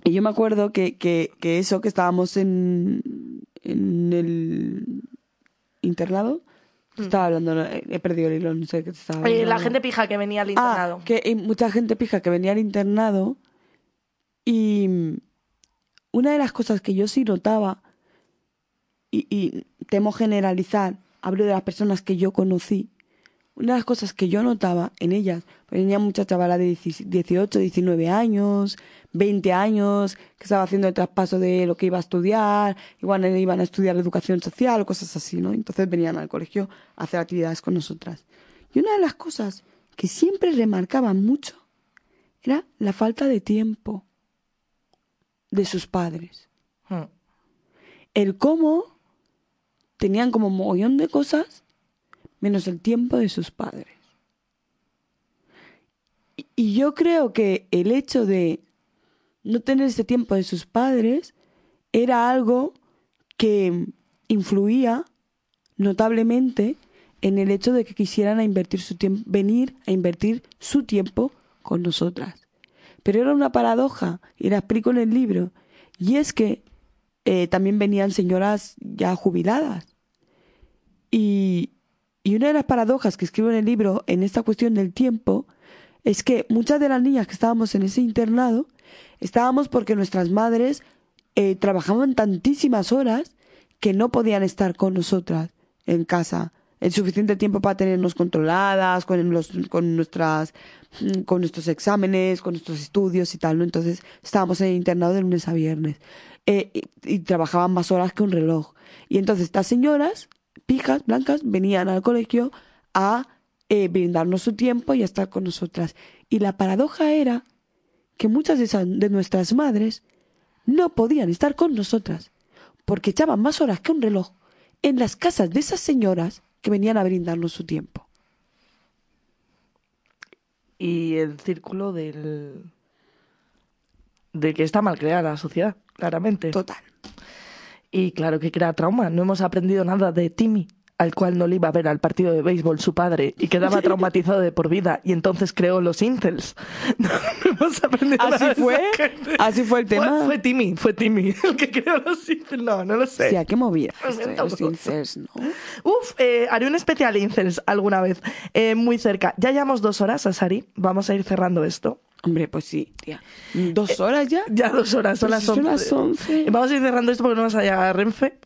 y yo me acuerdo que, que, que eso, que estábamos en, en el internado. Estaba hablando, no, he perdido el hilo, no sé qué te estaba Eh, la hablando. gente pija que venía al Ah, internado. que hay mucha gente pija que venía al internado y mm, una de las cosas que yo sí notaba, y, y temo generalizar, hablo de las personas que yo conocí, una de las cosas que yo notaba en ellas, pues venía mucha chavala de 18, 19 años, 20 años, que estaba haciendo el traspaso de lo que iba a estudiar, igual iban a estudiar educación social o cosas así, ¿no? Entonces venían al colegio a hacer actividades con nosotras. Y una de las cosas que siempre remarcaban mucho era la falta de tiempo de sus padres. Hmm. El cómo tenían como mogollón de cosas menos el tiempo de sus padres. Y- yo creo que el hecho de no tener ese tiempo de sus padres era algo que influía notablemente en el hecho de que quisieran a invertir su tiempo, venir a invertir su tiempo con nosotras. Pero era una paradoja, y la explico en el libro, y es que eh, también venían señoras ya jubiladas. Y, y una de las paradojas que escribo en el libro en esta cuestión del tiempo es que muchas de las niñas que estábamos en ese internado estábamos porque nuestras madres eh, trabajaban tantísimas horas que no podían estar con nosotras en casa. El suficiente tiempo para tenernos controladas con los con nuestras mm, con nuestros exámenes con nuestros estudios y tal no entonces estábamos en el internado de lunes a viernes eh, y, y trabajaban más horas que un reloj. Y entonces estas señoras pijas blancas venían al colegio a eh, brindarnos su tiempo y a estar con nosotras y la paradoja era que muchas de, esas, de nuestras madres no podían estar con nosotras porque echaban más horas que un reloj en las casas de esas señoras que venían a brindarnos su tiempo. Y el círculo del. de que está mal creada la sociedad, claramente. Total. Y claro que crea trauma. No hemos aprendido nada de Timmy, al cual no le iba a ver al partido de béisbol su padre y quedaba traumatizado de por vida. Y entonces creó los incels. No, no hemos aprendido ¿Así nada fue? ¿Así fue el tema? Fue, fue Timmy, fue Timmy el que creó los incels. No, no lo sé. Sí, ¿a qué movida? Los incels, ¿no? Uf, eh, haré un especial incels alguna vez, eh, muy cerca. Ya llevamos dos horas, Asari. Vamos a ir cerrando esto. Hombre, pues sí, tía. ¿Dos horas ya? Ya dos horas, son Pues las son once. las once. Vamos a ir cerrando esto porque no vas a llegar a Renfe.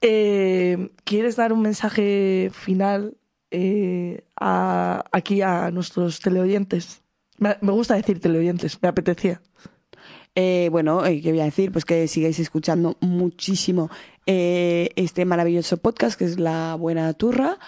Eh, ¿Quieres dar un mensaje final eh, a- aquí a nuestros teleoyentes? Me, me gusta decir teleoyentes, me apetecía. Eh, bueno, eh, ¿qué voy a decir? Pues que sigáis escuchando muchísimo eh, este maravilloso podcast que es La Buena Turra.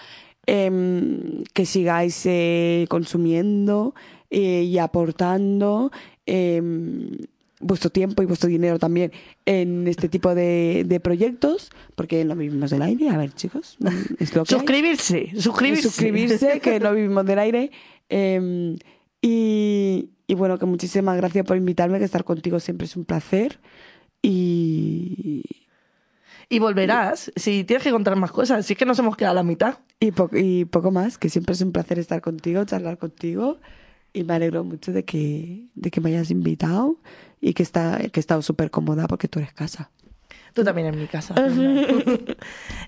Em, que sigáis eh, consumiendo eh, y aportando em, vuestro tiempo y vuestro dinero también en este tipo de, de proyectos, porque no vivimos del aire. A ver, chicos, es lo que hay. Suscribirse, suscribirse. suscribirse, que no vivimos del aire. Eh, y, y bueno, que muchísimas gracias por invitarme, que estar contigo siempre es un placer. Y, Y volverás, si tienes que contar más cosas, si es que nos hemos quedado a la mitad. y, po- y poco más, que siempre es un placer estar contigo, charlar contigo. Y me alegro mucho de que, de que me hayas invitado y que, está, que he estado súper cómoda porque tú eres casa. Tú también en mi casa.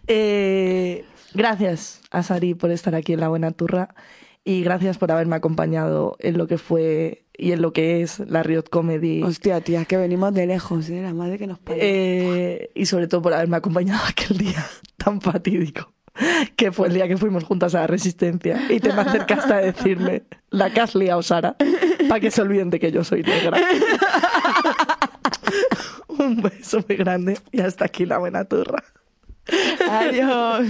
Eh, gracias a Sari por estar aquí en La Buena Turra y gracias por haberme acompañado en lo que fue y en lo que es la Riot Comedy. Hostia, tía, que venimos de lejos, ¿eh? La madre que nos parió. Eh, y sobre todo por haberme acompañado aquel día tan fatídico que fue el día que fuimos juntas a la Resistencia y te me acercaste a decirme la que has liado, Sara, para que se olviden de que yo soy negra. Un beso muy grande y hasta aquí la buena turra. Adiós.